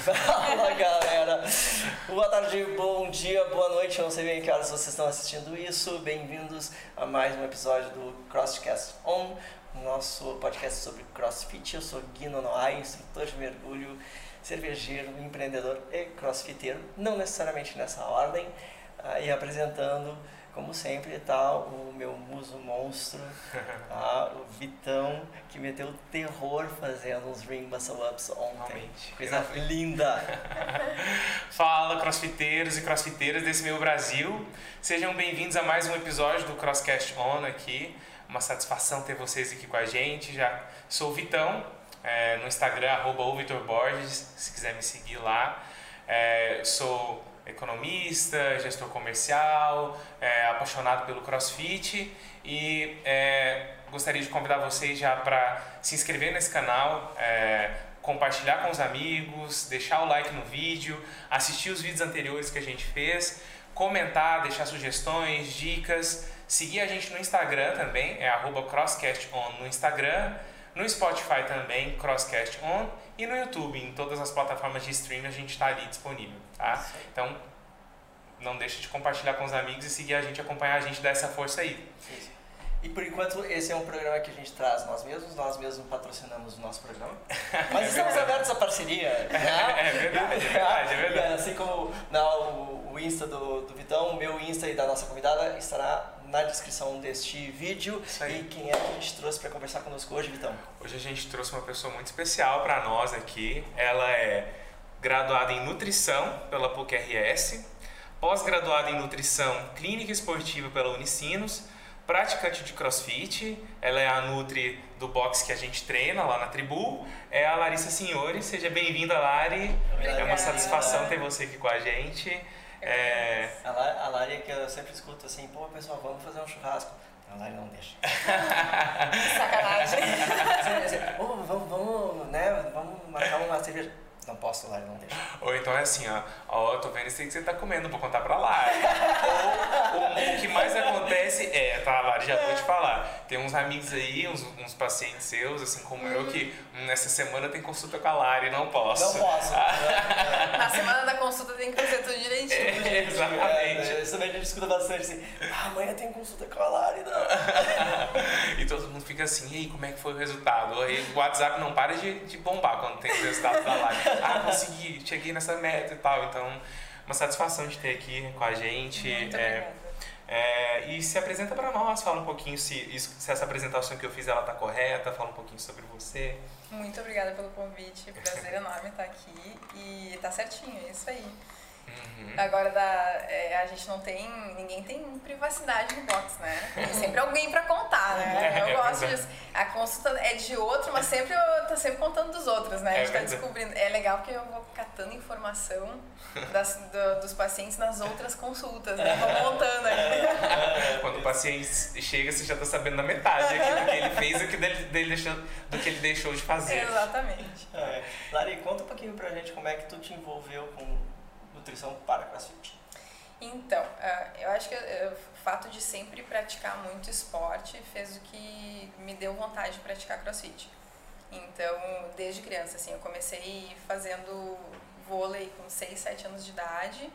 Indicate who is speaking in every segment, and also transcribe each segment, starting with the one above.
Speaker 1: Fala galera, boa tarde, bom dia, boa noite, não sei bem que horas vocês estão assistindo isso. Bem-vindos a mais um episódio do CrossCast On, nosso podcast sobre CrossFit. Eu sou Guino Noai, instrutor de mergulho, cervejeiro, empreendedor e crossfiteiro, não necessariamente nessa ordem, ah, e apresentando como sempre, tá o meu muso monstro, tá? o Vitão, que meteu terror fazendo uns ring muscle ups ontem.
Speaker 2: Realmente.
Speaker 1: Coisa linda!
Speaker 2: Fala, crossfiteiros e crossfiteiras desse meu Brasil. Sejam bem-vindos a mais um episódio do Crosscast On aqui. Uma satisfação ter vocês aqui com a gente. Já sou o Vitão, é, no Instagram, arroba o Vitor Borges, se quiser me seguir lá. É, sou economista, gestor comercial, é, apaixonado pelo CrossFit. E é, gostaria de convidar vocês já para se inscrever nesse canal, é, compartilhar com os amigos, deixar o like no vídeo, assistir os vídeos anteriores que a gente fez, comentar, deixar sugestões, dicas, seguir a gente no Instagram também, é crosscaston no Instagram, no Spotify também, Crosscast On, e no YouTube, em todas as plataformas de streaming a gente está ali disponível, tá? Então, não deixe de compartilhar com os amigos e seguir a gente, acompanhar a gente, dar essa força aí.
Speaker 1: Isso. E por enquanto esse é um programa que a gente traz nós mesmos, nós mesmos patrocinamos o nosso programa. Mas
Speaker 2: É
Speaker 1: estamos abertos à parceria. Né?
Speaker 2: É verdade, é verdade, é verdade.
Speaker 1: Assim como não, o, o Insta do, do Vitão, o meu Insta e da nossa convidada estará na descrição deste vídeo. E quem é que a gente trouxe para conversar conosco hoje, Vitão?
Speaker 2: Hoje a gente trouxe uma pessoa muito especial para nós aqui. Ela é graduada em nutrição pela PUC-RS, pós-graduada em nutrição clínica esportiva pela Unicinos, praticante de crossfit. Ela é a Nutri do box que a gente treina lá na Tribu. É a Larissa Signori. Seja bem-vinda, Lari. É uma satisfação ter você aqui com a gente. É,
Speaker 1: A, La- a Lari é que eu sempre escuto assim, pô pessoal, vamos fazer um churrasco. A Lari não deixa.
Speaker 3: Sacanagem.
Speaker 1: "Ô, vamos, vamos, né, vamos marcar uma cerveja. Não posso, Lari não deixa.
Speaker 2: Ou então é assim, ó, ó, eu tô vendo isso aí que você tá comendo, vou contar pra Lari. Ou o, que mais acontece é, tá, Lari, já vou te falar. Tem uns amigos aí, uns, uns pacientes seus, assim como eu, que nessa semana tem consulta com a Lari, não posso.
Speaker 1: Não posso.
Speaker 3: Na semana da consulta tem que fazer tudo direitinho.
Speaker 2: É, exatamente.
Speaker 1: É, isso também a gente escuta bastante assim, ah, amanhã tem consulta com a Lari, não.
Speaker 2: E todo mundo fica assim, e aí, como é que foi o resultado? Aí o WhatsApp não para de, de bombar quando tem os resultados da live. Ah, consegui, cheguei nessa meta e tal. Então, uma satisfação de ter aqui com a gente.
Speaker 3: Muito
Speaker 2: É,
Speaker 3: obrigada.
Speaker 2: é, e se apresenta pra nós, fala um pouquinho se, isso- se essa apresentação que eu fiz ela tá correta, fala um pouquinho sobre você.
Speaker 3: Muito obrigada pelo convite. Prazer enorme estar aqui. E tá certinho, é isso aí.
Speaker 2: Uhum.
Speaker 3: Agora da, é, a gente não tem. Ninguém tem privacidade no box, né? Tem sempre alguém pra contar, né?
Speaker 2: É
Speaker 3: Eu gosto
Speaker 2: verdade.
Speaker 3: disso. A consulta é de outro, mas sempre eu tô sempre contando dos outros, né? A
Speaker 2: É
Speaker 3: gente tá descobrindo. É legal porque eu vou catando informação das, do- dos pacientes nas outras consultas, né? Vou montando aqui.
Speaker 2: Quando o paciente chega, você já tá sabendo da metade aqui do que ele fez e do que, dele, dele deixou, do que ele deixou de fazer.
Speaker 3: Exatamente.
Speaker 1: É. Lari, conta um pouquinho pra gente como é que tu te envolveu com nutrição para CrossFit.
Speaker 3: Então, ah, eu acho que eh, o fato de sempre praticar muito esporte fez o que me deu vontade de praticar crossfit. Então, desde criança, assim, eu comecei fazendo vôlei com 6, 7 anos de idade.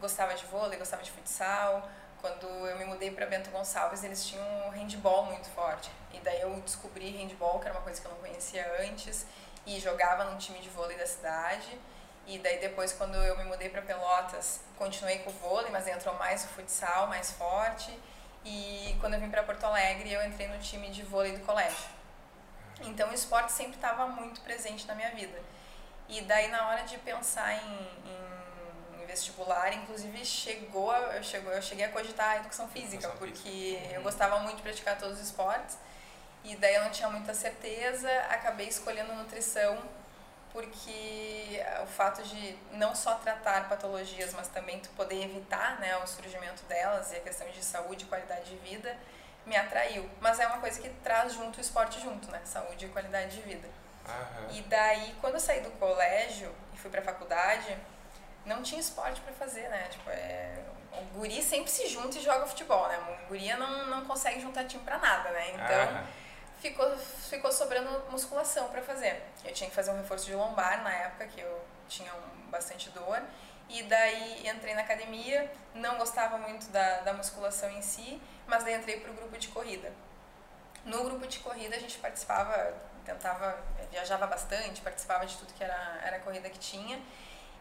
Speaker 3: Gostava de vôlei, gostava de futsal. Quando eu me mudei para Bento Gonçalves, eles tinham um handball muito forte. E daí eu descobri handball, que era uma coisa que eu não conhecia antes, e jogava num time de vôlei da cidade. E daí depois, quando eu me mudei para Pelotas, continuei com o vôlei, mas entrou mais o futsal, mais forte. E quando eu vim para Porto Alegre, eu entrei no time de vôlei do colégio. Então o esporte sempre estava muito presente na minha vida. E daí na hora de pensar em, em- em vestibular, inclusive chegou, eu, chegou, eu cheguei a cogitar a educação física,
Speaker 2: Educação
Speaker 3: porque eu gostava muito de praticar todos os esportes. E daí eu não tinha muita certeza, acabei escolhendo nutrição porque o fato de não só tratar patologias, mas também tu poder evitar né, o surgimento delas e a questão de saúde e qualidade de vida me atraiu. Mas é uma coisa que traz junto o esporte junto, né? Saúde e qualidade de vida. E daí, quando eu saí do colégio e fui pra faculdade, não tinha esporte pra fazer, né? Tipo, é... o guri sempre se junta e joga futebol, né? O guria não, não consegue juntar time pra nada, né? Então. Ficou, ficou sobrando musculação para fazer. Eu tinha que fazer um reforço de lombar na época, que eu tinha um, bastante dor. E daí entrei na academia, não gostava muito da, da musculação em si, mas daí entrei pro grupo de corrida. No grupo de corrida a gente participava, tentava, viajava bastante, participava de tudo que era, era corrida que tinha.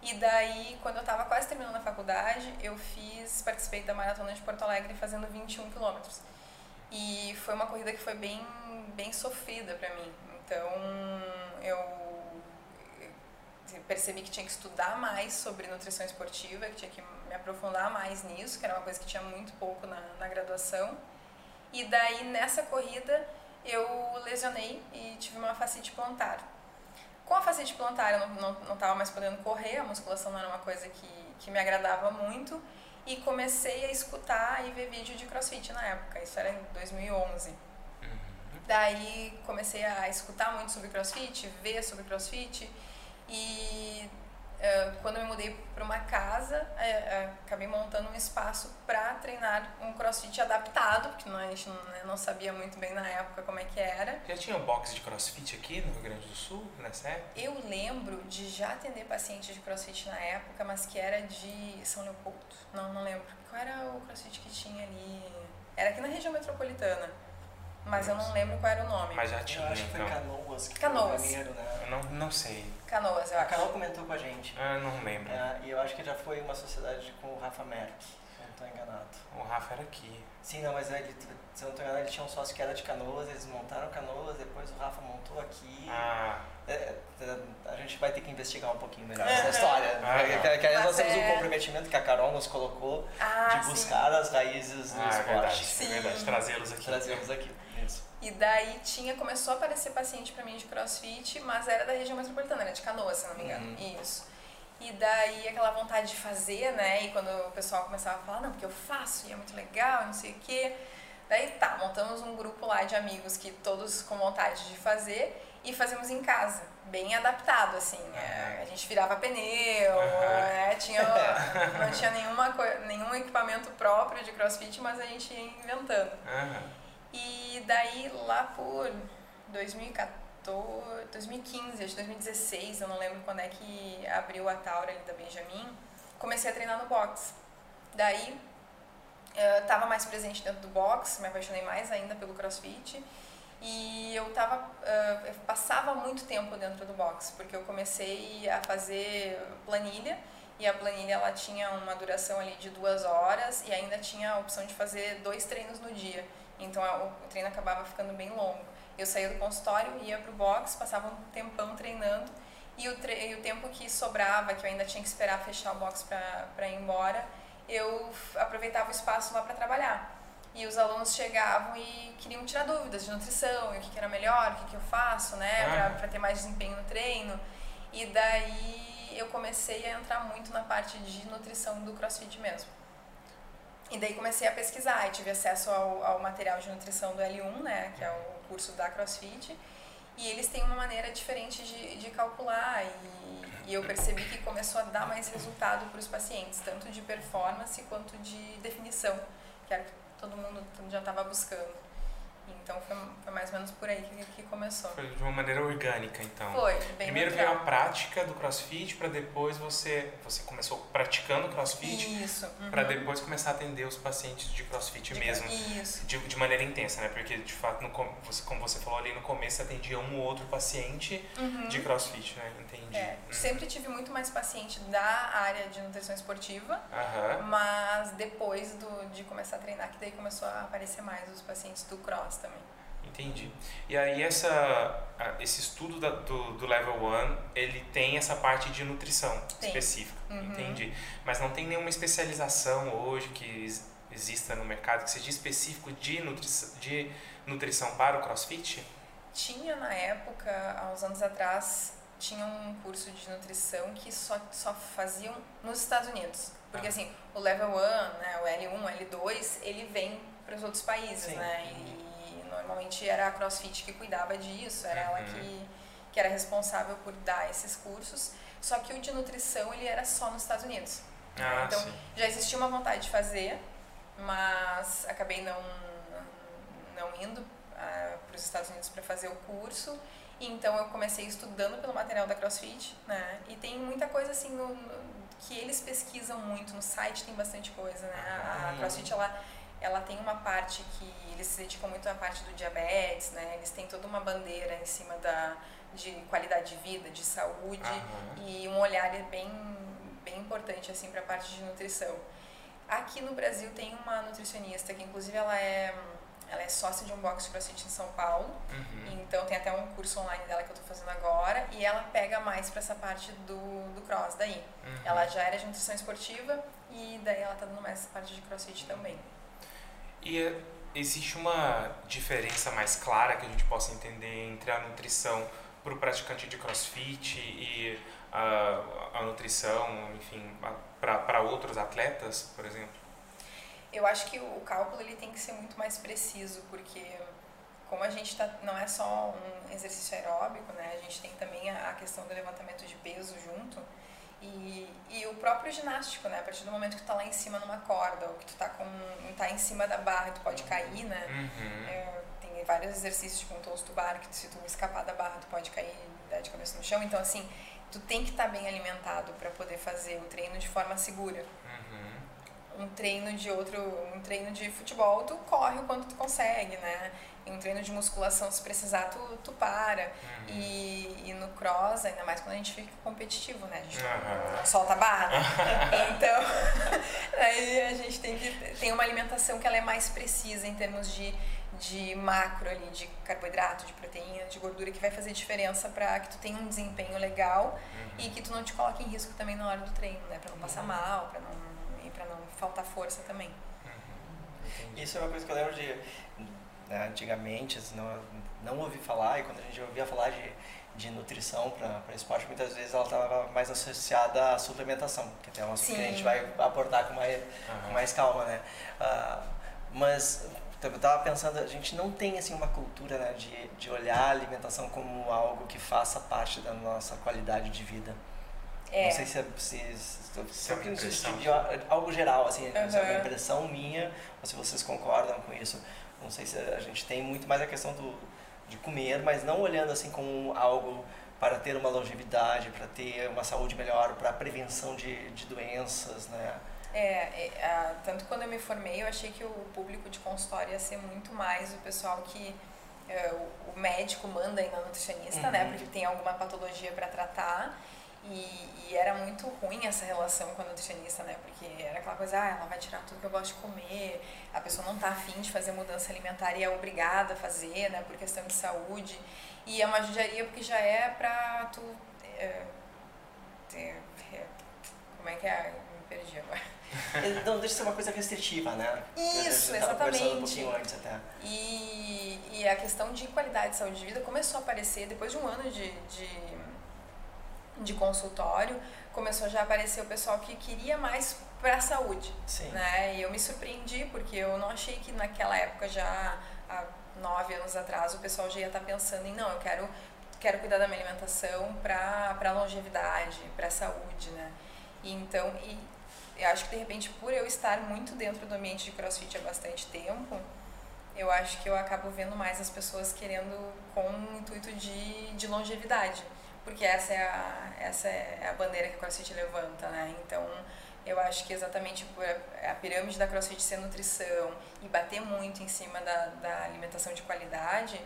Speaker 3: E daí, quando eu estava quase terminando a faculdade, eu fiz, participei da maratona de Porto Alegre fazendo 21 quilômetros. E foi uma corrida que foi bem, bem sofrida para mim. Então, eu percebi que tinha que estudar mais sobre nutrição esportiva, que tinha que me aprofundar mais nisso, que era uma coisa que tinha muito pouco na, na graduação. E daí, nessa corrida, eu lesionei e tive uma fascite plantar. Com a fascite plantar, eu não estava mais podendo correr, a musculação não era uma coisa que, que me agradava muito. E comecei a escutar e ver vídeo de crossfit na época, isso era em 2011. Uhum. Daí comecei a escutar muito sobre crossfit, ver sobre crossfit e quando eu me mudei para uma casa, uh, uh, acabei montando um espaço para treinar um crossfit adaptado, porque a gente não, né, não, sabia muito bem na época como é que era.
Speaker 2: Já tinha um box de crossfit aqui no Rio Grande do Sul, nessa época?
Speaker 3: Eu lembro de já atender pacientes de crossfit na época, mas que era de São Leopoldo. Não, não lembro. Qual era o crossfit que tinha ali? Era aqui na região metropolitana. Mas eu não lembro qual era o nome.
Speaker 2: Mas já tinha,
Speaker 1: Eu acho que foi
Speaker 2: então.
Speaker 1: Canoas. Que
Speaker 3: Canoas.
Speaker 1: Foi o primeiro, né?
Speaker 2: Eu não, não sei.
Speaker 3: Canoas, eu
Speaker 1: A
Speaker 3: acho.
Speaker 1: Carol comentou com a gente.
Speaker 2: Ah, não lembro.
Speaker 1: É, e eu acho que já foi uma sociedade com o Rafa Merck, se eu não estou enganado.
Speaker 2: O Rafa era aqui.
Speaker 1: Sim, não, mas ele, se eu não estou enganado, ele tinha um sócio que era de Canoas, eles montaram Canoas, depois o Rafa montou aqui.
Speaker 2: Ah,
Speaker 1: É, é, a gente vai ter que investigar um pouquinho melhor essa história.
Speaker 2: Ah,
Speaker 1: porque
Speaker 2: não.
Speaker 1: que, nós
Speaker 3: Mas
Speaker 1: temos um
Speaker 3: é-
Speaker 1: comprometimento que a Carol nos colocou
Speaker 3: Ah,
Speaker 1: de
Speaker 3: sim.
Speaker 1: buscar as raízes do
Speaker 2: ah é
Speaker 1: esporte.
Speaker 2: verdade.
Speaker 3: Sim.
Speaker 2: É verdade. Trazê-los aqui.
Speaker 1: Trazemos aqui.
Speaker 3: E daí tinha, começou a aparecer paciente pra mim de crossfit, mas era da região metropolitana, era de Canoas, se não me engano.
Speaker 1: Uhum.
Speaker 3: Isso. E daí aquela vontade de fazer, né? E quando o pessoal começava a falar, não, porque eu faço e é muito legal, não sei o quê. Daí tá, montamos um grupo lá de amigos que todos com vontade de fazer e fazemos em casa, bem adaptado, assim. É, a gente virava pneu,
Speaker 2: Aham.
Speaker 3: né? tinha, não tinha nenhuma, nenhum equipamento próprio de crossfit, mas a gente ia inventando.
Speaker 2: Aham.
Speaker 3: E daí lá por 2014, 2015, acho que 2016, eu não lembro quando é que abriu a Taura ali da Benjamin, comecei a treinar no box. Daí eu tava mais presente dentro do box, me apaixonei mais ainda pelo CrossFit. E eu tava, eh, eu passava muito tempo dentro do box, porque eu comecei a fazer planilha e a planilha ela tinha uma duração ali de duas horas e ainda tinha a opção de fazer dois treinos no dia. Então o treino acabava ficando bem longo. Eu saía do consultório, ia pro box, passava um tempão treinando e o, tre e o tempo que sobrava, que eu ainda tinha que esperar fechar o box para ir embora, eu aproveitava o espaço lá para trabalhar. E os alunos chegavam e queriam tirar dúvidas de nutrição, e o que, que era melhor, o que, que eu faço, né,
Speaker 2: Ah.
Speaker 3: para ter mais desempenho no treino. E daí eu comecei a entrar muito na parte de nutrição do CrossFit mesmo. E daí comecei a pesquisar e tive acesso ao, ao material de nutrição do L1, né, que é o curso da CrossFit. E eles têm uma maneira diferente de, de calcular e, e eu percebi que começou a dar mais resultado para os pacientes, tanto de performance quanto de definição, que era o que todo mundo já estava buscando. Então foi, foi mais ou menos por aí que, que começou.
Speaker 2: Foi de uma maneira orgânica, então.
Speaker 3: Foi, bem
Speaker 2: Primeiro veio
Speaker 3: natural.
Speaker 2: a prática do crossfit, para depois você, você começou praticando crossfit,
Speaker 3: Isso. uhum.
Speaker 2: para depois começar a atender os pacientes de crossfit mesmo.
Speaker 3: Isso.
Speaker 2: De, de maneira intensa, né? Porque, de fato, no, você, como você falou ali no começo, você atendia um ou outro paciente
Speaker 3: Uhum.
Speaker 2: de crossfit, né? Entendi.
Speaker 3: É,
Speaker 2: Hum.
Speaker 3: sempre tive muito mais paciente da área de nutrição esportiva, mas depois do, de começar a treinar, que daí começou a aparecer mais os pacientes do cross também.
Speaker 2: Entendi. E aí essa, esse estudo da- do, do Level 1, ele tem essa parte de nutrição
Speaker 3: Tem.
Speaker 2: específica.
Speaker 3: Uhum.
Speaker 2: Entendi. Mas não tem nenhuma especialização hoje que ex- exista no mercado que seja específico de nutrição, de nutrição para o CrossFit?
Speaker 3: Tinha na época, há uns anos atrás, tinha um curso de nutrição que só, só faziam nos Estados Unidos. Porque
Speaker 2: Ah.
Speaker 3: assim, o Level 1, né, o L1, o L2, ele vem para os outros países,
Speaker 1: Sim.
Speaker 3: né? E normalmente era a CrossFit que cuidava disso, era ela
Speaker 2: Uhum.
Speaker 3: que, que era responsável por dar esses cursos. Só que o de nutrição, ele era só nos Estados Unidos.
Speaker 2: Ah,
Speaker 3: Então,
Speaker 2: sim.
Speaker 3: já existia uma vontade de fazer, mas acabei não, não indo para os Estados Unidos para fazer o curso. Então eu comecei estudando pelo material da CrossFit, né? E tem muita coisa assim no, no, que eles pesquisam muito no site, tem bastante coisa, né? A, a CrossFit ela ela tem uma parte que eles se dedicam muito à parte do diabetes, né? Eles têm toda uma bandeira em cima da de qualidade de vida, de saúde e um olhar bem bem importante assim para a parte de nutrição. Aqui no Brasil tem uma nutricionista que inclusive ela é ela é sócia de um box CrossFit em São Paulo. Uhum. Então tem até um curso online dela que eu estou fazendo agora e ela pega mais para essa parte do, do cross daí. Uhum. Ela já era de nutrição esportiva e daí ela está dando mais essa parte de CrossFit também.
Speaker 2: E é, existe uma diferença mais clara que a gente possa entender entre a nutrição para o praticante de crossfit e a, a nutrição, enfim, para outros atletas, por exemplo?
Speaker 3: Eu acho que o cálculo ele tem que ser muito mais preciso, porque como a gente tá, não é só um exercício aeróbico, né? A gente tem também a questão do levantamento de peso junto. E, e o próprio ginástico, né? A partir do momento que tu tá lá em cima numa corda, ou que tu tá, com, tá em cima da barra e tu pode cair, né? Uhum. É, tem vários exercícios, tipo um toast bar, que se tu escapar da barra, tu pode cair de cabeça no chão. Então, assim, tu tem que estar tá bem alimentado para poder fazer o treino de forma segura. Uhum. Um treino de outro, um treino de futebol, tu corre o quanto tu consegue, né? em um treino de musculação, se precisar, tu, tu para. Uhum. E, e no cross, ainda mais quando a gente fica competitivo, né? A gente uhum. solta a barra. então, aí a gente tem que tem uma alimentação que ela é mais precisa em termos de, de macro ali, de carboidrato, de proteína, de gordura, que vai fazer diferença para que tu tenha um desempenho legal uhum. e que tu não te coloque em risco também na hora do treino, né? Para não passar uhum. mal, para não, para não faltar força também.
Speaker 1: Uhum. Isso é uma coisa que eu lembro de né? Antigamente, assim, não, não ouvi falar, e quando a gente ouvia falar de, de nutrição para esporte, muitas vezes ela estava mais associada à suplementação, que é um assunto que a gente vai abordar com mais, uhum. com mais calma, né? Uh, mas eu estava pensando, a gente não tem assim uma cultura né, de, de olhar a alimentação como algo que faça parte da nossa qualidade de vida. É. Não sei se, é, se, se, se, se, se algo geral, assim, uhum. se é uma impressão minha, ou se vocês concordam com isso. Não sei se a gente tem muito mais a questão do, de comer, mas não olhando assim como algo para ter uma longevidade, para ter uma saúde melhor, para prevenção de, de doenças, né?
Speaker 3: É, é, é, tanto quando eu me formei, eu achei que o público de consultório ia ser muito mais o pessoal que é, o, o, médico manda aí na nutricionista, né? uhum. né? Porque tem alguma patologia para tratar. E, e, era muito ruim essa relação com a nutricionista, né? Porque era aquela coisa, ah, ela vai tirar tudo que eu gosto de comer, a pessoa não tá afim de fazer mudança alimentar e é obrigada a fazer, né? Por questão de saúde. E é uma judiaria porque já é pra tu é, ter, é, como é que é? Me perdi agora.
Speaker 1: Não deixa de ser uma coisa restritiva, né?
Speaker 3: Isso, exatamente. Um pouquinho antes até. E, e a questão de qualidade de saúde de vida começou a aparecer depois de um ano de, de de consultório, começou já a aparecer o pessoal que queria mais para a saúde, Sim. né? E eu me surpreendi porque eu não achei que naquela época já há nove anos atrás o pessoal já ia estar tá pensando em não, eu quero quero cuidar da minha alimentação para para longevidade, para saúde, né? E então e eu acho que de repente por eu estar muito dentro do ambiente de CrossFit há bastante tempo, eu acho que eu acabo vendo mais as pessoas querendo com o intuito de, de longevidade porque essa é a, essa é a bandeira que o CrossFit levanta, né? Então, eu acho que exatamente por a, pirâmide da CrossFit ser nutrição e bater muito em cima da, da alimentação de qualidade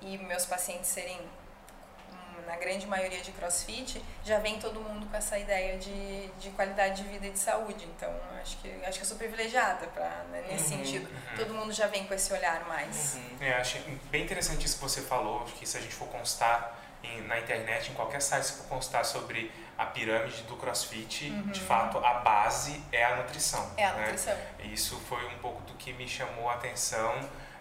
Speaker 3: e meus pacientes serem hum, na grande maioria de crossfit, já vem todo mundo com essa ideia de, de qualidade de vida e de saúde. Então, acho que, acho que eu sou privilegiada pra, né, nesse uhum, sentido. Uhum. Todo mundo já vem com esse olhar mais.
Speaker 2: Uhum. É, acho bem interessante isso que você falou, que se a gente for constar em, na internet, em qualquer site, se for constar sobre a pirâmide do CrossFit, uhum. de fato, a base é a nutrição.
Speaker 3: É a né? nutrição.
Speaker 2: Isso foi um pouco do que me chamou a atenção.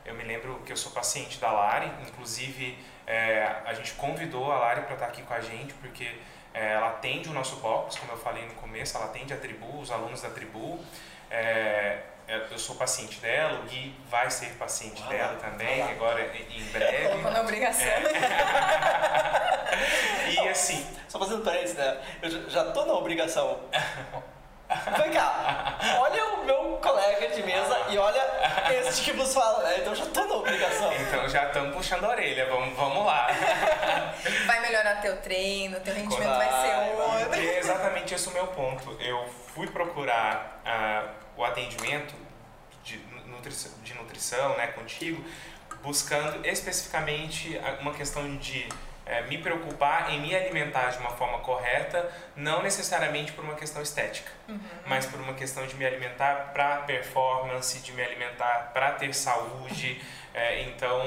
Speaker 2: Eu me lembro que eu sou paciente da Lari, inclusive é, a gente convidou a Lari para estar aqui com a gente, porque é, ela atende o nosso box, como eu falei no começo, ela atende a tribu, os alunos da tribu. É, eu sou paciente dela, o Gui vai ser paciente ah, dela também, ah, agora em breve.
Speaker 3: Colocando obrigação. É.
Speaker 2: e assim.
Speaker 1: Só fazendo parênteses, né? Eu já tô na obrigação. Vem cá, olha o meu colega de mesa e olha este que vos fala, né? Então já tô na obrigação.
Speaker 2: Então já estamos puxando a orelha, vamos, vamos lá.
Speaker 3: Vai melhorar teu treino, teu rendimento vai,
Speaker 1: Vai,
Speaker 3: ser outro.
Speaker 2: É exatamente esse o meu ponto. Eu fui procurar ah, o atendimento de nutrição, de nutrição né, contigo, buscando especificamente uma questão de eh, me preocupar em me alimentar de uma forma correta, não necessariamente por uma questão estética, mas por uma questão de me alimentar para performance, de me alimentar para ter saúde. Eh, então,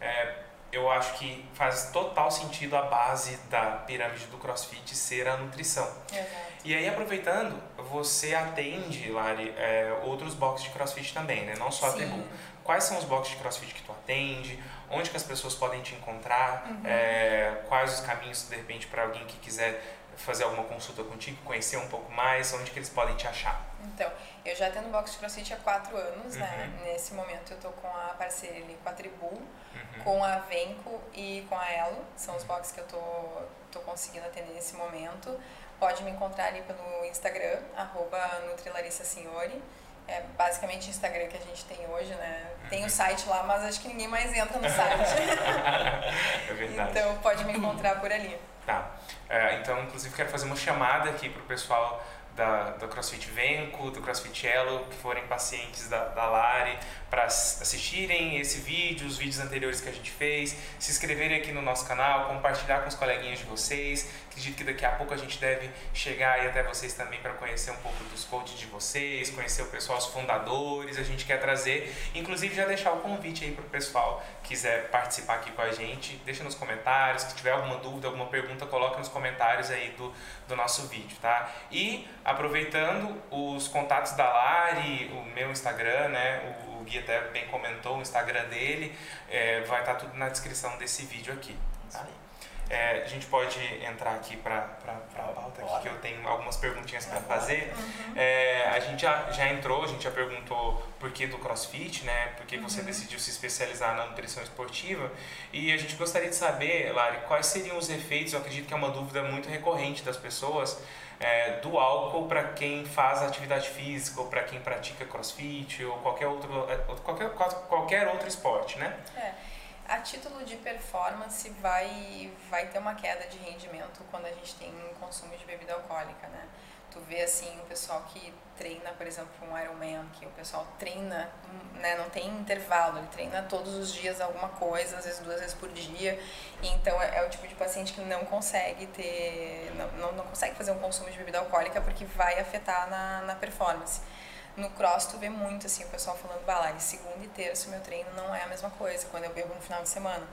Speaker 2: eh, eu acho que faz total sentido a base da pirâmide do CrossFit ser a nutrição.
Speaker 3: Exato.
Speaker 2: E aí, aproveitando, você atende, Lari, é, outros boxes de crossfit também, né? Não só a
Speaker 3: Sim.
Speaker 2: Tribu. Quais são os boxes de crossfit que tu atende? Onde que as pessoas podem te encontrar?
Speaker 3: Uhum.
Speaker 2: É, quais os caminhos, de repente, para alguém que quiser fazer alguma consulta contigo, conhecer um pouco mais, onde que eles podem te achar?
Speaker 3: Então, eu já tenho box de crossfit há quatro anos, né?
Speaker 2: Uhum.
Speaker 3: Nesse momento eu tô com a parceria ali com a Tribu,
Speaker 2: Uhum.
Speaker 3: com a Venco e com a Elo. São os boxes que eu tô, tô conseguindo atender nesse momento. Pode me encontrar ali pelo Instagram, arroba NutriLarissaSignori. É basicamente o Instagram que a gente tem hoje, né? Tem o site lá, mas acho que ninguém mais entra no site.
Speaker 2: é verdade.
Speaker 3: então pode me encontrar por ali.
Speaker 2: Tá. É, então, inclusive, quero fazer uma chamada aqui pro pessoal da, do CrossFit Venco, do CrossFit Elo, que forem pacientes da, da Lari, para assistirem esse vídeo, os vídeos anteriores que a gente fez, se inscreverem aqui no nosso canal, compartilhar com os coleguinhas de vocês. Acredito que daqui a pouco a gente deve chegar aí até vocês também para conhecer um pouco dos coaches de vocês, conhecer o pessoal, os fundadores. A gente quer trazer, inclusive já deixar o convite aí para o pessoal quiser participar aqui com a gente. Deixa nos comentários, se tiver alguma dúvida, alguma pergunta, coloca nos comentários aí do, do nosso vídeo, tá? E aproveitando os contatos da Lari, o meu Instagram, né? O, o Gui até bem comentou o Instagram dele, é, vai estar tudo na descrição desse vídeo aqui. Tá? É, a gente pode entrar aqui para a pauta aqui, que eu tenho algumas perguntinhas para fazer. É, a gente já, já entrou, a gente já perguntou por que do CrossFit, né? Por que você decidiu se especializar na nutrição esportiva. E a gente gostaria de saber, Lari, quais seriam os efeitos, eu acredito que é uma dúvida muito recorrente das pessoas, é, do álcool para quem faz atividade física, ou para quem pratica CrossFit, ou qualquer outro, é, qualquer, qualquer outro esporte, né?
Speaker 3: É, a título de performance vai, vai ter uma queda de rendimento quando a gente tem um consumo de bebida alcoólica, né? Tu vê assim o pessoal que treina, por exemplo, um Ironman, que o pessoal treina, né, não tem intervalo, ele treina todos os dias alguma coisa, às vezes duas vezes por dia. Então é, é o tipo de paciente que não consegue ter, não, não, não consegue fazer um consumo de bebida alcoólica porque vai afetar na, na performance. No cross tu vê muito assim o pessoal falando, bah, Lari, segunda e terça o meu treino não é a mesma coisa quando eu bebo no final de semana.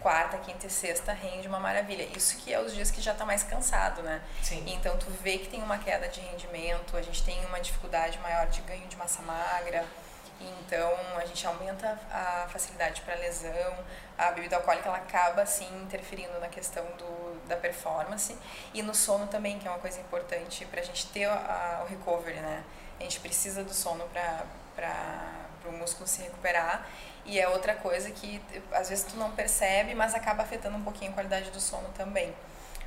Speaker 3: Quarta, quinta e sexta rende uma maravilha. Isso que é os dias que já tá mais cansado, né?
Speaker 2: Sim.
Speaker 3: Então tu vê que tem uma queda de rendimento, a gente tem uma dificuldade maior de ganho de massa magra. Então a gente aumenta a facilidade para lesão. A bebida alcoólica ela acaba assim interferindo na questão do, da performance e no sono também, que é uma coisa importante para a gente ter a, o recovery, né? A gente precisa do sono para o músculo se recuperar. E é outra coisa que às vezes tu não percebe, mas acaba afetando um pouquinho a qualidade do sono também.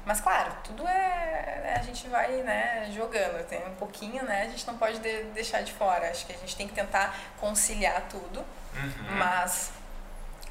Speaker 3: Mas claro, tudo é. A gente vai né, jogando. Tem um pouquinho, né? A gente não pode de- deixar de fora. Acho que a gente tem que tentar conciliar tudo.
Speaker 2: Uhum.
Speaker 3: Mas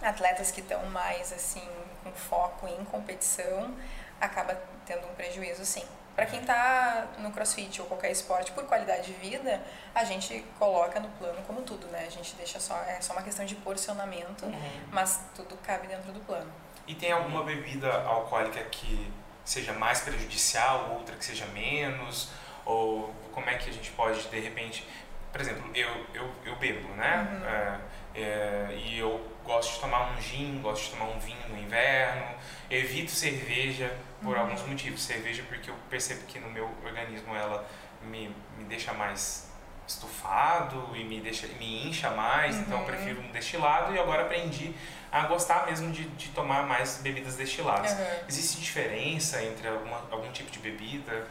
Speaker 3: atletas que estão mais assim, com foco em competição, acaba tendo um prejuízo sim. Para quem está no crossfit ou qualquer esporte por qualidade de vida, a gente coloca no plano como tudo, né? A gente deixa só, é só uma questão de porcionamento, mas tudo cabe dentro do plano.
Speaker 2: E tem alguma bebida alcoólica que seja mais prejudicial, outra que seja menos? Ou como é que a gente pode, de repente... Por exemplo, eu, eu, eu bebo, né? É, é, e eu gosto de tomar um gin, gosto de tomar um vinho no inverno. Evito cerveja por alguns motivos. Cerveja porque eu percebo que no meu organismo ela me, me deixa mais estufado e me deixa me incha mais, então eu prefiro um destilado e agora aprendi a gostar mesmo de, de tomar mais bebidas destiladas.
Speaker 3: Uhum.
Speaker 2: Existe diferença entre alguma, algum tipo de bebida?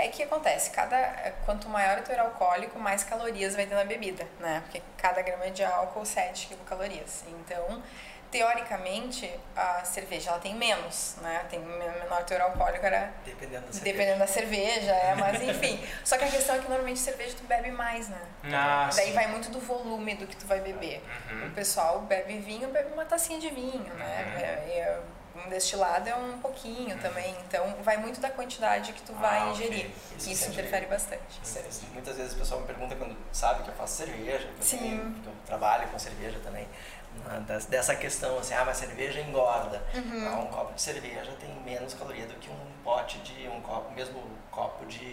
Speaker 3: É que acontece, cada quanto maior o teor alcoólico, mais calorias vai ter na bebida, né? Porque cada grama de álcool 7 quilocalorias. Então, teoricamente, a cerveja ela tem menos, né? Tem menor teor alcoólico, era
Speaker 1: Dependendo da cerveja.
Speaker 3: dependendo da cerveja, é, mas enfim. Só que a questão é que normalmente cerveja tu bebe mais, né?
Speaker 2: Ah,
Speaker 3: Daí
Speaker 2: sim.
Speaker 3: vai muito do volume do que tu vai beber.
Speaker 2: Uhum.
Speaker 3: O pessoal bebe vinho, bebe uma tacinha de vinho, né?
Speaker 2: Uhum.
Speaker 3: É- é- um destilado é um pouquinho também. Então vai muito da quantidade que tu vai
Speaker 2: Ah, ok.
Speaker 3: ingerir.
Speaker 1: Isso
Speaker 3: Isso, interfere bastante.
Speaker 1: Sério, Muitas vezes o pessoal me pergunta quando sabe que eu faço cerveja, que eu, tenho- que eu trabalho com cerveja também, dessa questão assim, ah, mas cerveja engorda.
Speaker 3: Uhum.
Speaker 1: Ah, um copo de cerveja tem menos caloria do que um pote de um copo, mesmo copo de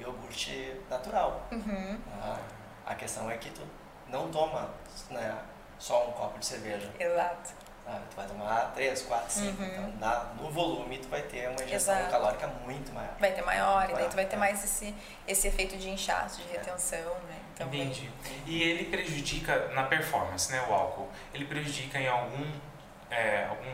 Speaker 1: iogurte natural.
Speaker 3: Uhum.
Speaker 1: Ah, a questão é que tu não toma né, só um copo de cerveja.
Speaker 3: Exato.
Speaker 1: Sabe? Tu vai tomar três, quatro, cinco.
Speaker 3: Uhum.
Speaker 1: Então, na- no volume, tu vai ter uma ingestão
Speaker 3: Exato.
Speaker 1: calórica muito maior.
Speaker 3: Vai ter maior, e daí tu vai ter
Speaker 1: É.
Speaker 3: mais esse, esse efeito de inchaço, de retenção, né? Então, vai-
Speaker 2: Entendi. E ele prejudica na performance, né, o álcool? Ele prejudica em algum, é, algum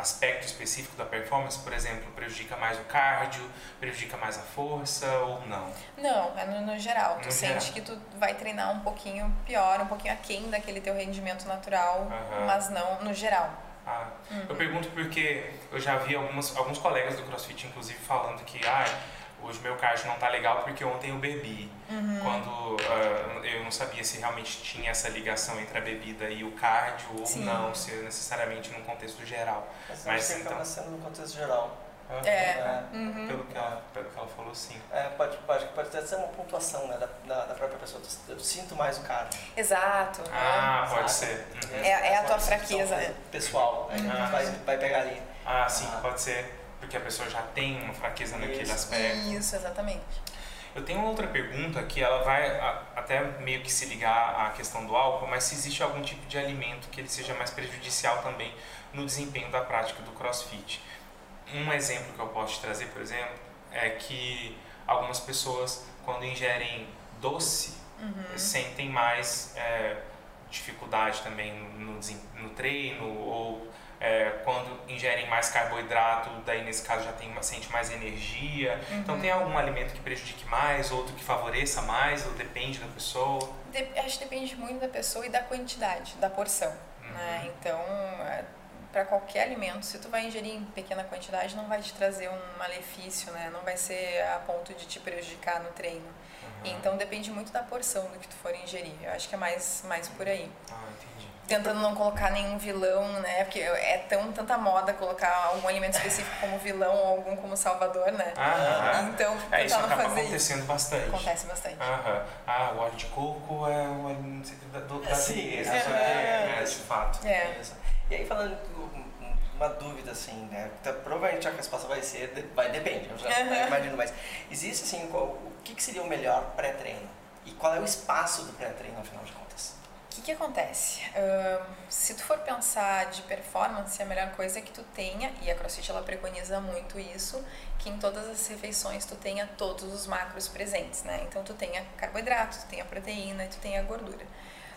Speaker 2: aspecto específico da performance? Por exemplo, prejudica mais o cardio, prejudica mais a força ou não?
Speaker 3: Não, é no, no geral. Tu
Speaker 2: No
Speaker 3: sente
Speaker 2: geral.
Speaker 3: que tu vai treinar um pouquinho pior, um pouquinho aquém daquele teu rendimento natural,
Speaker 2: Aham.
Speaker 3: mas não no geral.
Speaker 2: Ah,
Speaker 3: Uhum.
Speaker 2: Eu pergunto porque eu já vi algumas, alguns colegas do CrossFit, inclusive, falando que ah, hoje meu cardio não tá legal porque ontem eu bebi.
Speaker 3: Uhum.
Speaker 2: Quando ah, eu não sabia se realmente tinha essa ligação entre a bebida e o cardio ou
Speaker 3: Sim.
Speaker 2: não, se necessariamente num contexto geral.
Speaker 1: Mas,
Speaker 2: Mas,
Speaker 1: que acaba
Speaker 2: então-
Speaker 1: sendo no contexto geral.
Speaker 2: Ah,
Speaker 3: É. Uhum.
Speaker 2: Pelo, que ela, pelo que ela falou, sim.
Speaker 1: É, pode, pode, pode até ser uma pontuação né, da, da, da própria pessoa. Eu sinto mais o cardio.
Speaker 3: Exato.
Speaker 2: Ah, pode ser. Uhum.
Speaker 3: É- é a tua fraqueza, né?
Speaker 1: Pessoal, né?
Speaker 2: Uhum.
Speaker 1: vai, vai pegar ali.
Speaker 2: Ah, sim,
Speaker 1: Ah.
Speaker 2: pode ser. Porque a pessoa já tem uma fraqueza naquele
Speaker 1: Isso.
Speaker 2: aspecto.
Speaker 3: Isso, exatamente.
Speaker 2: Eu tenho outra pergunta que ela vai a- até meio que se ligar à questão do álcool, mas se existe algum tipo de alimento que ele seja mais prejudicial também no desempenho da prática do CrossFit. Um exemplo que eu posso te trazer, por exemplo, é que algumas pessoas quando ingerem doce
Speaker 3: Uhum.
Speaker 2: sentem mais é, dificuldade também no, no treino ou é, quando ingerem mais carboidrato, daí nesse caso já tem sente mais energia. Então tem algum alimento que prejudique mais, outro que favoreça mais, ou depende da pessoa?
Speaker 3: De- acho que depende muito da pessoa e da quantidade, da porção. Né?
Speaker 2: Uhum.
Speaker 3: Então, para qualquer alimento, se tu vai ingerir em pequena quantidade, não vai te trazer um malefício, né? Não vai ser a ponto de te prejudicar no treino.
Speaker 2: Uhum.
Speaker 3: Então depende muito da porção do que tu for ingerir. Eu acho que é mais, mais por aí.
Speaker 2: Ah, entendi.
Speaker 3: Tentando não colocar nenhum vilão, né? Porque é tão tanta moda colocar algum alimento específico como vilão ou algum como salvador, né?
Speaker 2: Ah,
Speaker 3: Então,
Speaker 2: é, isso acaba
Speaker 3: fazer isso.
Speaker 2: acontecendo bastante.
Speaker 3: Acontece bastante.
Speaker 2: Aham. Ah, o óleo de coco é o alimento secreto da, do, da
Speaker 1: Sim,
Speaker 2: beleza,
Speaker 1: é.
Speaker 2: é, é, de fato.
Speaker 3: É.
Speaker 1: Isso. E aí falando um- uma dúvida assim, né? Então, provavelmente a resposta vai ser, vai depende, eu já
Speaker 3: Uhum.
Speaker 1: imagino, mas existe assim, qual, o que, que seria o melhor pré-treino? E qual é o espaço do pré-treino, afinal de contas?
Speaker 3: O que, que acontece? Ahn, se tu for pensar de performance, a melhor coisa é que tu tenha, e a CrossFit ela preconiza muito isso, que em todas as refeições tu tenha todos os macros presentes, né? Então tu tenha carboidrato, tu tenha proteína e tu tenha gordura.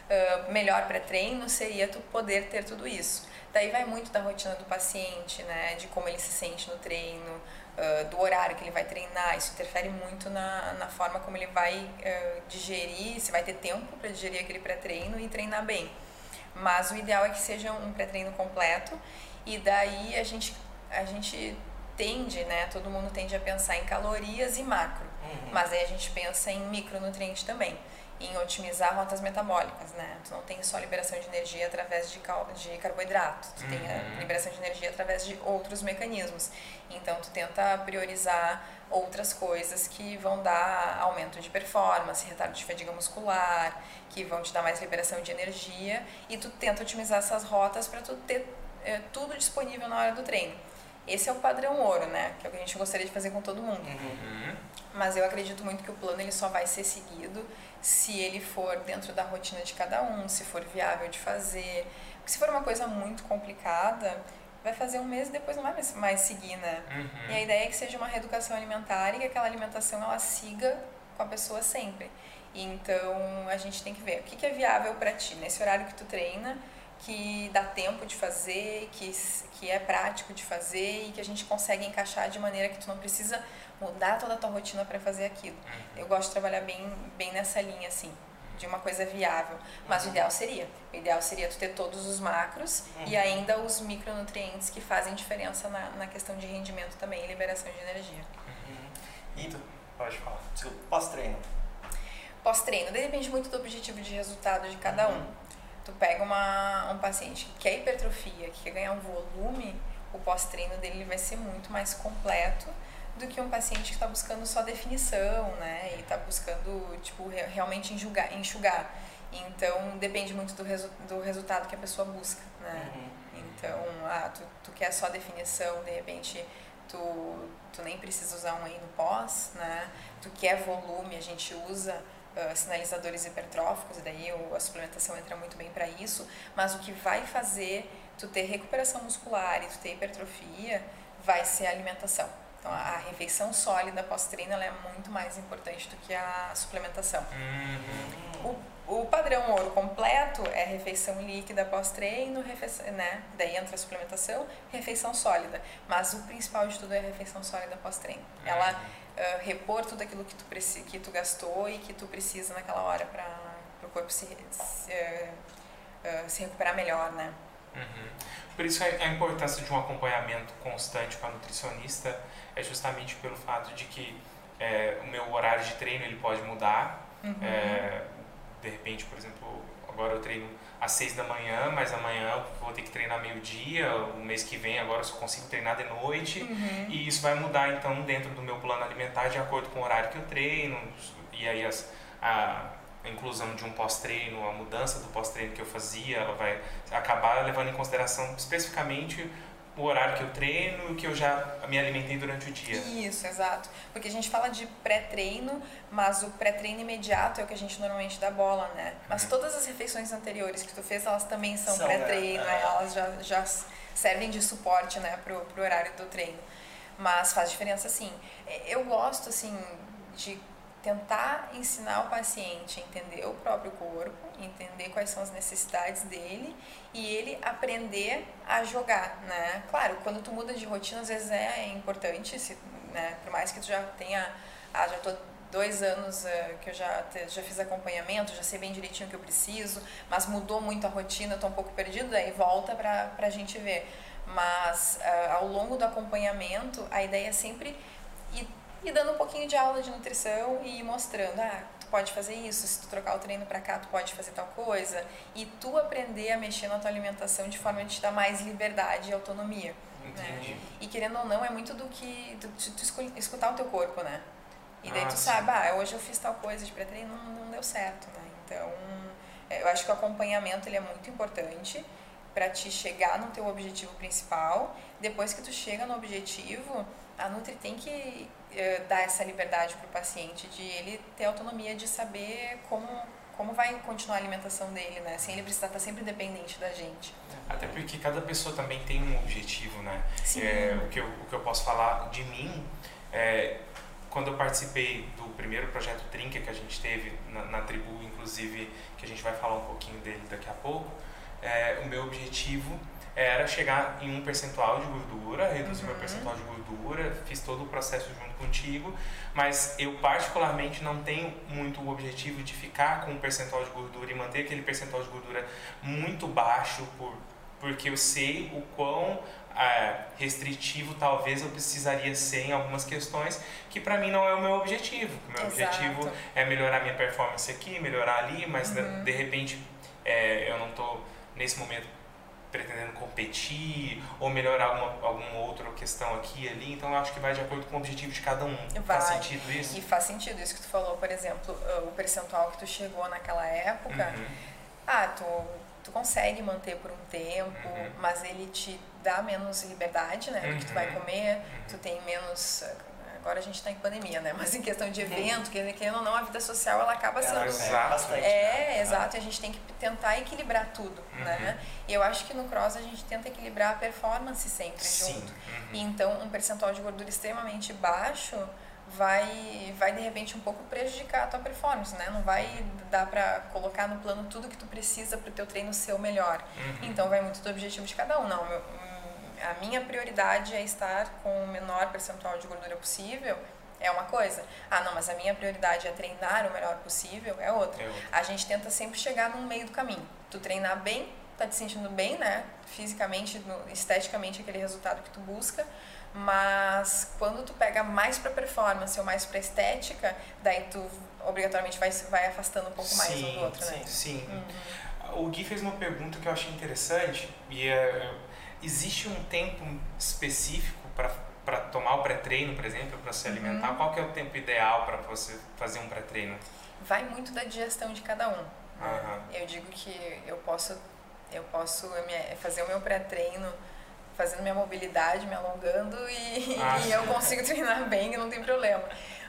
Speaker 3: Ah, melhor pré-treino seria tu poder ter tudo isso. Daí vai muito da rotina do paciente, né? De como ele se sente no treino, ah, do horário que ele vai treinar. Isso interfere muito na, na forma como ele vai ah, digerir, se vai ter tempo para digerir aquele pré-treino e treinar bem. Mas o ideal é que seja um pré-treino completo e daí a gente, a gente tende, né? Todo mundo tende a pensar em calorias e macro. Mas aí a gente pensa em micronutriente também, em otimizar rotas metabólicas, né? Tu não tem só liberação de energia através de, cal de carboidrato, tu tem a
Speaker 2: Uhum.
Speaker 3: liberação de energia através de outros mecanismos. Então tu tenta priorizar outras coisas que vão dar aumento de performance, retardo de fadiga muscular, que vão te dar mais liberação de energia e tu tenta otimizar essas rotas para tu ter eh, tudo disponível na hora do treino. Esse é o padrão ouro, né? Que é o que a gente gostaria de fazer com todo mundo.
Speaker 2: Uhum.
Speaker 3: Mas eu acredito muito que o plano ele só vai ser seguido se ele for dentro da rotina de cada um, se for viável de fazer. Porque se for uma coisa muito complicada, vai fazer um mês e depois não vai mais- mais seguir, né?
Speaker 2: Uhum.
Speaker 3: E a ideia é que seja uma reeducação alimentar e que aquela alimentação ela siga com a pessoa sempre. Então a gente tem que ver o que que é viável para ti nesse horário que tu treina, que dá tempo de fazer, que, que é prático de fazer e que a gente consegue encaixar de maneira que tu não precisa mudar toda a tua rotina para fazer aquilo.
Speaker 2: Uhum.
Speaker 3: Eu gosto de trabalhar bem, bem nessa linha assim. de uma coisa viável. Mas o ideal seria, o ideal seria tu ter todos os macros e
Speaker 1: Uhum.
Speaker 3: ainda os micronutrientes que fazem diferença na, na questão de rendimento também e liberação de energia.
Speaker 1: E
Speaker 2: Pode falar.
Speaker 1: pós-treino.
Speaker 3: Pós-treino, depende muito do objetivo de resultado de cada um. Tu pega uma, um paciente que quer hipertrofia, que quer ganhar um volume, o pós-treino dele ele vai ser muito mais completo do que um paciente que está buscando só definição, né? E está buscando, tipo, re- realmente enxugar, enxugar. Então, depende muito do, resu do resultado que a pessoa busca, né?
Speaker 1: Uhum.
Speaker 3: Então, ah, tu, tu quer só definição, de repente tu, tu nem precisa usar um whey no pós, né? Tu quer volume, a gente usa ah, sinalizadores hipertróficos, e daí a suplementação entra muito bem para isso, mas o que vai fazer tu ter recuperação muscular e tu ter hipertrofia vai ser a alimentação. Então, a refeição sólida pós-treino é muito mais importante do que a suplementação.
Speaker 2: Uhum.
Speaker 3: O, o padrão ouro completo é refeição líquida pós-treino, né? Daí entra a suplementação, refeição sólida. Mas o principal de tudo é a refeição sólida pós-treino. Ela ah, repor tudo aquilo que tu, que tu gastou e que tu precisa naquela hora para o corpo se, se, ah, se recuperar melhor, né?
Speaker 2: Uhum. Por isso a importância de um acompanhamento constante com a nutricionista é justamente pelo fato de que é, o meu horário de treino ele pode mudar.
Speaker 3: Uhum.
Speaker 2: É, de repente, por exemplo, agora eu treino às seis da manhã, mas amanhã eu vou ter que treinar meio-dia, o mês que vem agora eu só consigo treinar de noite.
Speaker 3: Uhum.
Speaker 2: E isso vai mudar então dentro do meu plano alimentar de acordo com o horário que eu treino. E aí as, a, a inclusão de um pós-treino, a mudança do pós-treino que eu fazia, ela vai acabar levando em consideração especificamente o horário que eu treino e o que eu já me alimentei durante o dia.
Speaker 3: Isso, exato. Porque a gente fala de pré-treino, mas o pré-treino imediato é o que a gente normalmente dá bola, né? Mas
Speaker 2: Uhum.
Speaker 3: todas as refeições anteriores que tu fez, elas também são,
Speaker 1: São,
Speaker 3: pré-treino,
Speaker 1: né?
Speaker 3: né? elas já, já servem de suporte, né, pro, pro horário do treino. Mas faz diferença sim. Eu gosto, assim, de tentar ensinar o paciente a entender o próprio corpo, entender quais são as necessidades dele e ele aprender a jogar, né? Claro, quando tu muda de rotina, às vezes é importante, se, né? Por mais que tu já tenha, ah, já tô dois anos eh, que eu já, já fiz acompanhamento, já sei bem direitinho o que eu preciso, mas mudou muito a rotina, tô um pouco perdido, daí volta pra, pra gente ver. Mas ah, ao longo do acompanhamento, a ideia é sempre ir, ir dando um pouquinho de aula de nutrição e mostrando, ah, tu pode fazer isso, se tu trocar o treino para cá, tu pode fazer tal coisa, e tu aprender a mexer na tua alimentação de forma a te dar mais liberdade e autonomia.
Speaker 2: Entendi.
Speaker 3: E querendo ou não, é muito do que tu escu- escutar o teu corpo, né? E daí
Speaker 2: Ah,
Speaker 3: tu sabe, ah, hoje eu fiz tal coisa de pré-treino, não, não deu certo, né? Então, é, eu acho que o acompanhamento ele é muito importante para te chegar no teu objetivo principal. Depois que tu chega no objetivo, a Nutri tem que dar essa liberdade para o paciente de ele ter autonomia de saber como como vai continuar a alimentação dele, né? Sem ele precisar estar sempre dependente da gente.
Speaker 2: Até porque cada pessoa também tem um objetivo, né?
Speaker 3: Sim.
Speaker 2: É, o, que eu, o que eu posso falar de mim é quando eu participei do primeiro projeto Trinca que a gente teve na, na tribo, inclusive, que a gente vai falar um pouquinho dele daqui a pouco, é, o meu objetivo era chegar em um percentual de gordura, reduzir meu
Speaker 3: Uhum.
Speaker 2: percentual de gordura, fiz todo o processo junto contigo, mas eu particularmente não tenho muito o objetivo de ficar com um percentual de gordura e manter aquele percentual de gordura muito baixo por porque eu sei o quão ah, restritivo talvez eu precisaria ser em algumas questões que para mim não é o meu objetivo. O meu
Speaker 3: Exato.
Speaker 2: objetivo é melhorar minha performance aqui, melhorar ali, mas de-
Speaker 3: Uhum.
Speaker 2: de repente é, eu não estou nesse momento pretendendo competir ou melhorar alguma, alguma outra questão aqui e ali, então eu acho que vai de acordo com o objetivo de cada um. Faz
Speaker 3: Vai.
Speaker 2: sentido isso?
Speaker 3: E faz sentido isso que tu falou, por exemplo, o percentual que tu chegou naquela época,
Speaker 2: Uhum.
Speaker 3: ah, tu, tu consegue manter por um tempo,
Speaker 2: Uhum.
Speaker 3: mas ele te dá menos liberdade, né? Do que tu vai
Speaker 2: Uhum.
Speaker 3: comer, tu tem menos. Agora a gente tá em pandemia, né? Mas em questão de evento, que querendo ou não, a vida social ela acaba
Speaker 1: Ela
Speaker 3: sendo.
Speaker 1: é
Speaker 2: Exato.
Speaker 1: bastante.
Speaker 3: É,
Speaker 1: né?
Speaker 3: exato, e a gente tem que tentar equilibrar tudo, né? E eu acho que no cross a gente tenta equilibrar a performance sempre
Speaker 2: Sim.
Speaker 3: junto.
Speaker 2: Uhum.
Speaker 3: E Então, um percentual de gordura extremamente baixo vai, vai de repente um pouco prejudicar a tua performance, né? Não vai dar pra colocar no plano tudo que tu precisa pro teu treino ser o melhor.
Speaker 2: Uhum.
Speaker 3: Então, vai muito do objetivo de cada um. Não, meu- a minha prioridade é estar com o menor percentual de gordura possível. é uma coisa. Ah, não, mas a minha prioridade é treinar o melhor possível, é outra.
Speaker 2: É outra.
Speaker 3: A gente tenta sempre chegar no meio do caminho. Tu treinar bem, tá te sentindo bem, né? Fisicamente, esteticamente, aquele resultado que tu busca. Mas quando tu pega mais pra performance ou mais pra estética, daí tu obrigatoriamente vai, vai afastando um pouco mais um
Speaker 2: Sim,
Speaker 3: do outro, né?
Speaker 2: Sim. O Gui fez uma pergunta que eu achei interessante e é, existe um tempo específico para tomar o pré-treino, por exemplo, para se alimentar?
Speaker 3: Uhum.
Speaker 2: Qual que é o tempo ideal para você fazer um pré-treino?
Speaker 3: Vai muito da digestão de cada um.
Speaker 2: Aham.
Speaker 3: Eu digo que eu posso, eu posso fazer o meu pré-treino fazendo minha mobilidade, me alongando e,
Speaker 2: Ah,
Speaker 3: e eu consigo treinar bem e não tem problema.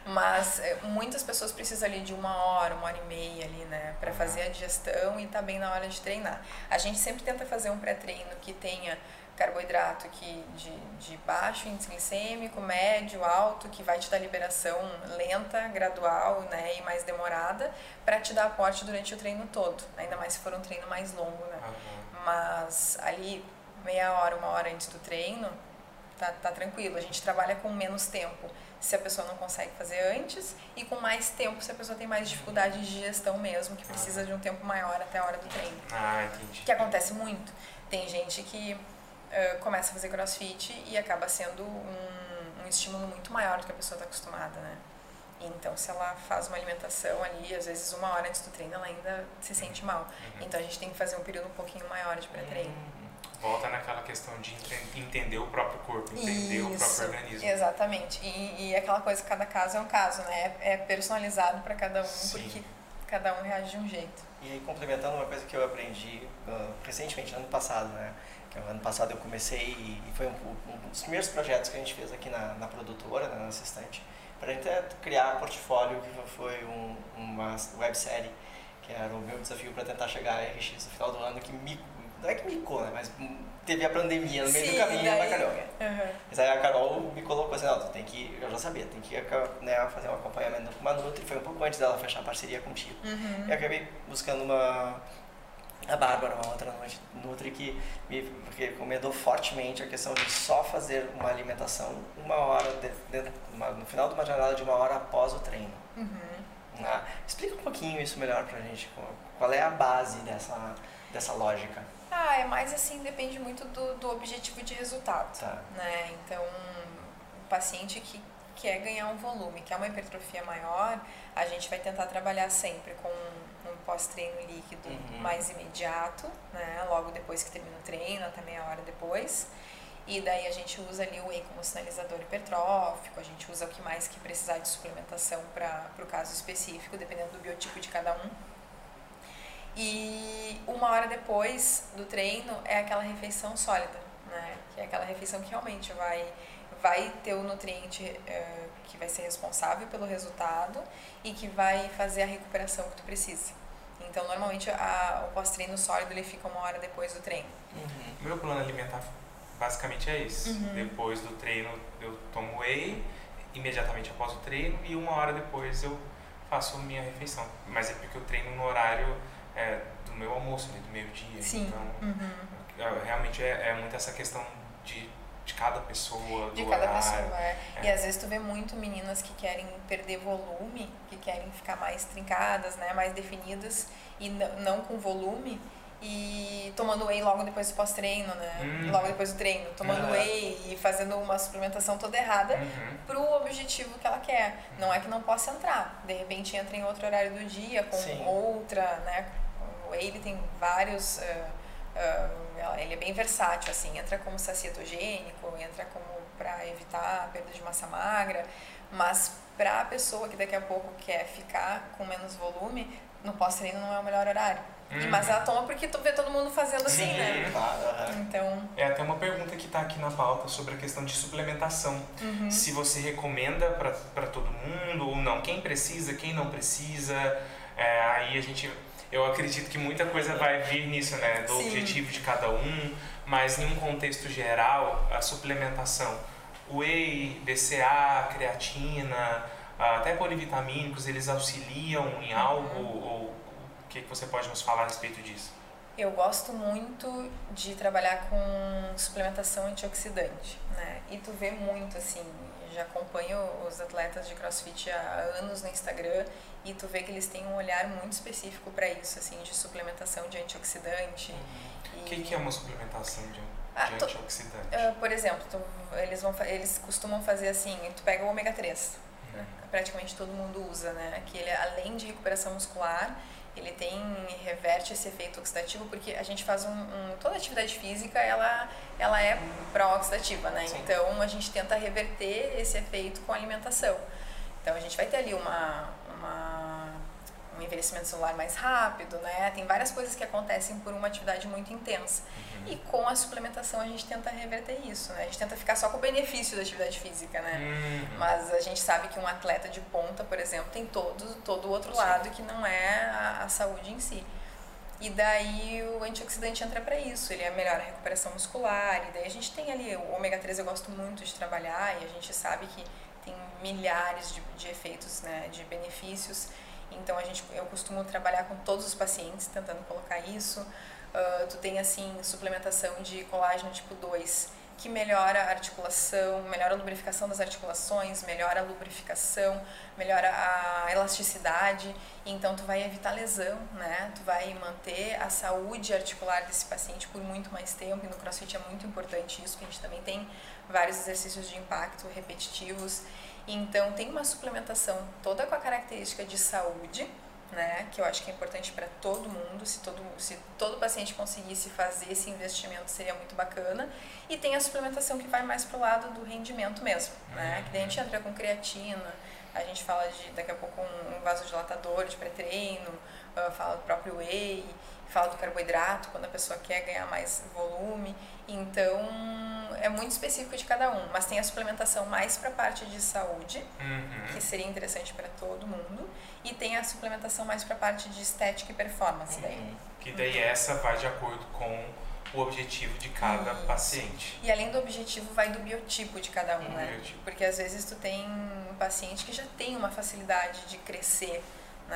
Speaker 3: Mas eh, muitas pessoas precisam ali de uma hora, uma hora e meia ali, né, para
Speaker 2: Aham.
Speaker 3: fazer a digestão e tá bem na hora de treinar. A gente sempre tenta fazer um pré-treino que tenha carboidrato que de, de baixo índice glicêmico, médio, alto, que vai te dar liberação lenta, gradual, né, e mais demorada, para te dar aporte durante o treino todo. Ainda mais se for um treino mais longo, né?
Speaker 2: Aham.
Speaker 3: Mas ali meia hora, uma hora antes do treino, tá, tá tranquilo. A gente trabalha com menos tempo se a pessoa não consegue fazer antes e com mais tempo se a pessoa tem mais dificuldade de digestão mesmo, que precisa de um tempo maior até a hora do treino.
Speaker 2: Ah, entendi.
Speaker 3: Que acontece muito. Tem gente que eh, começa a fazer crossfit e acaba sendo um, um estímulo muito maior do que a pessoa está acostumada, né? Então, se ela faz uma alimentação ali, às vezes uma hora antes do treino, ela ainda se sente mal.
Speaker 2: Uhum.
Speaker 3: Então, a gente tem que fazer um período um pouquinho maior de pré-treino.
Speaker 2: Hum, Volta naquela questão de ente- entender o próprio corpo, entender o
Speaker 3: Isso,
Speaker 2: próprio organismo.
Speaker 3: Exatamente. E, e aquela coisa, cada caso é um caso, né? É personalizado para cada um,
Speaker 2: Sim.
Speaker 3: porque cada um reage de um jeito.
Speaker 1: E aí, complementando uma coisa que eu aprendi ah, recentemente, ano passado, né? Que ano passado eu comecei e foi um, um dos primeiros projetos que a gente fez aqui na, na produtora, né, na Assistente, para a gente até criar um portfólio que foi um, uma websérie, que era o meu desafio para tentar chegar a RX no final do ano, que me, não é que me né? Mas teve a pandemia no meio do
Speaker 3: Sim,
Speaker 1: caminho
Speaker 3: daí-
Speaker 1: da Carol.
Speaker 3: Uhum.
Speaker 1: Mas aí a Carol me colocou assim, não, tu tem que, eu já sabia, tem que né, fazer um acompanhamento com uma Nutri, foi um pouco antes dela fechar a parceria contigo.
Speaker 3: Uhum.
Speaker 1: E eu acabei buscando uma. A Bárbara, uma outra Nutri- que me recomendou fortemente a questão de só fazer uma alimentação uma hora, de, dentro, uma- no final de uma jornada de uma hora após o treino.
Speaker 3: Uhum.
Speaker 1: né? Explica um pouquinho isso melhor pra gente, qual é a base dessa, dessa lógica.
Speaker 3: Ah, é mais assim, depende muito do, do objetivo de resultado.
Speaker 1: Tá.
Speaker 3: né? Então, um paciente que quer ganhar um volume, quer uma hipertrofia maior, a gente vai tentar trabalhar sempre com um pós-treino líquido
Speaker 1: Uhum.
Speaker 3: mais imediato, né? Logo depois que termina o treino, até meia hora depois. E daí a gente usa ali o whey como sinalizador hipertrófico, a gente usa o que mais que precisar de suplementação para o caso específico, dependendo do biotipo de cada um. E uma hora depois do treino é aquela refeição sólida, né? Que é aquela refeição que realmente vai, vai ter o nutriente eh, que vai ser responsável pelo resultado e que vai fazer a recuperação que tu precisa. Então, normalmente, a, o pós-treino sólido ele fica uma hora depois do treino.
Speaker 1: Uhum.
Speaker 2: Meu plano alimentar basicamente é isso.
Speaker 3: Uhum.
Speaker 2: Depois do treino eu tomo whey, imediatamente após o treino e uma hora depois eu faço minha refeição. Mas é porque eu treino no horário é, do meu almoço, né, do meio-dia. Então,
Speaker 3: Uhum.
Speaker 2: é, realmente é, é muito essa questão de, de cada pessoa,
Speaker 3: De cada
Speaker 2: horário.
Speaker 3: pessoa, é.
Speaker 2: É.
Speaker 3: E às vezes tu vê muito meninas que querem perder volume, que querem ficar mais trincadas, né, mais definidas e não com volume e tomando whey logo depois do pós-treino, né?
Speaker 2: Hum.
Speaker 3: Logo depois do treino, tomando
Speaker 1: Ah.
Speaker 3: whey e fazendo uma suplementação toda errada
Speaker 2: Uhum.
Speaker 3: pro objetivo que ela quer. Não é que não possa entrar, de repente entra em outro horário do dia com
Speaker 1: Sim.
Speaker 3: outra, né? Whey ele tem vários ah, ah, ele é bem versátil, assim, entra como sacietogênico, entra como para evitar a perda de massa magra, mas para a pessoa que daqui a pouco quer ficar com menos volume, no pós-treino não é o melhor horário. E,
Speaker 2: Uhum.
Speaker 3: mas ela toma porque tu vê todo mundo fazendo assim,
Speaker 2: Sim.
Speaker 3: né?
Speaker 1: Claro.
Speaker 3: Então,
Speaker 2: É até uma pergunta que está aqui na pauta sobre a questão de suplementação.
Speaker 3: uhum.
Speaker 2: Se você recomenda para todo mundo ou não, quem precisa, quem não precisa, é, aí a gente, eu acredito que muita coisa vai vir nisso, né, do
Speaker 3: Sim.
Speaker 2: objetivo de cada um, mas em um contexto geral, a suplementação, whey, BCA, creatina, até polivitamínicos, eles auxiliam em algo ou o que que você pode nos falar a respeito disso?
Speaker 3: Eu gosto muito de trabalhar com suplementação antioxidante, né? E tu vê muito, assim, já acompanho os atletas de CrossFit há anos no Instagram e tu vê que eles têm um olhar muito específico para isso, assim, de suplementação de antioxidante.
Speaker 2: Uhum. O que, que é uma suplementação de,
Speaker 3: Ah,
Speaker 2: de
Speaker 3: tu-
Speaker 2: antioxidante?
Speaker 3: Ah, por exemplo, tu- eles, vão, eles costumam fazer assim, tu pega o ômega 3, né? praticamente todo mundo usa, né? Que ele, além de recuperação muscular, ele tem reverte esse efeito oxidativo porque a gente faz um, um- toda atividade física ela ela é pró-oxidativa, né?
Speaker 1: Sim.
Speaker 3: Então a gente tenta reverter esse efeito com a alimentação. Então a gente vai ter ali uma, uma um envelhecimento celular mais rápido, né? Tem várias coisas que acontecem por uma atividade muito intensa.
Speaker 2: Uhum.
Speaker 3: E com a suplementação a gente tenta reverter isso, né? A gente tenta ficar só com o benefício da atividade física, né?
Speaker 2: Uhum.
Speaker 3: Mas a gente sabe que um atleta de ponta, por exemplo, tem todo, todo o outro
Speaker 2: Sim.
Speaker 3: lado que não é a, a saúde em si. E daí o antioxidante entra para isso, ele melhora a recuperação muscular, e daí a gente tem ali, o ômega 3 eu gosto muito de trabalhar, e a gente sabe que tem milhares de, de efeitos, né, de benefícios, então a gente, eu costumo trabalhar com todos os pacientes, tentando colocar isso. Ah, tu tem, assim, suplementação de colágeno tipo 2, que melhora a articulação, melhora a lubrificação das articulações, melhora a lubrificação, melhora a elasticidade, então tu vai evitar lesão, né? Tu vai manter a saúde articular desse paciente por muito mais tempo, e no CrossFit é muito importante isso, que a gente também tem vários exercícios de impacto repetitivos. Então tem uma suplementação toda com a característica de saúde, né, que eu acho que é importante para todo mundo, se todo, se todo paciente conseguisse fazer esse investimento seria muito bacana. E tem a suplementação que vai mais pro lado do rendimento mesmo, né, que daí a gente entra com creatina, a gente fala de daqui a pouco um, um vasodilatador de pré-treino, ah, fala do próprio whey, fala do carboidrato quando a pessoa quer ganhar mais volume. Então é muito específico de cada um, mas tem a suplementação mais para a parte de saúde,
Speaker 2: Uhum.
Speaker 3: que seria interessante para todo mundo, e tem a suplementação mais para a parte de estética e performance daí.
Speaker 1: Uhum.
Speaker 2: Que daí essa vai de acordo com o objetivo de cada
Speaker 3: Isso.
Speaker 2: paciente.
Speaker 3: E além do objetivo, vai do biotipo de cada um,
Speaker 2: Do
Speaker 3: né?
Speaker 2: biotipo.
Speaker 3: Porque às vezes tu tem um paciente que já tem uma facilidade de crescer,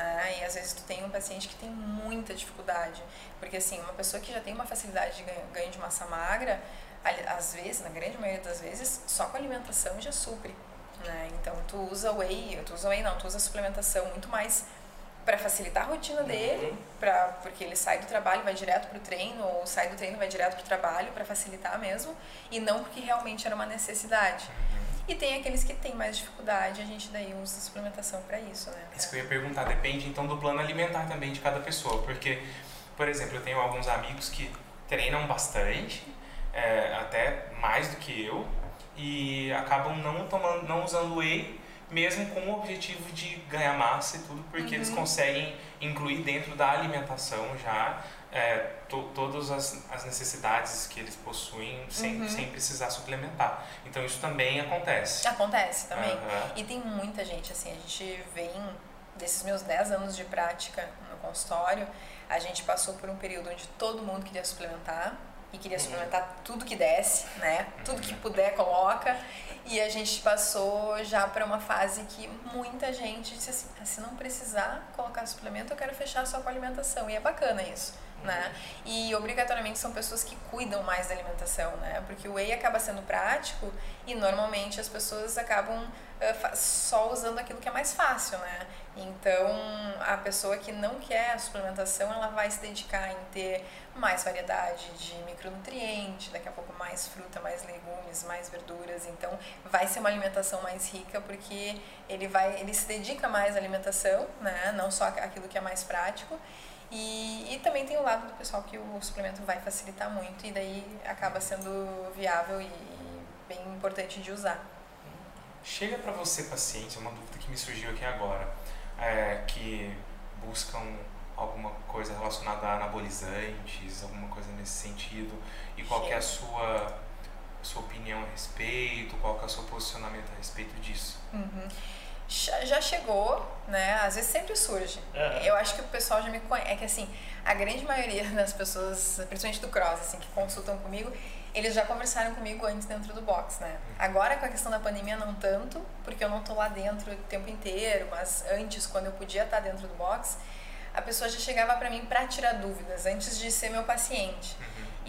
Speaker 3: né? E às vezes tu tem um paciente que tem muita dificuldade. Porque assim, uma pessoa que já tem uma facilidade de ganho, de massa magra, às vezes, na grande maioria das vezes, só com alimentação já supre, né? Então tu usa whey, tu usa whey não, tu usa suplementação muito mais para facilitar a rotina dele, pra, porque ele sai do trabalho, vai direto pro treino, ou sai do treino, vai direto pro trabalho para facilitar mesmo, e não porque realmente era uma necessidade. E tem aqueles que têm mais dificuldade, a gente daí usa suplementação para isso, né?
Speaker 2: Isso que eu ia perguntar, depende então do plano alimentar também de cada pessoa, porque, por exemplo, eu tenho alguns amigos que treinam bastante, é, até mais do que eu, e acabam não tomando, não usando whey, mesmo com o objetivo de ganhar massa e tudo, porque eles
Speaker 3: Uhum.
Speaker 2: conseguem incluir dentro da alimentação já é, to- todas as, as necessidades que eles possuem sem,
Speaker 3: Uhum.
Speaker 2: sem precisar suplementar. Então isso também acontece.
Speaker 3: Acontece também.
Speaker 2: Aham.
Speaker 3: E tem muita gente, assim, a gente vem desses meus 10 anos de prática no consultório, a gente passou por um período onde todo mundo queria suplementar e queria
Speaker 1: Uhum.
Speaker 3: suplementar tudo que desse, né? Tudo que puder coloca. E a gente passou já para uma fase que muita gente disse assim, "Ah, se não precisar colocar suplemento, eu quero fechar só com alimentação. E é bacana isso, né? E obrigatoriamente são pessoas que cuidam mais da alimentação, né? Porque o whey acaba sendo prático e normalmente as pessoas acabam fa- só usando aquilo que é mais fácil, né? Então, a pessoa que não quer a suplementação, ela vai se dedicar em ter mais variedade de micronutriente, daqui a pouco mais fruta, mais legumes, mais verduras. Então, vai ser uma alimentação mais rica porque ele vai, ele se dedica mais à alimentação, né? Não só aquilo que é mais prático. E, e também tem o lado do pessoal que o suplemento vai facilitar muito e daí acaba sendo viável e bem importante de usar.
Speaker 2: Chega para você, paciente, é uma dúvida que me surgiu aqui agora, é, que buscam alguma coisa relacionada a anabolizantes, alguma coisa nesse sentido, e qual é a sua, sua opinião a respeito, qual é o seu posicionamento a respeito disso?
Speaker 3: Uhum. Já chegou, né? Às vezes sempre surge. Eu acho que o pessoal já me conhece. É que assim, a grande maioria das pessoas, principalmente do cross, assim, que consultam comigo, eles já conversaram comigo antes dentro do box, né? Agora com a questão da pandemia não tanto, porque eu não tô lá dentro o tempo inteiro, mas antes, quando eu podia estar dentro do box, a pessoa já chegava para mim para tirar dúvidas, antes de ser meu paciente.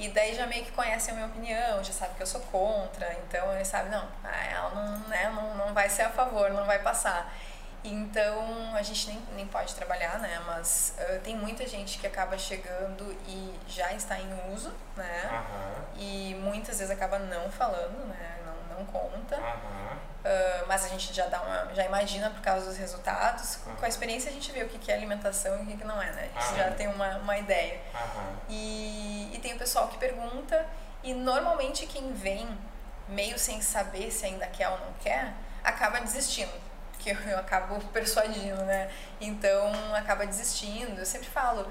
Speaker 2: Uhum.
Speaker 3: E daí já meio que conhecem a minha opinião, já sabe que eu sou contra, então eles sabem, não, ah, ela não, né, não, não vai ser a favor, não vai passar. Então a gente nem, nem pode trabalhar, né? Mas uh, tem muita gente que acaba chegando e já está em uso, né?
Speaker 2: Aham.
Speaker 3: E muitas vezes acaba não falando, né? Não, não conta.
Speaker 2: Aham.
Speaker 3: Uh, mas a gente já dá uma, já imagina por causa dos resultados. Com- Com a experiência a gente vê o que que é alimentação e o que que não é, né? A gente
Speaker 2: Ah.
Speaker 3: já tem uma, uma ideia.
Speaker 2: Aham.
Speaker 3: E, e tem o pessoal que pergunta, e normalmente quem vem meio sem saber se ainda quer ou não quer, acaba desistindo. Porque eu, eu acabo persuadindo, né? Então acaba desistindo. Eu sempre falo,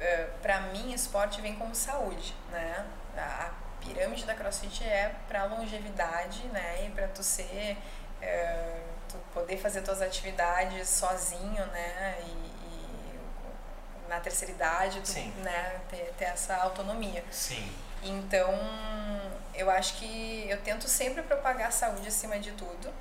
Speaker 3: eh, pra mim esporte vem como saúde, né? A pirâmide da CrossFit é pra longevidade, né? E pra tu ser, eh, tu poder fazer tuas atividades sozinho, né? E, e na terceira idade, tu, né? Ter, ter essa autonomia.
Speaker 2: Sim.
Speaker 3: Então, eu acho que eu tento sempre propagar a saúde acima de tudo.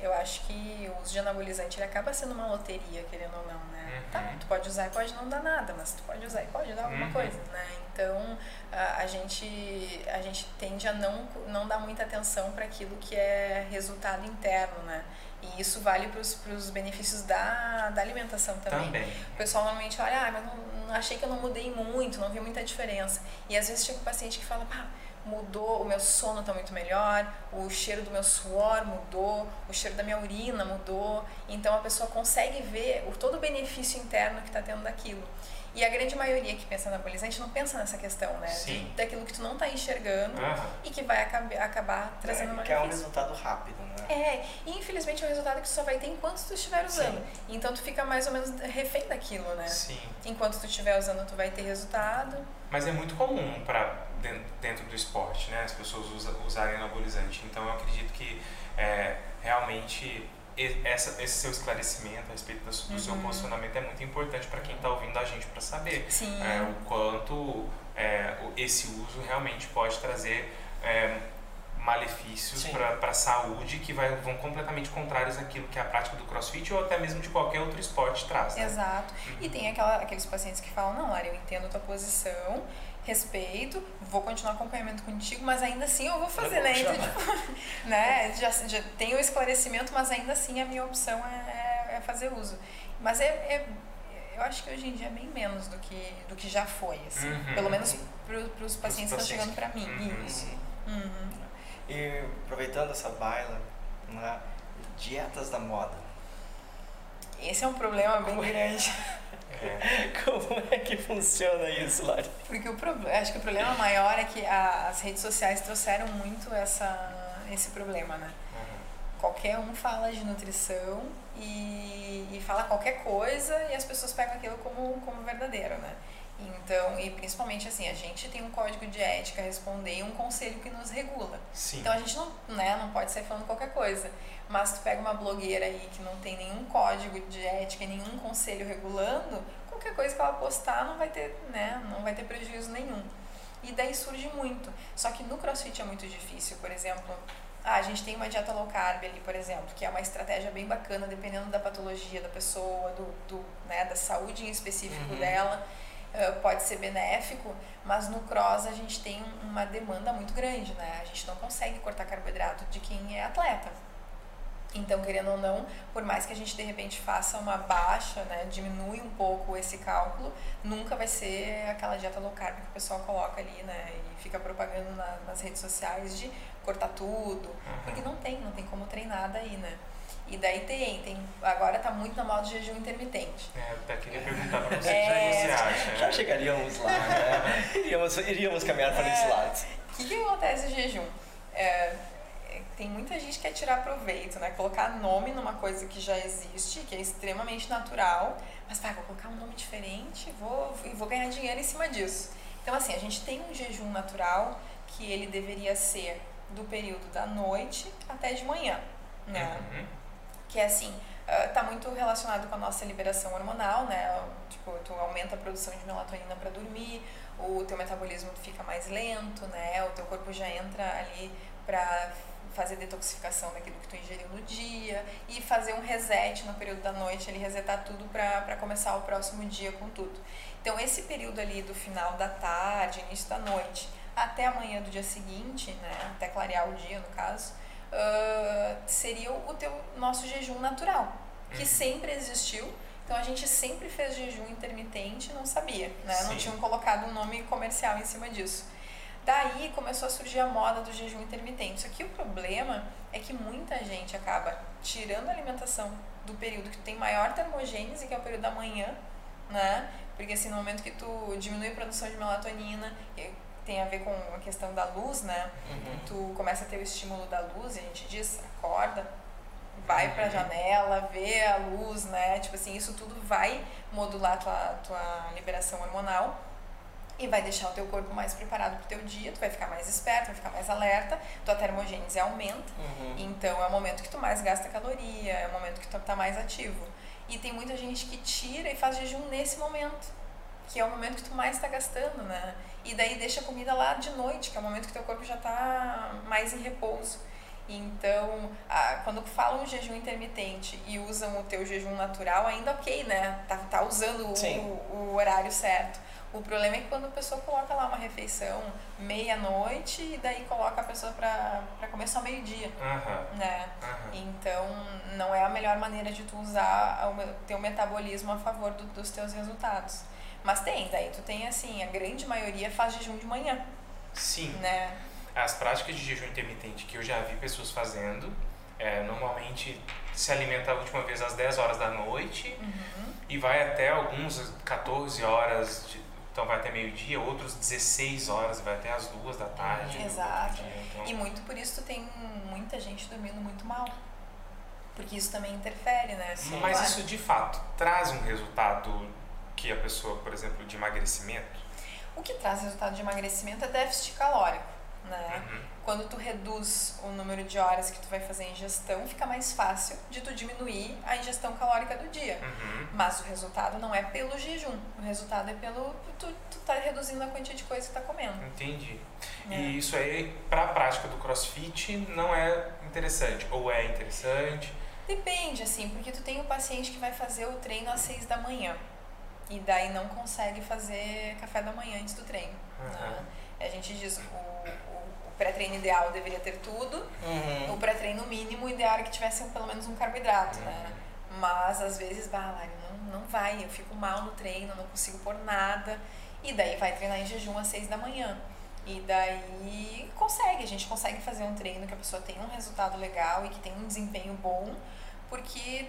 Speaker 3: Eu acho que o uso de anabolizante ele acaba sendo uma loteria, querendo ou não, né?
Speaker 2: Uhum.
Speaker 3: Tá, tu pode usar e pode não dar nada, mas tu pode usar e pode dar alguma
Speaker 2: Uhum.
Speaker 3: coisa, né? Então, a, a gente a gente tende a não não dar muita atenção para aquilo que é resultado interno, né? E isso vale para os benefícios da, da alimentação também.
Speaker 2: Também.
Speaker 3: O pessoal normalmente olha, ah, mas não, não- achei que eu não mudei muito, não vi muita diferença. E às vezes chega um paciente que fala, pá, mudou, o meu sono está muito melhor, o cheiro do meu suor mudou, o cheiro da minha urina mudou. Então a pessoa consegue ver o, todo o benefício interno que está tendo daquilo. E a grande maioria que pensa anabolizante não pensa nessa questão, né?
Speaker 2: Sim.
Speaker 3: Daquilo que tu não está enxergando
Speaker 2: Aham.
Speaker 3: e que vai acabar, acabar trazendo
Speaker 1: É,
Speaker 3: um
Speaker 1: que é um resultado rápido, né?
Speaker 3: É, e infelizmente é um resultado que tu só vai ter enquanto tu estiver usando. Então tu fica mais ou menos refém daquilo, né?
Speaker 2: Sim.
Speaker 3: Enquanto tu estiver usando, tu vai ter resultado.
Speaker 2: Mas é muito comum para dentro do esporte, né? As pessoas usa, usarem anabolizante. Então eu acredito que é, realmente essa, esse seu esclarecimento a respeito do, do seu
Speaker 3: Uhum.
Speaker 2: posicionamento é muito importante para quem está ouvindo a gente para saber é, o quanto é, esse uso realmente pode trazer é, malefícios
Speaker 1: Sim.
Speaker 2: para a saúde que vai, vão completamente contrários àquilo que a prática do crossfit ou até mesmo de qualquer outro esporte traz. Né?
Speaker 3: Exato. E tem aquela, aqueles pacientes que falam, não, Lara, eu entendo a tua posição, respeito, vou continuar acompanhamento contigo, mas ainda assim eu vou fazer,
Speaker 1: Eu vou
Speaker 3: né? Então, tipo, né? Já, já tenho o esclarecimento, mas ainda assim a minha opção é, é fazer uso. Mas é, é- eu acho que hoje em dia é bem menos do que, do que já foi, assim.
Speaker 2: Uhum.
Speaker 3: Pelo menos para os pacientes que estão chegando para mim.
Speaker 2: Uhum.
Speaker 3: Isso.
Speaker 1: Uhum. E aproveitando essa baila, né? dietas da moda.
Speaker 3: Esse é um problema bem
Speaker 1: Como é?
Speaker 3: grande.
Speaker 2: É.
Speaker 1: Como é que funciona isso, Lari?
Speaker 3: Porque o problema, acho que o problema maior é que a- as redes sociais trouxeram muito essa, esse problema, né?
Speaker 2: Uhum.
Speaker 3: Qualquer um fala de nutrição e, e fala qualquer coisa e as pessoas pegam aquilo como, como verdadeiro, né? Então, e principalmente assim, a gente tem um código de ética a responder e um conselho que nos regula.
Speaker 2: Sim.
Speaker 3: Então a gente não, né, não pode sair falando qualquer coisa. Mas tu pega uma blogueira aí que não tem nenhum código de ética, nenhum conselho regulando, qualquer coisa que ela postar não vai ter, né, não vai ter prejuízo nenhum. E daí surge muito. Só que no CrossFit é muito difícil, por exemplo, ah, a gente tem uma dieta low carb ali, por exemplo, que é uma estratégia bem bacana dependendo da patologia da pessoa, do, do né, da saúde em específico
Speaker 1: Uhum.
Speaker 3: dela. Uh, pode ser benéfico, mas no cross a gente tem uma demanda muito grande, né? A gente não consegue cortar carboidrato de quem é atleta. Então, querendo ou não, por mais que a gente de repente faça uma baixa, né, diminui um pouco esse cálculo, nunca vai ser aquela dieta low carb que o pessoal coloca ali, né, e fica propagando na- nas redes sociais de cortar tudo, porque não tem, não tem como treinar daí, né? E daí tem, tem agora tá muito na moda do jejum intermitente.
Speaker 2: É, eu até queria perguntar pra você
Speaker 3: É,
Speaker 2: o que você acha.
Speaker 1: Já chegaríamos lá, né? Iríamos, iríamos caminhar para esse lado.
Speaker 3: O que, que acontece no jejum? É, é, tem muita gente que quer tirar proveito, né? Colocar nome numa coisa que já existe, que é extremamente natural, mas vai, vou colocar um nome diferente vou, e vou ganhar dinheiro em cima disso. Então, assim, a gente tem um jejum natural que ele deveria ser do período da noite até de manhã, né?
Speaker 2: Uhum.
Speaker 3: Que é assim, ah, tá muito relacionado com a nossa liberação hormonal, né? Tipo, tu aumenta a produção de melatonina para dormir, o teu metabolismo fica mais lento, né? O teu corpo já entra ali para fazer detoxificação daquilo que tu ingeriu no dia e fazer um reset no período da noite, ele resetar tudo para começar o próximo dia com tudo. Então esse período ali do final da tarde, início da noite, até amanhã do dia seguinte, né, até clarear o dia no caso, uh, seria o teu nosso jejum natural, que uhum. sempre existiu. Então a gente sempre fez jejum intermitente, não sabia, né? Não tinham colocado um nome comercial em cima disso. Daí começou a surgir a moda do jejum intermitente. Só que o problema é que muita gente acaba tirando a alimentação do período que tem maior termogênese, que é o período da manhã, né? Porque assim, no momento que tu diminui a produção de melatonina, tem a ver com a questão da luz, né? Uhum. Tu começa a ter o estímulo da luz e a gente diz, acorda, vai pra uhum. janela, vê a luz, né? Tipo assim, isso tudo vai modular a tua, tua liberação hormonal e vai deixar o teu corpo mais preparado para o teu dia, tu vai ficar mais esperto, vai ficar mais alerta, tua termogênese aumenta, uhum. então é o momento que tu mais gasta caloria, é o momento que tu tá mais ativo. E tem muita gente que tira e faz jejum nesse momento, que é o momento que tu mais está gastando, né? E daí deixa a comida lá de noite, que é o momento que teu corpo já está mais em repouso. Então, a, quando falam jejum intermitente e usam o teu jejum natural, ainda ok, né? Tá, tá usando o, o horário certo. O problema é que quando a pessoa coloca lá uma refeição meia-noite e daí coloca a pessoa para comer só meio-dia. Uhum. Né? Uhum. Então, não é a melhor maneira de tu usar o teu metabolismo a favor do, dos teus resultados. Mas tem, daí tu tem assim, a grande maioria faz jejum de manhã.
Speaker 2: Sim. Né? As práticas de jejum intermitente que eu já vi pessoas fazendo, é, normalmente se alimenta a última vez às 10 horas da noite uhum. e vai até alguns 14 horas de, então vai até meio-dia, outros 16 horas, vai até as duas da tarde.
Speaker 3: Exato. então... E muito por isso tem muita gente dormindo muito mal. Porque isso também interfere, né?
Speaker 2: Sim, Mas isso de fato traz um resultado que a pessoa, por exemplo, de emagrecimento?
Speaker 3: O que traz resultado de emagrecimento é déficit calórico né? Uhum. Quando tu reduz o número de horas que tu vai fazer a ingestão, fica mais fácil de tu diminuir a ingestão calórica do dia. Uhum. Mas o resultado não é pelo jejum, o resultado é pelo tu, tu tá reduzindo a quantidade de coisa que tá comendo.
Speaker 2: Entendi. É. E isso aí para a prática do CrossFit não é interessante ou é interessante?
Speaker 3: Depende, assim, porque tu tem o paciente que vai fazer o treino às seis da manhã e daí não consegue fazer café da manhã antes do treino. Uhum. Né? A gente diz o, pré-treino ideal deveria ter tudo. Uhum. O pré-treino mínimo ideal era que tivesse pelo menos um carboidrato, né? uhum. né? Mas às vezes, bah, Lari, não, não vai, eu fico mal no treino, não consigo pôr nada. E daí vai treinar em jejum às seis da manhã. E daí consegue, a gente consegue fazer um treino que a pessoa tenha um resultado legal e que tenha um desempenho bom, porque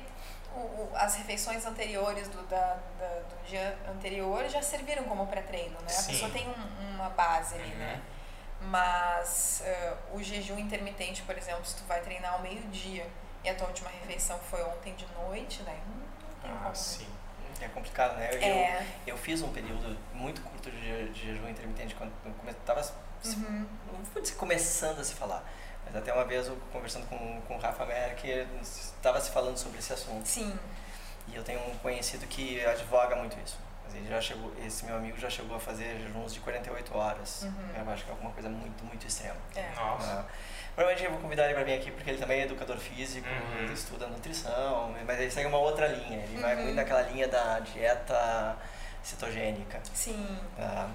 Speaker 3: o, o, as refeições anteriores do, da, da, do dia anterior já serviram como pré-treino, né? A pessoa tem um, uma base ali, né? uhum. né? Mas uh, o jejum intermitente, por exemplo, se tu vai treinar ao meio-dia e a tua última refeição foi ontem de noite, daí não, não tem
Speaker 2: ah, como. Sim.
Speaker 1: É complicado, né? Eu, é. eu, eu fiz um período muito curto de, de jejum intermitente quando eu estava uhum. dizer começando a se falar, mas até uma vez eu conversando com, com o Rafa Merck, estava se falando sobre esse assunto.
Speaker 3: Sim.
Speaker 1: E eu tenho um conhecido que advoga muito isso. Ele já chegou, esse meu amigo já chegou a fazer jejuns de 48 horas. Uhum. Eu acho que é alguma coisa muito, muito extrema.
Speaker 3: É. Nossa.
Speaker 1: provavelmente eu vou convidar ele para vir aqui porque ele também é educador físico, uhum. ele estuda nutrição, mas ele segue uma outra linha. Ele uhum. vai muito naquela linha da dieta cetogênica.
Speaker 3: Sim.
Speaker 1: Tá?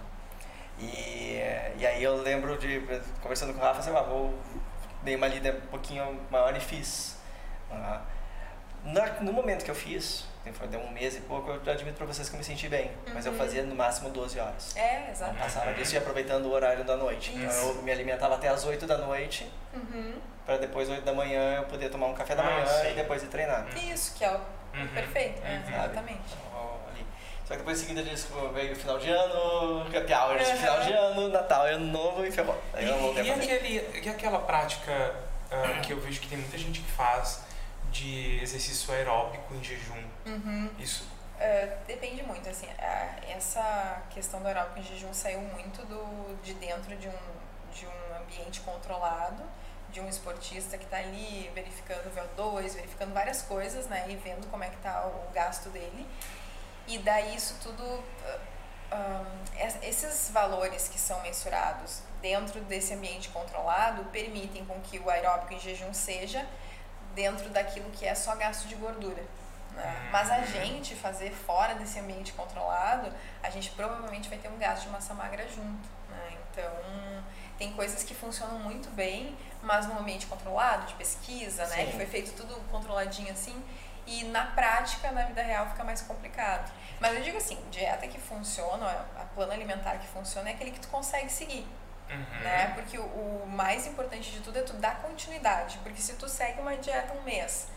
Speaker 1: E, e aí eu lembro de, conversando com o Rafa, assim, ah, vou, dei uma lida um pouquinho maior e fiz. Na, no momento que eu fiz, foi deu um mês e pouco, eu admito para vocês que eu me senti bem. Uhum. Mas eu uhum. fazia no máximo 12 horas.
Speaker 3: É, exato.
Speaker 1: Passava disso e aproveitando o horário da noite. Isso. Então eu me alimentava até as 8 da noite, uhum. para depois 8 da manhã eu poder tomar um café da ah, manhã sim. e depois ir treinar.
Speaker 3: Isso, que é o uhum. perfeito, é, exatamente. Então,
Speaker 1: Só que depois em seguida disso veio o final de ano, happy hour de final de ano, Natal, Ano Novo e ferrou.
Speaker 2: Aí eu e, e, aquele, e aquela prática uh, que eu vejo que tem muita gente que faz de exercício aeróbico em jejum. Uhum. Isso.
Speaker 3: Uh, depende muito, assim, uh, essa questão do aeróbico em jejum saiu muito do, de dentro de um, de um ambiente controlado, de um esportista que está ali verificando o VO2, verificando várias coisas, né, e vendo como é que está o gasto dele. E daí isso tudo, um, esses valores que são mensurados dentro desse ambiente controlado, permitem com que o aeróbico em jejum seja dentro daquilo que é só gasto de gordura. Né? Mas a gente fazer fora desse ambiente controlado, a gente provavelmente vai ter um gasto de massa magra junto. Né? Então, tem coisas que funcionam muito bem, mas no ambiente controlado, de pesquisa, né? Que foi feito tudo controladinho assim. E na prática, na vida real, fica mais complicado. Mas eu digo assim, dieta que funciona, a plano alimentar que funciona é aquele que tu consegue seguir. Uhum. Né? Porque o, o, mais importante de tudo é tu dar continuidade. Porque se tu segue uma dieta um mês,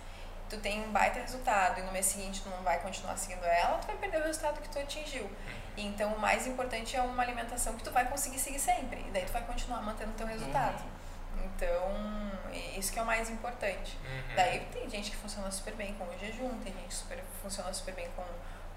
Speaker 3: tu tem um baita resultado e no mês seguinte tu não vai continuar seguindo ela, tu vai perder o resultado que tu atingiu. Uhum. Então o mais importante é uma alimentação que tu vai conseguir seguir sempre. E daí tu vai continuar mantendo o teu resultado. Uhum. Então, isso que é o mais importante. Uhum. Daí tem gente que funciona super bem com o jejum, tem gente que super, funciona super bem com,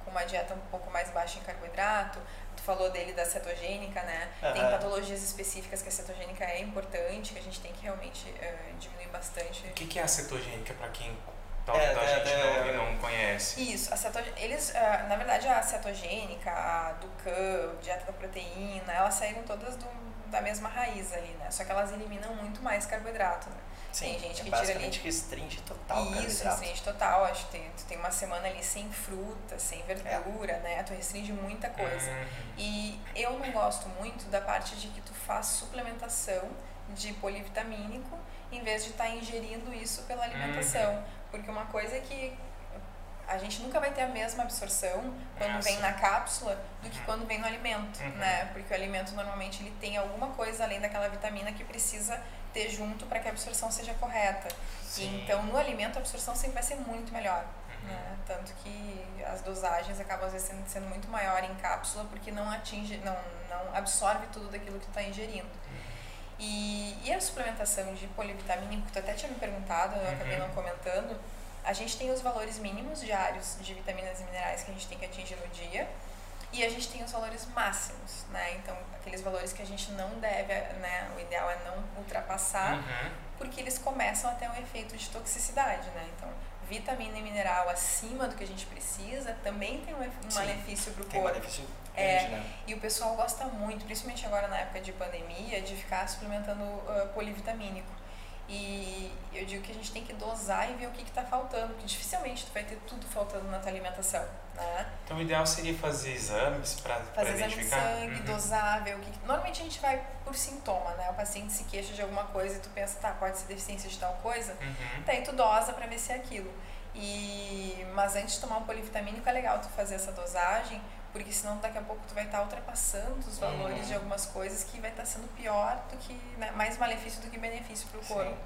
Speaker 3: com uma dieta um pouco mais baixa em carboidrato. Tu falou dele da cetogênica, né? Uhum. Tem patologias específicas que a cetogênica é importante, que a gente tem que realmente uh, diminuir bastante.
Speaker 2: O que, que é a cetogênica para quem então, é, a gente é, não, não conhece.
Speaker 3: Isso, a cetogênica, eles, uh, na verdade, a cetogênica, a Ducan, dieta da proteína, elas saíram todas do, da mesma raiz ali, né? Só que elas eliminam muito mais carboidrato, né?
Speaker 1: Sim, tem gente é que tira ali. restringe total
Speaker 3: Isso, restringe total. Acho que tem, tu tem uma semana ali sem fruta, sem verdura, é. né? Tu restringe muita coisa. Uhum. E eu não gosto muito da parte de que tu faz suplementação de polivitamínico em vez de estar tá ingerindo isso pela alimentação. Uhum. Porque uma coisa é que a gente nunca vai ter a mesma absorção quando ah, vem na cápsula do que uhum. quando vem no alimento, uhum. né? Porque o alimento normalmente ele tem alguma coisa além daquela vitamina que precisa ter junto para que a absorção seja correta. Sim. Então, no alimento a absorção sempre vai ser muito melhor. Uhum. Né? Tanto que as dosagens acabam às vezes sendo, sendo, muito maior em cápsula porque não atinge, não, não absorve tudo daquilo que tu está ingerindo. Uhum. E, e a suplementação de polivitamínico, tu até tinha me perguntado, eu acabei uhum. não comentando, a gente tem os valores mínimos diários de vitaminas e minerais que a gente tem que atingir no dia e a gente tem os valores máximos, né? Então, aqueles valores que a gente não deve, né? O ideal é não ultrapassar, uhum. porque eles começam a ter um efeito de toxicidade, né? Então, vitamina e mineral acima do que a gente precisa também tem um, um malefício para o corpo.
Speaker 1: Malefício é,
Speaker 3: né? E o pessoal gosta muito, principalmente agora na época de pandemia, de ficar suplementando uh, polivitamínico. E eu digo que a gente tem que dosar e ver o que está faltando, porque dificilmente tu vai ter tudo faltando na tua alimentação. Né?
Speaker 2: Então o ideal seria fazer exames para
Speaker 3: Fazer exame de sangue, uhum. dosar, ver o que. Normalmente a gente vai por sintoma, né? O paciente se queixa de alguma coisa e tu pensa, tá, pode ser deficiência de tal coisa. Uhum. Daí tu dosa para ver se é aquilo. E, mas antes de tomar um polivitamínico é legal tu fazer essa dosagem, porque senão daqui a pouco tu vai estar tá ultrapassando os valores uhum. de algumas coisas que vai estar tá sendo pior do que, né, mais malefício do que benefício para o corpo.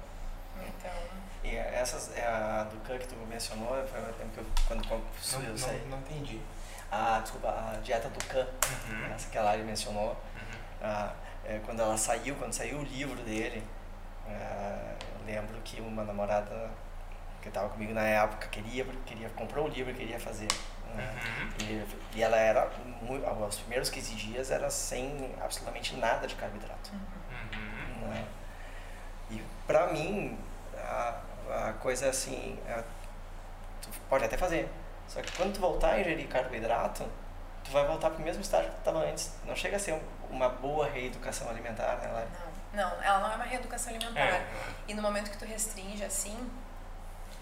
Speaker 3: Então...
Speaker 1: E essas, é a do Khan que tu mencionou, foi o tempo que eu, quando eu
Speaker 2: não,
Speaker 1: sei.
Speaker 2: Não, não entendi.
Speaker 1: Ah, desculpa, a dieta do Khan, uhum. essa que a Lari mencionou, uhum. ah, é, quando ela saiu, quando saiu o livro dele, ah, eu lembro que uma namorada que estava comigo na época queria, queria comprou o livro e queria fazer Uhum. E, e, ela era, os primeiros 15 dias era sem absolutamente nada de carboidrato. Uhum. Né? E pra mim, a, a coisa assim, a, tu pode até fazer, só que quando tu voltar a ingerir carboidrato, tu vai voltar pro mesmo estágio que tu estava antes. Não chega a ser uma boa reeducação alimentar, né, Lara?
Speaker 3: Não, não, ela não é uma reeducação alimentar. É. E no momento que tu restringe assim,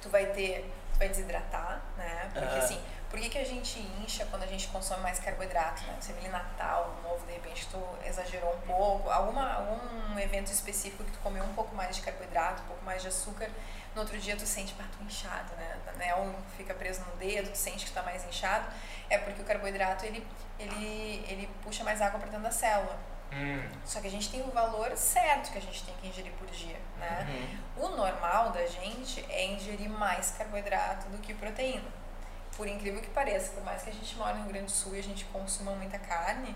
Speaker 3: tu vai ter, tu vai desidratar, né? Porque uhum. assim, por que, que a gente incha quando a gente consome mais carboidrato, né? Você vê Natal, no novo, de repente tu exagerou um pouco, alguma, algum evento específico que tu comeu um pouco mais de carboidrato, um pouco mais de açúcar, no outro dia tu sente, pá, tu inchado, né? né? Ou fica preso no dedo, tu sente que tá mais inchado, é porque o carboidrato, ele, ele, ele puxa mais água para dentro da célula. Hum. Só que a gente tem o valor certo que a gente tem que ingerir por dia, né? Uhum. O normal da gente é ingerir mais carboidrato do que proteína por incrível que pareça, por mais que a gente mora no Rio Grande do Sul e a gente consuma muita carne,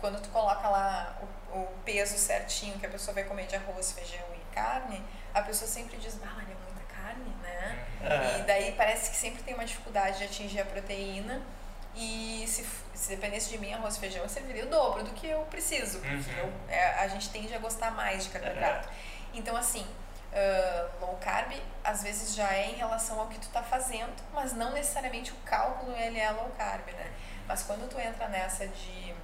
Speaker 3: quando tu coloca lá o, o peso certinho que a pessoa vai comer de arroz, feijão e carne, a pessoa sempre diz, ah, é muita carne, né? Uhum. E daí parece que sempre tem uma dificuldade de atingir a proteína. E se, se dependesse de mim, arroz e feijão, eu serviria o dobro do que eu preciso. Porque uhum. eu, é, a gente tende a gostar mais de carboidrato. Uhum. Então, assim, uh, low carb, às vezes já é em relação ao que tu está fazendo, mas não necessariamente o cálculo ele é low carb, né? Mas quando tu entra nessa de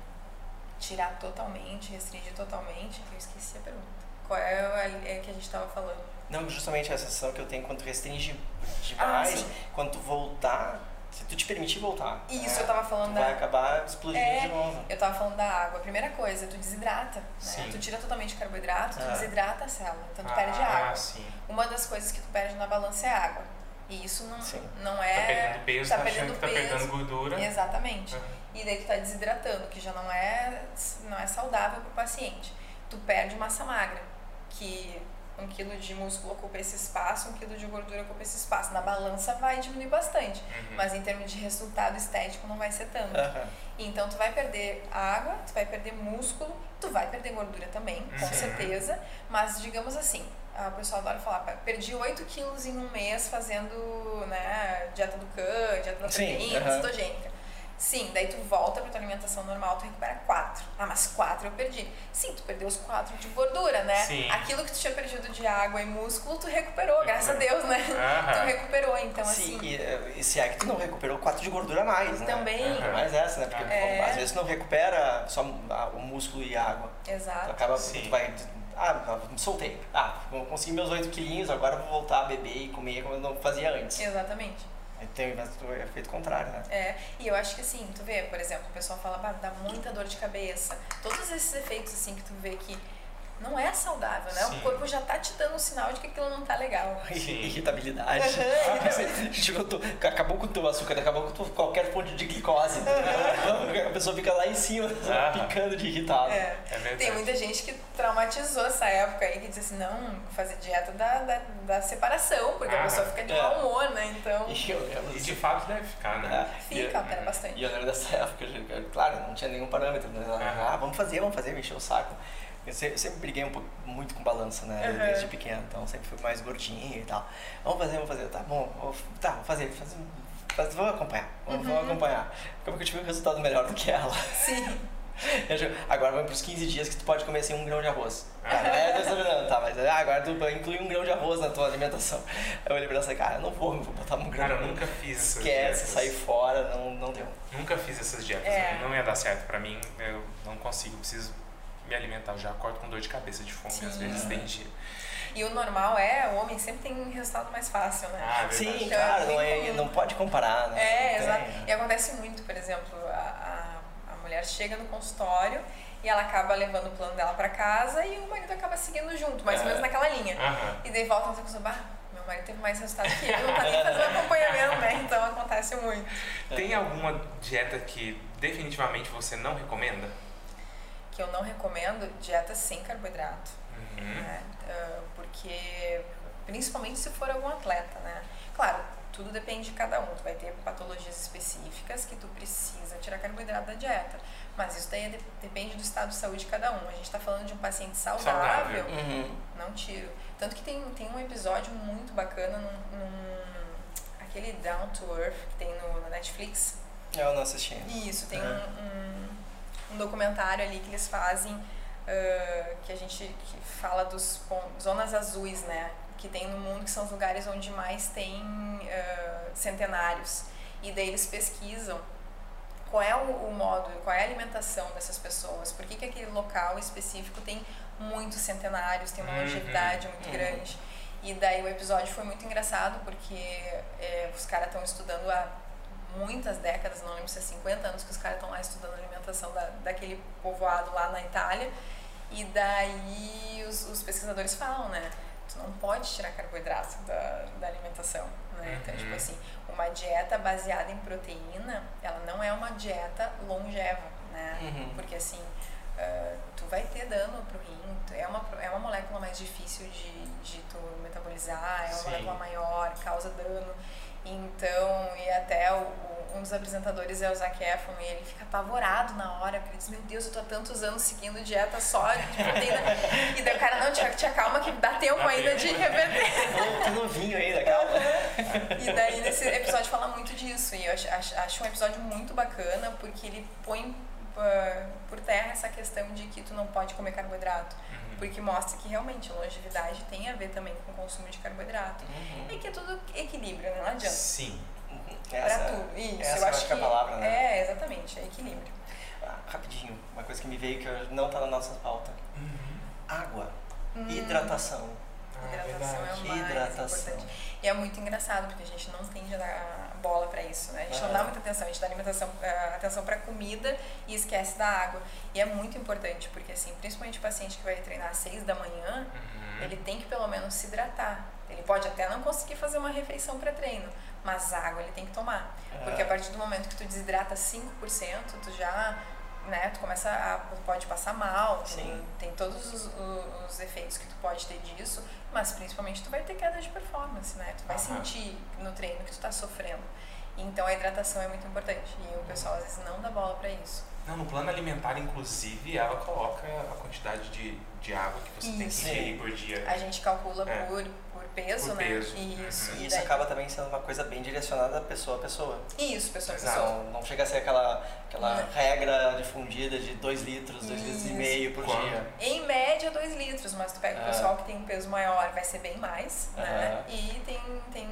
Speaker 3: tirar totalmente, restringir totalmente, eu esqueci a pergunta. Qual é a é que a gente estava falando?
Speaker 1: Não, justamente a sensação que eu tenho quando restringe
Speaker 3: Ah,
Speaker 1: demais,
Speaker 3: sim.
Speaker 1: quando voltar, se tu te permitir voltar.
Speaker 3: Isso,
Speaker 1: né,
Speaker 3: eu tava falando
Speaker 1: tu
Speaker 3: da-
Speaker 1: vai acabar explodindo
Speaker 3: É,
Speaker 1: de novo.
Speaker 3: Eu tava falando da água. Primeira coisa, tu desidrata, né? Tu tira totalmente o carboidrato, tu
Speaker 1: Ah.
Speaker 3: desidrata a célula, então tu
Speaker 2: ah,
Speaker 3: perde água.
Speaker 2: sim.
Speaker 3: Uma das coisas que tu perde na balança é água. E isso não,
Speaker 1: Sim.
Speaker 3: não
Speaker 2: Tá
Speaker 3: é.
Speaker 2: perdendo peso,
Speaker 3: tá
Speaker 2: tá, achando
Speaker 3: perdendo
Speaker 2: que tá
Speaker 3: peso.
Speaker 2: perdendo gordura.
Speaker 3: Exatamente.
Speaker 2: Uhum.
Speaker 3: E daí tu tá desidratando, que já não é, não é saudável pro paciente. Tu perde massa magra, que um quilo de músculo ocupa esse espaço, um quilo de gordura ocupa esse espaço. Na balança vai diminuir bastante,
Speaker 2: Uhum.
Speaker 3: mas em termos de resultado estético não vai ser tanto.
Speaker 1: Aham.
Speaker 3: Então tu vai perder água, tu vai perder músculo, tu vai perder gordura também, com
Speaker 2: Uhum.
Speaker 3: certeza. Mas digamos assim, a pessoa adora falar, "Pá, perdi 8 quilos em um mês fazendo né, dieta do CAN, dieta da
Speaker 1: Sim,
Speaker 3: proteína,
Speaker 1: aham.
Speaker 3: cetogênica. Sim, daí tu volta pra tua alimentação normal, tu recupera 4. Ah, mas 4 eu perdi. Sim, tu perdeu os 4 de gordura, né?
Speaker 2: Sim.
Speaker 3: Aquilo que tu tinha perdido de água e músculo, tu recuperou, graças a Deus, né? Tu recuperou, então
Speaker 1: Sim,
Speaker 3: assim.
Speaker 1: e, eh, e se é que tu não recuperou 4 de gordura a mais, né?
Speaker 3: Também.
Speaker 1: É mais essa, né? Porque
Speaker 3: É.
Speaker 1: às vezes tu não recupera só a- o músculo e a água. Tu
Speaker 3: Exato.
Speaker 1: acaba,
Speaker 2: Sim.
Speaker 1: tu vai. Ah, me soltei. Ah, vou conseguir meus 8 quilinhos, agora eu vou voltar a beber e comer como eu não fazia antes.
Speaker 3: Exatamente.
Speaker 1: Tem o efeito contrário, né?
Speaker 3: É, e eu acho que assim, tu vê, por exemplo, o pessoal fala, dá muita dor de cabeça. Todos esses efeitos assim que tu vê que não é saudável, né?
Speaker 2: Sim.
Speaker 3: O corpo já tá te dando um sinal de que aquilo não tá legal.
Speaker 2: Sim.
Speaker 1: Irritabilidade. Tu- acabou com o teu açúcar, acabou com tu- qualquer fonte de glicose. entendeu? A pessoa fica lá em cima,
Speaker 2: Aham.
Speaker 1: picando de irritado.
Speaker 3: É.
Speaker 2: É verdade.
Speaker 3: Tem muita gente que traumatizou essa época aí, que diz assim, não, fazer dieta da, da, da separação, porque a
Speaker 2: Ah,
Speaker 3: pessoa fica de
Speaker 1: é.
Speaker 3: mau humor, né? Então,
Speaker 1: E eu lembro
Speaker 2: E de fato deve ficar, né?
Speaker 1: é,
Speaker 3: fica,
Speaker 1: e-
Speaker 3: altera bastante.
Speaker 1: E eu lembro dessa época, eu- claro, não tinha nenhum parâmetro. Né? Ah, vamos fazer, vamos fazer, me encheu o saco. Eu sempre, eu sempre briguei um pouco, muito com balança, né?
Speaker 3: Aham.
Speaker 1: Desde pequeno, então sempre fui mais gordinho e tal. Vamos fazer, vamos fazer. Tá bom, vou, tá, vou fazer. fazer faz- vou acompanhar, vou
Speaker 3: Uhum.
Speaker 1: acompanhar. Como que eu tive um resultado melhor do que ela.
Speaker 3: Sim.
Speaker 1: Agora vamos pros 15 dias que tu pode comer assim um grão de arroz. Cara, é, tá tá, mas ah, agora tu inclui um grão de arroz na tua alimentação. Eu olhei pra ela e falei, cara, eu não vou, vou botar um grão
Speaker 2: Cara, eu nunca fiz essas
Speaker 1: Esquece,
Speaker 2: dietas.
Speaker 1: sair fora, não, não deu.
Speaker 2: Nunca fiz essas dietas,
Speaker 3: É.
Speaker 2: né? não ia dar certo pra mim. Eu não consigo, preciso me alimentar. Eu já acordo com dor de cabeça de fome,
Speaker 3: Sim.
Speaker 2: às vezes tem dia.
Speaker 3: E o normal é, o homem sempre tem um resultado mais fácil, né?
Speaker 2: Ah, é verdade.
Speaker 1: Sim,
Speaker 3: Então,
Speaker 1: cara,
Speaker 3: é
Speaker 1: não, é, não pode comparar, né?
Speaker 3: É, exato.
Speaker 1: né?
Speaker 3: E acontece muito, por exemplo, a, a, a mulher chega no consultório e ela acaba levando o plano dela pra casa e o marido acaba seguindo junto, mais ou
Speaker 1: É.
Speaker 3: menos naquela linha.
Speaker 2: Aham.
Speaker 3: E daí volta no consultório, bah, meu marido teve mais resultado que eu, não tá nem fazendo acompanhamento, né? Então acontece muito.
Speaker 2: Tem alguma dieta que definitivamente você não recomenda?
Speaker 3: Que eu não recomendo dieta sem carboidrato.
Speaker 2: Uhum.
Speaker 3: né? Ah, porque principalmente se for algum atleta, né? Claro, tudo depende de cada um. Tu vai ter patologias específicas que tu precisa tirar carboidrato da dieta. Mas isso daí é de- depende do estado de saúde de cada um. A gente está falando de um paciente saudável,
Speaker 2: Saudável.
Speaker 1: Uhum.
Speaker 3: não tiro. Tanto que tem, tem um episódio muito bacana num, num- aquele Down to Earth que tem no, na Netflix.
Speaker 1: Eu não assisti.
Speaker 3: Isso, tem
Speaker 1: Uhum.
Speaker 3: um, um, um documentário ali que eles fazem ah, que a gente que fala dos zonas azuis, né? Que tem no mundo que são os lugares onde mais tem ah, centenários. E daí eles pesquisam qual é o, o modo, qual é a alimentação dessas pessoas, por que, que aquele local específico tem muitos centenários, tem uma
Speaker 2: Uhum.
Speaker 3: longevidade muito
Speaker 1: Uhum.
Speaker 3: grande. E daí o episódio foi muito engraçado porque é, os caras estão estudando há muitas décadas, não lembro se é 50 anos que os caras estão lá estudando a alimentação da, daquele povoado lá na Itália. E daí os, os pesquisadores falam, né? Tu não pode tirar carboidrato da, da alimentação, né? Então,
Speaker 2: Uhum.
Speaker 3: tipo assim, uma dieta baseada em proteína, ela não é uma dieta longeva, né?
Speaker 1: Uhum.
Speaker 3: Porque assim, ah, tu vai ter dano pro rim, tu- é uma, é uma molécula mais difícil de, de tu metabolizar, é uma
Speaker 2: Sim.
Speaker 3: molécula maior, causa dano. Então, e até o, um dos apresentadores é o Zac Efron e ele fica apavorado na hora, porque ele diz, meu Deus, eu tô há tantos anos seguindo dieta só de proteína. e daí o cara, não, te, te acalma que dá tempo
Speaker 2: Dá
Speaker 3: ainda
Speaker 2: tempo.
Speaker 3: de reverter.
Speaker 1: Tô novinho ainda, calma.
Speaker 3: E daí nesse episódio fala muito disso. E eu acho, acho, acho um episódio muito bacana porque ele põe ah, por terra essa questão de que tu não pode comer carboidrato.
Speaker 2: Uhum.
Speaker 3: Porque mostra que realmente a longevidade tem a ver também com o consumo de carboidrato.
Speaker 1: Uhum.
Speaker 3: E que é tudo equilíbrio, né? Não adianta.
Speaker 2: Sim.
Speaker 3: Pra
Speaker 1: Essa,
Speaker 3: tudo. Isso,
Speaker 1: essa
Speaker 3: eu
Speaker 1: eu acho que é a palavra, né?
Speaker 3: É, exatamente, é equilíbrio.
Speaker 1: rapidinho, uma coisa que me veio que não tá na nossa pauta.
Speaker 2: Uhum.
Speaker 1: Água,
Speaker 3: Hum,
Speaker 1: hidratação.
Speaker 3: Hidratação é o
Speaker 2: verdade.
Speaker 3: mais
Speaker 1: Hidratação.
Speaker 3: importante. E é muito engraçado, porque a gente não tende a dar bola pra isso, né? A gente não
Speaker 1: Ah.
Speaker 3: dá muita atenção, a gente dá alimentação, eh, atenção pra comida e esquece da água. E é muito importante, porque assim, principalmente o paciente que vai treinar às seis da manhã,
Speaker 2: Uhum.
Speaker 3: ele tem que pelo menos se hidratar. Ele pode até não conseguir fazer uma refeição pré-treino, mas água ele tem que tomar. Porque a
Speaker 1: É,
Speaker 3: partir do momento que tu desidrata 5%, tu já, né, tu começa a, pode passar mal, tem, tem todos os, os- os efeitos que tu pode ter disso, mas principalmente tu vai ter queda de performance, né? Tu vai
Speaker 2: Aham.
Speaker 3: sentir no treino que tu tá sofrendo. Então a hidratação é muito importante e o pessoal às vezes não dá bola pra isso.
Speaker 2: Não, no plano alimentar, inclusive, ela coloca a quantidade de, de água que você tem que
Speaker 3: Isso.
Speaker 2: ingerir por dia.
Speaker 3: A gente calcula
Speaker 2: É.
Speaker 3: por peso,
Speaker 2: Por
Speaker 3: né?
Speaker 2: peso.
Speaker 3: Isso.
Speaker 2: Uhum.
Speaker 1: E isso
Speaker 3: daí-
Speaker 1: acaba também sendo uma coisa bem direcionada pessoa a pessoa.
Speaker 3: Isso, pessoa a pessoa.
Speaker 1: Não, não chega a ser aquela, aquela
Speaker 3: Não.
Speaker 1: regra difundida de 2 litros, 2 litros e meio por
Speaker 2: Quando?
Speaker 1: dia.
Speaker 3: Em média, 2 litros, mas tu pega o
Speaker 1: Ah.
Speaker 3: pessoal que tem um peso maior, vai ser bem mais, né? E tem, tem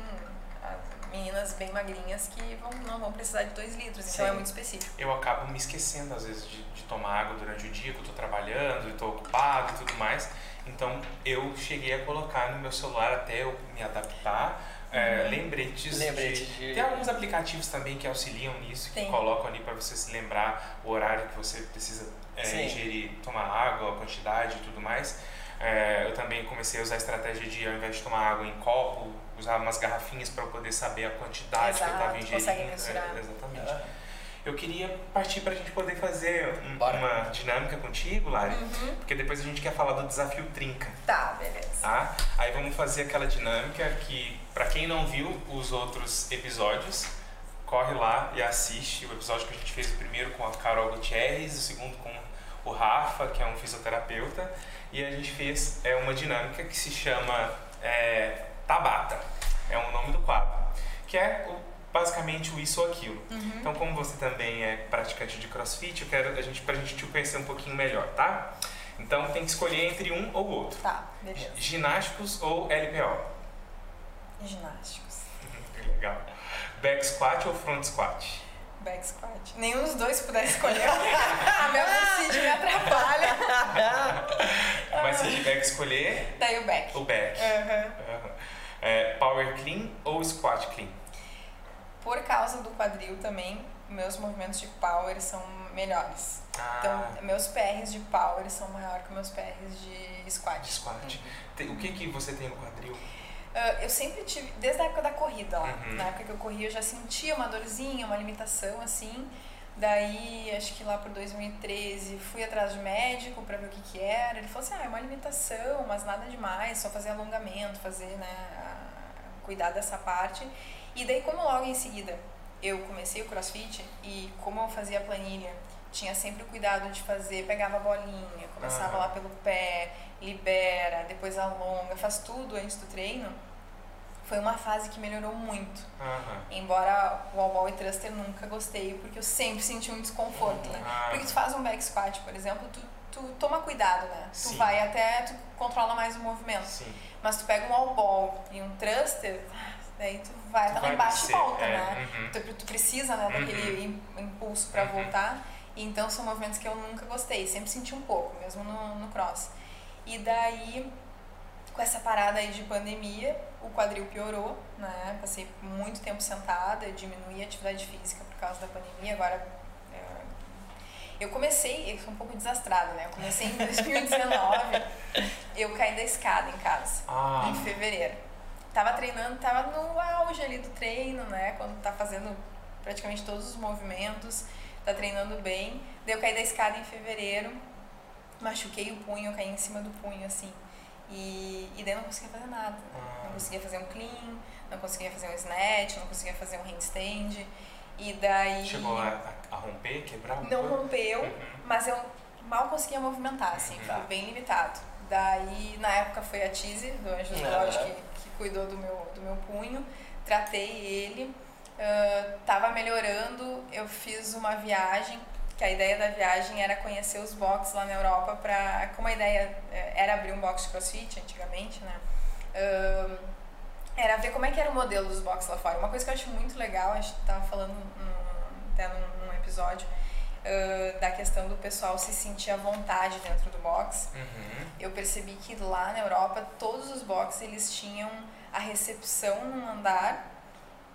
Speaker 3: ah, meninas bem magrinhas que vão, não vão precisar de 2 litros, então
Speaker 1: Sim.
Speaker 3: é muito específico.
Speaker 2: Eu acabo me esquecendo, às vezes, de, de tomar água durante o dia, que eu tô trabalhando e tô ocupado e tudo mais. Então, eu cheguei a colocar no meu celular até eu me adaptar. é,
Speaker 3: Uhum.
Speaker 2: lembretes,
Speaker 1: Lembrete
Speaker 2: de,
Speaker 1: de-
Speaker 2: Tem alguns aplicativos também que auxiliam nisso, que
Speaker 3: Tem.
Speaker 2: colocam ali para você se lembrar o horário que você precisa é,
Speaker 1: Sim.
Speaker 2: ingerir, tomar água, a quantidade e tudo mais. É, eu também comecei a usar a estratégia de, ao invés de tomar água em copo, usar umas garrafinhas para poder saber a quantidade que eu estava
Speaker 3: Exato,
Speaker 2: ingerindo.
Speaker 3: consegue mensurar.
Speaker 2: É, exatamente. Eu queria partir para a gente poder fazer um- uma dinâmica contigo, Lari,
Speaker 3: Uhum.
Speaker 2: porque depois a gente quer falar do desafio Trinca,
Speaker 3: Tá, beleza.
Speaker 2: tá? Aí vamos fazer aquela dinâmica que, para quem não viu os outros episódios, corre lá e assiste o episódio que a gente fez o primeiro com a Carol Gutierrez, o segundo com o Rafa, que é um fisioterapeuta, e a gente fez é, uma dinâmica que se chama é, Tabata, é o nome do quadro, que é o- basicamente o isso ou aquilo.
Speaker 3: Uhum.
Speaker 2: Então, como você também é praticante de crossfit, eu quero a gente, pra gente te conhecer um pouquinho melhor, tá? Então, tem que escolher entre um ou outro.
Speaker 3: Tá, beleza.
Speaker 2: Ginásticos ou LPO?
Speaker 3: Ginásticos.
Speaker 2: Que legal. Back squat ou front squat?
Speaker 3: Back squat. Nenhum dos dois puder escolher. a meu decide me atrapalha.
Speaker 2: Mas se tiver que escolher,
Speaker 3: Daí o back.
Speaker 2: o back.
Speaker 3: Aham.
Speaker 2: Aham. É, power clean ou squat clean?
Speaker 3: Por causa do quadril também, meus movimentos de power são melhores.
Speaker 2: Ah,
Speaker 3: Então, meus PRs de power são maiores que meus PRs de squat.
Speaker 2: de squat. Tem- O que, que você tem no quadril?
Speaker 3: Ah, eu sempre tive, desde a época da corrida lá,
Speaker 2: Uhum.
Speaker 3: na época que eu corria, eu já sentia uma dorzinha, uma limitação assim. Daí, acho que lá por 2013, fui atrás de médico pra ver o que que era. Ele falou assim: ah, é uma limitação, mas nada demais, só fazer alongamento, fazer, né, a- cuidar dessa parte. E daí, como logo em seguida eu comecei o crossfit e como eu fazia a planilha, tinha sempre o cuidado de fazer, pegava a bolinha, começava
Speaker 2: Aham.
Speaker 3: lá pelo pé, libera, depois alonga, faz tudo antes do treino. Foi uma fase que melhorou muito.
Speaker 2: Aham.
Speaker 3: Embora o wall ball e thruster nunca gostei, porque eu sempre senti um desconforto, né? Porque tu faz um back squat, por exemplo, tu, tu toma cuidado, né?
Speaker 2: Sim.
Speaker 3: Tu vai até, tu controla mais o movimento.
Speaker 2: sim.
Speaker 3: Mas tu pega um wall ball e um thruster, daí tu vai
Speaker 2: Tu
Speaker 3: lá
Speaker 2: vai
Speaker 3: embaixo
Speaker 2: descer,
Speaker 3: e volta,
Speaker 2: é,
Speaker 3: né?
Speaker 2: uhum.
Speaker 3: Tu, tu precisa, né, daquele im- impulso pra
Speaker 2: Uhum.
Speaker 3: voltar. E então são movimentos que eu nunca gostei, sempre senti um pouco, mesmo no, no cross. E daí, com essa parada aí de pandemia, o quadril piorou, né? Passei muito tempo sentada, diminuí a atividade física por causa da pandemia. Agora, é, eu comecei, eu sou um pouco desastrada, né? Eu comecei em 2019, eu caí da escada em casa
Speaker 2: Ah,
Speaker 3: em fevereiro. Tava treinando, tava no auge ali do treino, né? Quando tá fazendo praticamente todos os movimentos, tá treinando bem. Daí eu caí da escada em fevereiro, machuquei o punho, eu caí em cima do punho, assim. E, e daí eu não conseguia fazer nada.
Speaker 2: Ah.
Speaker 3: Não conseguia fazer um clean, não conseguia fazer um snatch, não conseguia fazer um handstand. E daí.
Speaker 2: chegou a, a- romper, quebrar um
Speaker 3: Não
Speaker 2: pouco?
Speaker 3: rompeu,
Speaker 2: Uhum.
Speaker 3: mas eu mal conseguia movimentar, assim,
Speaker 2: Uhum.
Speaker 3: foi bem limitado. Daí, na época, foi a Tise, do Anjos do
Speaker 1: Aham.
Speaker 3: Lodge, que, que cuidou do meu, do meu punho. Tratei ele, ah, tava melhorando, eu fiz uma viagem, que a ideia da viagem era conhecer os boxes lá na Europa, pra, como a ideia eh, era abrir um box de crossfit antigamente, né? Ah, era ver como é que era o modelo dos boxes lá fora. Uma coisa que eu acho muito legal, a gente tava falando num- até num, num episódio, uh, da questão do pessoal se sentir à vontade dentro do box.
Speaker 2: Uhum.
Speaker 3: Eu percebi que lá na Europa todos os boxes eles tinham a recepção num andar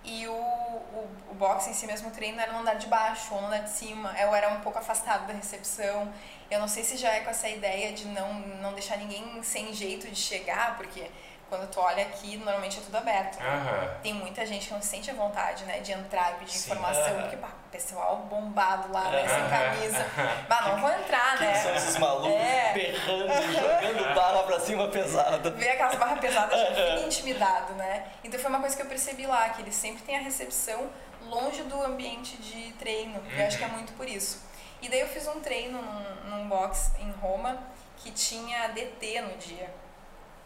Speaker 3: e o, o, o box em si mesmo o treino era no andar de baixo ou no andar de cima. Eu era um pouco afastado da recepção. Eu não sei se já é com essa ideia de não, não deixar ninguém sem jeito de chegar, porque quando tu olha aqui, normalmente é tudo aberto.
Speaker 2: Aham.
Speaker 3: Tem muita gente que não se sente à vontade, né, de entrar e pedir
Speaker 2: Sim.
Speaker 3: informação, porque, pá, pessoal bombado lá, né, sem camisa. Bah, não vou entrar,
Speaker 1: são
Speaker 3: né?
Speaker 1: esses malucos
Speaker 3: É.
Speaker 1: berrando, jogando barra pra cima pesada?
Speaker 3: Ver aquelas barras pesadas já fica intimidado, né? Então foi uma coisa que eu percebi lá, que eles sempre têm a recepção longe do ambiente de treino. Eu acho que é muito por isso. E daí eu fiz um treino num, num box em Roma que tinha DT no dia.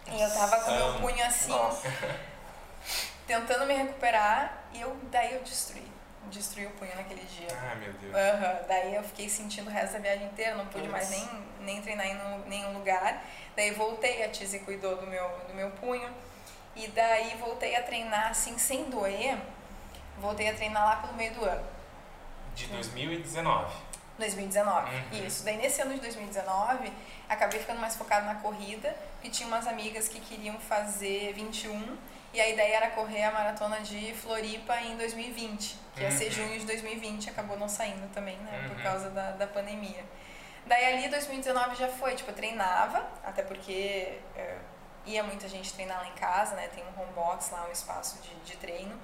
Speaker 3: E eu tava com meu punho assim,
Speaker 1: Nossa.
Speaker 3: tentando me recuperar, e eu, daí eu destruí. Destruí o punho naquele dia.
Speaker 2: Ah, meu Deus.
Speaker 3: Aham, Daí eu fiquei sentindo o resto da viagem inteira, não pude mais nem, nem treinar em nenhum lugar. Daí voltei, a Tizi cuidou do meu, do meu punho. E daí voltei a treinar assim, sem doer. Voltei a treinar lá pelo meio do ano,
Speaker 2: De 2019.
Speaker 3: 2019.
Speaker 2: Uhum.
Speaker 3: Isso. Daí nesse ano de 2019, acabei ficando mais focada na corrida, porque tinha umas amigas que queriam fazer 21. E a ideia era correr a maratona de Floripa em 2020, que ia ser
Speaker 2: Uhum.
Speaker 3: junho de 2020, acabou não saindo também, né, por
Speaker 2: Uhum.
Speaker 3: causa da, da pandemia. Daí ali 2019 já foi, tipo, eu treinava, até porque é, ia muita gente treinar lá em casa, né, tem um home box lá, um espaço de, de treino,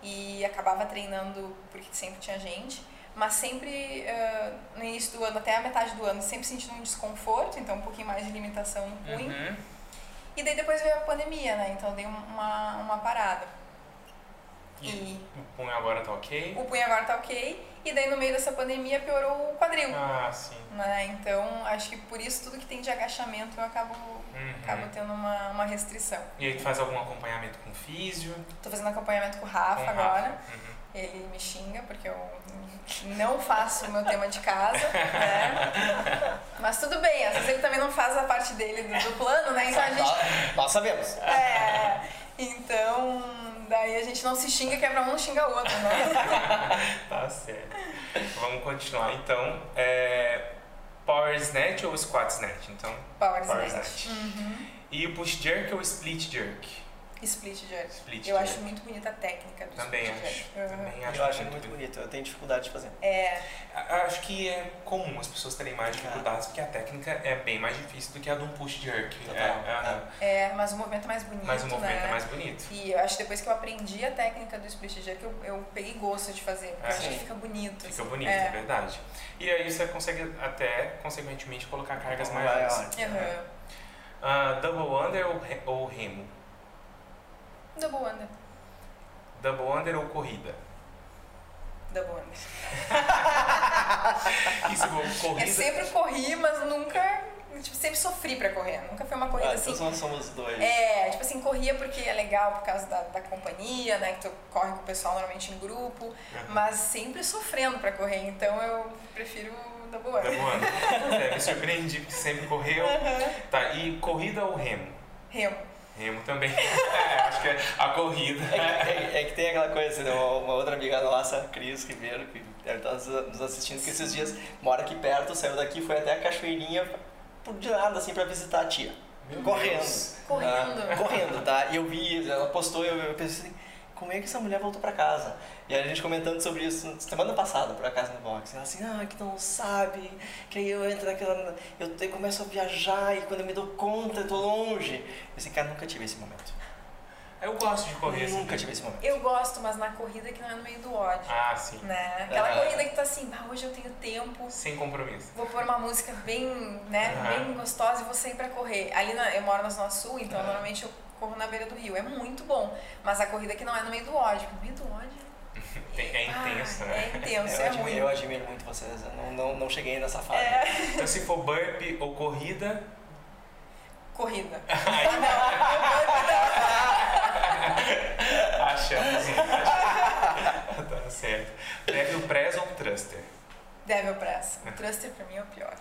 Speaker 3: e acabava treinando porque sempre tinha gente, mas sempre é, no início do ano, até a metade do ano, sempre sentindo um desconforto, então um pouquinho mais de limitação no punho.
Speaker 2: Uhum.
Speaker 3: E daí depois veio a pandemia, né? Então dei uma, uma parada.
Speaker 2: E
Speaker 3: E
Speaker 2: o punho agora tá ok?
Speaker 3: o punho agora tá ok. E daí no meio dessa pandemia piorou o quadril.
Speaker 2: Ah, sim.
Speaker 3: Né? Então acho que por isso tudo que tem de agachamento eu acabo,
Speaker 2: Uhum.
Speaker 3: acabo tendo uma, uma restrição.
Speaker 2: E aí tu faz algum acompanhamento com físio?
Speaker 3: Tô fazendo acompanhamento com o Rafa
Speaker 2: com
Speaker 3: agora.
Speaker 2: Rafa? Uhum.
Speaker 3: Ele me xinga porque eu não faço o meu tema de casa, né? Mas tudo bem, às vezes ele também não faz a parte dele do, do plano, né? Então a gente
Speaker 1: Nós, sabemos.
Speaker 3: É, então, daí a gente não se xinga, que é pra um não xinga o outro, né?
Speaker 2: Tá certo. Vamos continuar. Então, é... Power Snatch ou Squat Snatch? Então,
Speaker 3: Power
Speaker 2: Power
Speaker 3: Snatch.
Speaker 2: Snatch. E o Push Jerk ou Split Jerk?
Speaker 3: Split jerk.
Speaker 2: Split
Speaker 3: Eu acho muito bonita a técnica do
Speaker 2: Também
Speaker 3: split
Speaker 2: acho.
Speaker 3: jerk. Uhum.
Speaker 2: Também acho
Speaker 1: Eu acho muito bonito, eu tenho dificuldade de fazer.
Speaker 3: É,
Speaker 2: Acho que é comum as pessoas terem mais dificuldades, porque a técnica é bem mais difícil do que a de um push jerk.
Speaker 1: Total.
Speaker 2: É, aham.
Speaker 3: é, mas o movimento é mais bonito,
Speaker 2: Mas o movimento
Speaker 3: né?
Speaker 2: é mais bonito.
Speaker 3: E eu acho que depois que eu aprendi a técnica do split jerk, eu, eu peguei gosto de fazer, porque
Speaker 2: É.
Speaker 3: eu acho que fica bonito.
Speaker 2: Fica
Speaker 3: assim.
Speaker 2: bonito, é.
Speaker 3: É.
Speaker 2: verdade. E aí você consegue até, consequentemente, colocar cargas
Speaker 1: Maior.
Speaker 2: maiores.
Speaker 3: Uhum.
Speaker 2: Ah, double under ou, re- ou remo?
Speaker 3: Double under.
Speaker 2: Double under ou corrida?
Speaker 3: Double under.
Speaker 2: Se for corrida...
Speaker 3: É sempre corri, mas nunca. Tipo, sempre sofri pra correr. Nunca foi uma corrida
Speaker 1: Ah,
Speaker 3: assim.
Speaker 1: então nós somos dois.
Speaker 3: É, tipo assim, corria porque é legal por causa da, da companhia, né? Que tu corre com o pessoal normalmente em grupo,
Speaker 2: Uhum.
Speaker 3: mas sempre sofrendo pra correr, então eu prefiro double
Speaker 2: Double
Speaker 3: under.
Speaker 2: under. É, me surpreendi porque sempre correu. Tá, e corrida ou remo?
Speaker 3: Remo.
Speaker 2: Remo também. É, acho que é a corrida.
Speaker 1: É, que- é- é que tem aquela coisa, né? uma, uma outra amiga nossa, Cris Ribeiro, que deve estar nos- nos assistindo, que esses dias mora aqui perto, saiu daqui, foi até a Cachoeirinha por de nada, assim, pra visitar a tia.
Speaker 2: Meu
Speaker 1: correndo.
Speaker 2: Deus.
Speaker 3: Correndo.
Speaker 1: Ah, correndo, tá? E eu vi, ela postou, eu, eu pensei assim, como é que essa mulher voltou pra casa? E aí a gente comentando sobre isso semana passada, por acaso, no box. Ela assim, ah, que tu não sabe, que aí eu entro naquela. Eu, te- começo a viajar e quando eu me dou conta, eu tô longe. Eu assim, cara, nunca tive esse momento.
Speaker 2: Eu gosto de correr assim.
Speaker 1: nunca tive esse momento.
Speaker 3: Eu gosto, mas na corrida que não é no meio do ódio.
Speaker 2: Ah, sim.
Speaker 3: Né? Aquela
Speaker 1: Ah.
Speaker 3: corrida que tu tá assim, bah, hoje eu tenho tempo,
Speaker 2: Sem compromisso.
Speaker 3: vou pôr uma música bem, né,
Speaker 2: Aham.
Speaker 3: bem gostosa e vou sair pra correr. Ali na, eu moro na Zona Sul, então
Speaker 2: Aham.
Speaker 3: normalmente eu corro na beira do rio. É muito bom. Mas a corrida que não é no meio do ódio. No meio do ódio.
Speaker 2: É intenso,
Speaker 3: ah,
Speaker 2: né?
Speaker 3: É intenso,
Speaker 1: eu,
Speaker 3: é
Speaker 1: admiro, eu admiro muito vocês, eu não, não, não cheguei nessa fase.
Speaker 3: É,
Speaker 2: Então se for burpee ou corrida,
Speaker 3: corrida.
Speaker 2: achamos. tá certo. Devil press ou thruster?
Speaker 3: Devil Press. O thruster pra mim é o pior.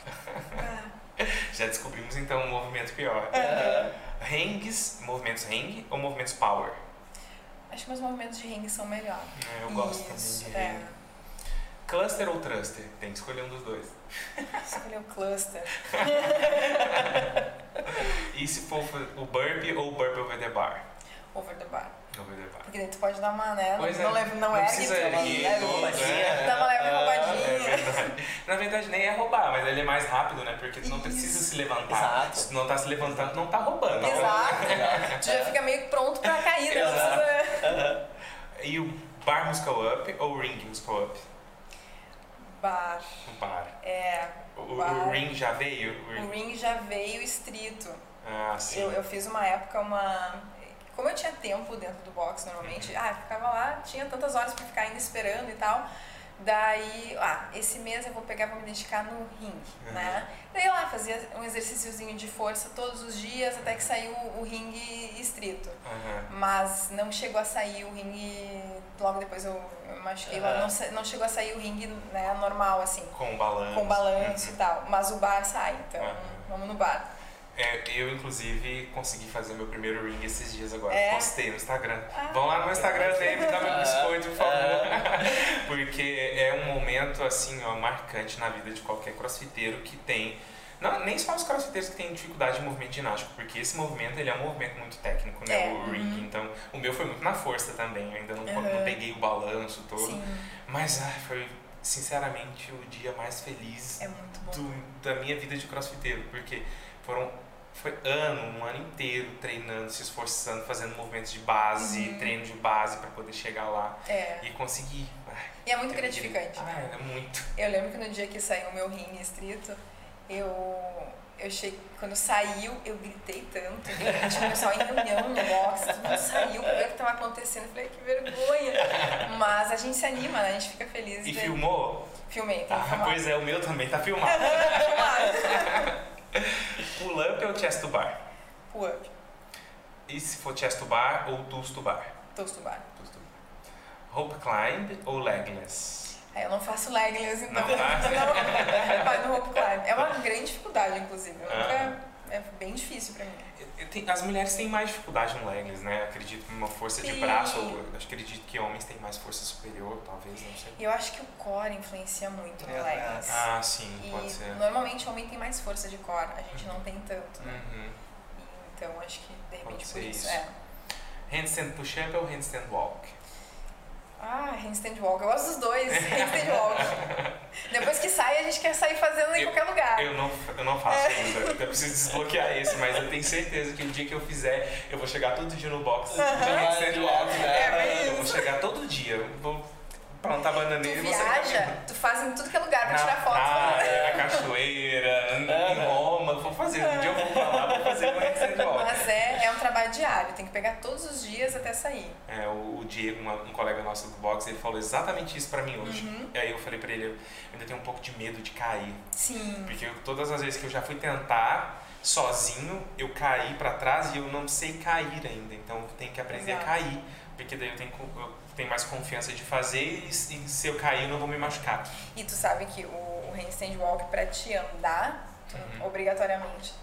Speaker 3: Ah,
Speaker 2: Já descobrimos então um movimento pior.
Speaker 1: É.
Speaker 2: Hangs, movimentos hang ou movimentos power?
Speaker 3: Acho que meus movimentos de ringue são melhores.
Speaker 2: É, Eu gosto
Speaker 3: Isso,
Speaker 2: também de
Speaker 3: é.
Speaker 2: Cluster ou thruster? Tem que escolher um dos dois.
Speaker 3: Escolher o cluster.
Speaker 2: E se for o burpee ou o burpee over the bar?
Speaker 3: Over the bar. Porque daí tu pode dar uma, né?
Speaker 2: Pois
Speaker 3: não,
Speaker 2: é.
Speaker 3: leve, não,
Speaker 2: Não
Speaker 3: ergue,
Speaker 2: precisa
Speaker 3: tu
Speaker 2: erguer,
Speaker 3: leva
Speaker 2: tudo,
Speaker 3: uma-
Speaker 2: é.
Speaker 3: Dá uma leve
Speaker 2: É
Speaker 3: roubadinha.
Speaker 2: verdade. Na verdade, nem é roubar, mas ele é mais rápido, né? Porque tu não precisa se levantar.
Speaker 1: Exato.
Speaker 2: Se tu não tá se levantando, não tá roubando.
Speaker 3: Exato. Tu já fica meio pronto pra cair, né?
Speaker 1: Exato.
Speaker 3: precisa...
Speaker 2: E o bar musical up ou o ring musical up?
Speaker 3: Bar.
Speaker 2: O bar.
Speaker 3: É,
Speaker 2: O, o
Speaker 3: Bar.
Speaker 2: ring já veio? O
Speaker 3: o
Speaker 2: ring.
Speaker 3: ring já veio estrito.
Speaker 2: Ah, sim.
Speaker 3: Eu, eu fiz uma época uma. Como eu tinha tempo dentro do box normalmente,
Speaker 2: Uhum.
Speaker 3: ah, eu ficava lá, tinha tantas horas pra ficar ainda esperando e tal. Daí, ah, esse mês eu vou pegar pra me dedicar no ringue,
Speaker 2: Uhum.
Speaker 3: né? Daí lá, fazia um exercíciozinho de força todos os dias até que saiu o ringue estrito.
Speaker 2: Aham.
Speaker 3: Mas não chegou a sair o ringue. Logo depois eu, eu machuquei lá,
Speaker 1: Aham.
Speaker 3: não, não chegou a sair o ringue né, normal, assim,
Speaker 2: Com balanço.
Speaker 3: com balanço e
Speaker 2: Uhum.
Speaker 3: tal. Mas o bar sai, então
Speaker 2: Aham.
Speaker 3: vamos no bar.
Speaker 2: É, eu, inclusive, consegui fazer meu primeiro ring esses dias agora.
Speaker 3: É?
Speaker 2: Postei no Instagram.
Speaker 3: Ah.
Speaker 2: Vão lá no Instagram dele e dá meu
Speaker 1: Ah.
Speaker 2: biscoito, por favor. Porque é um momento, assim, ó, marcante na vida de qualquer crossfiteiro que tem... Não, nem só os crossfiteiros que têm dificuldade de movimento ginástico, porque esse movimento ele é um movimento muito técnico, né?
Speaker 3: É,
Speaker 2: O ring.
Speaker 3: uhum.
Speaker 2: Então, o meu foi muito na força também. Eu ainda não,
Speaker 3: Uhum.
Speaker 2: não peguei o balanço todo.
Speaker 3: Sim,
Speaker 2: Mas ai, foi, sinceramente, o dia mais feliz
Speaker 3: é muito bom.
Speaker 2: do- da minha vida de crossfiteiro, porque foram foi ano, um ano inteiro treinando, se esforçando, fazendo movimentos de base,
Speaker 3: Uhum.
Speaker 2: treino de base para poder chegar lá
Speaker 3: É.
Speaker 2: e conseguir.
Speaker 3: E é muito
Speaker 2: eu
Speaker 3: gratificante,
Speaker 2: queria-
Speaker 3: né?
Speaker 2: Ah, é muito.
Speaker 3: Eu lembro que no dia que saiu o meu ringue estrito, eu, eu cheguei, quando saiu, eu gritei tanto. Tinha o pessoal em reunião no box, todo mundo saiu pra ver o que tava acontecendo. Eu falei, que vergonha. Mas a gente se anima, né? A gente fica feliz.
Speaker 2: E
Speaker 3: de-
Speaker 2: filmou?
Speaker 3: Filmei, que
Speaker 2: Ah, pois é, o meu também tá filmado.
Speaker 3: Filmado.
Speaker 2: Pull up ou chest to bar?
Speaker 3: Pull up,
Speaker 2: E se for chest to bar ou toes to bar?
Speaker 3: toast to bar.
Speaker 2: Toes to bar. Rope climb ou legless?
Speaker 3: Aí eu não faço legless, então.
Speaker 2: Não faz?
Speaker 3: Não, no rope climb. É uma grande dificuldade, inclusive. Eu
Speaker 2: Ah.
Speaker 3: nunca... É bem difícil pra mim.
Speaker 2: Tenho- As mulheres têm mais dificuldade no legless, né? Acredito que uma força de
Speaker 3: Sim.
Speaker 2: braço, ou acredito que homens têm mais força superior, talvez, não sei.
Speaker 3: Eu acho que o core influencia muito no
Speaker 1: É,
Speaker 3: legless.
Speaker 2: Ah, sim,
Speaker 3: E
Speaker 2: pode ser.
Speaker 3: normalmente o homem tem mais força de core, a gente não tem tanto, né?
Speaker 2: Uhum.
Speaker 3: Então acho que de
Speaker 2: Pode
Speaker 3: repente
Speaker 2: ser
Speaker 3: por isso.
Speaker 2: isso.
Speaker 3: É.
Speaker 2: Handstand push-up ou handstand walk?
Speaker 3: Ah, handstand walk, eu gosto dos dois, handstand walk. Depois que sai, a gente quer sair fazendo em
Speaker 2: Eu-
Speaker 3: qualquer lugar.
Speaker 2: Eu não, eu não faço
Speaker 3: É.
Speaker 2: ainda, eu preciso desbloquear esse, mas eu tenho certeza que o dia que eu fizer, eu vou chegar todo dia no box de handstand walk.
Speaker 3: É bem
Speaker 2: Eu vou
Speaker 3: isso.
Speaker 2: chegar todo dia, vou plantar
Speaker 3: Tu
Speaker 2: bananeira e vou sair
Speaker 3: viaja, tu faz em tudo que é lugar pra
Speaker 2: na
Speaker 3: tirar foto.
Speaker 2: praia, na cachoeira, em Roma, vou fazer. Um dia eu vou pra lá, vou fazer.
Speaker 3: Mas é, é um trabalho diário, tem que pegar todos os dias até sair.
Speaker 2: É, o, o Diego, uma- um colega nosso do boxe, ele falou exatamente isso pra mim hoje.
Speaker 3: Uhum.
Speaker 2: E aí eu falei pra ele, eu ainda tenho um pouco de medo de cair.
Speaker 3: Sim.
Speaker 2: Porque eu- todas as vezes que eu já fui tentar sozinho, eu caí pra trás e eu não sei cair ainda. Então eu tenho que aprender
Speaker 3: Exato.
Speaker 2: a cair. Porque daí eu tenho, eu tenho mais confiança de fazer e, se e se eu cair eu não vou me machucar.
Speaker 3: E tu sabe que o, o handstand walk pra te andar, tu
Speaker 2: Uhum.
Speaker 3: obrigatoriamente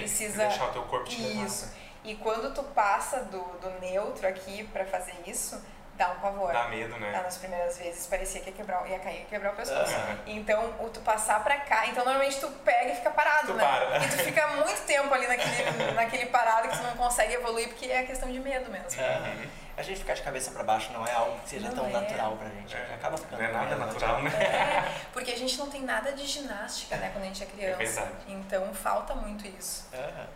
Speaker 2: Tem
Speaker 3: Precisa-
Speaker 2: que deixar o teu corpo te levar.
Speaker 3: Isso. E quando tu passa do, do neutro aqui pra fazer isso, dá um pavor.
Speaker 2: Dá medo,
Speaker 3: Tá,
Speaker 2: né?
Speaker 3: nas primeiras vezes parecia que ia, quebrar, ia cair, ia quebrar o pescoço.
Speaker 2: Aham.
Speaker 3: Então, o tu passar pra cá, então normalmente tu pega e fica parado,
Speaker 2: Tu
Speaker 3: né?
Speaker 2: para.
Speaker 3: E tu fica muito tempo ali naquele, naquele parado que tu não consegue evoluir porque é questão de medo mesmo.
Speaker 1: É. A gente ficar de cabeça pra baixo não é algo que seja
Speaker 3: Não
Speaker 1: tão
Speaker 3: é.
Speaker 1: natural pra gente.
Speaker 2: É.
Speaker 1: Acaba ficando.
Speaker 2: Não é nada natural, né?
Speaker 3: É, porque a gente não tem nada de ginástica, né, quando a gente é criança.
Speaker 2: verdade.
Speaker 3: Então falta muito isso.
Speaker 1: É.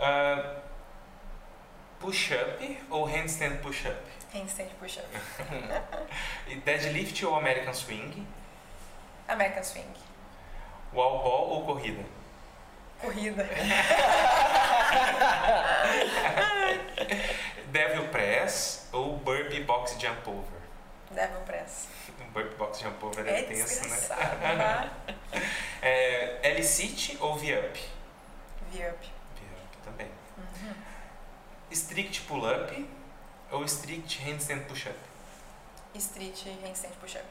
Speaker 2: Ah, push-up ou handstand push-up?
Speaker 3: Handstand push-up.
Speaker 2: E deadlift ou American swing?
Speaker 3: American swing.
Speaker 2: Wall ball ou corrida?
Speaker 3: Corrida.
Speaker 2: Devil press ou burpee box jump over?
Speaker 3: Devil press.
Speaker 2: Um burpee box jump over
Speaker 3: É
Speaker 2: é tenso, né? É, L-sit ou V-up?
Speaker 3: V-up.
Speaker 2: V-up também.
Speaker 3: Uhum.
Speaker 2: Strict pull-up ou strict handstand push-up?
Speaker 3: Street handstand push-up.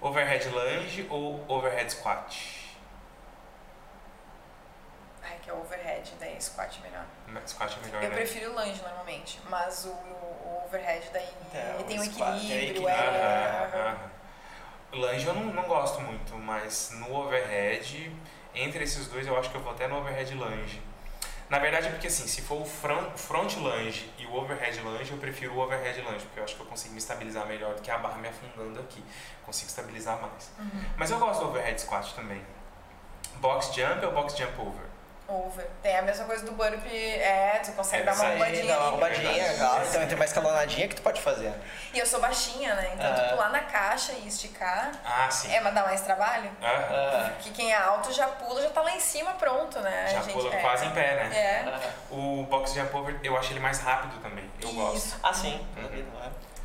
Speaker 2: Overhead lunge ou overhead squat?
Speaker 3: Ai, que é overhead, daí squat é melhor.
Speaker 2: Squat é melhor,
Speaker 3: Eu
Speaker 2: né?
Speaker 3: prefiro lunge normalmente, mas o, o overhead daí
Speaker 1: É,
Speaker 3: ele
Speaker 1: o
Speaker 3: tem um
Speaker 1: squat tem
Speaker 3: equilíbrio,
Speaker 1: equilíbrio.
Speaker 3: é.
Speaker 2: Lunge eu não, não gosto muito, mas no overhead, entre esses dois eu acho que eu vou até no overhead lunge. Na verdade é porque assim, se for o front, front lunge o overhead lunge, eu prefiro o overhead lunge, porque eu acho que eu consigo me estabilizar melhor do que a barra me afundando aqui. Consigo estabilizar mais.
Speaker 3: Uhum.
Speaker 2: Mas eu gosto do overhead squat também. Box jump ou box jump over?
Speaker 3: Over. Tem a mesma coisa do burpee, é, tu consegue
Speaker 2: É,
Speaker 3: dar uma roubadinha.
Speaker 1: dá uma roubadinha, claro. Então tem uma escalonadinha que tu pode fazer.
Speaker 3: E eu sou baixinha, né? Então
Speaker 1: Ah.
Speaker 3: tu pular na caixa e esticar
Speaker 2: Ah, sim.
Speaker 3: é, mas dá mais trabalho.
Speaker 2: Ah,
Speaker 1: Ah,
Speaker 3: Porque quem é alto já pula, já tá lá em cima pronto, né?
Speaker 2: já
Speaker 3: A gente,
Speaker 2: pula
Speaker 3: é.
Speaker 2: quase em pé, né?
Speaker 3: É.
Speaker 1: ah.
Speaker 2: O box jump over, eu acho ele mais rápido também. Eu gosto.
Speaker 3: Isso.
Speaker 1: Ah, sim.
Speaker 2: Uhum.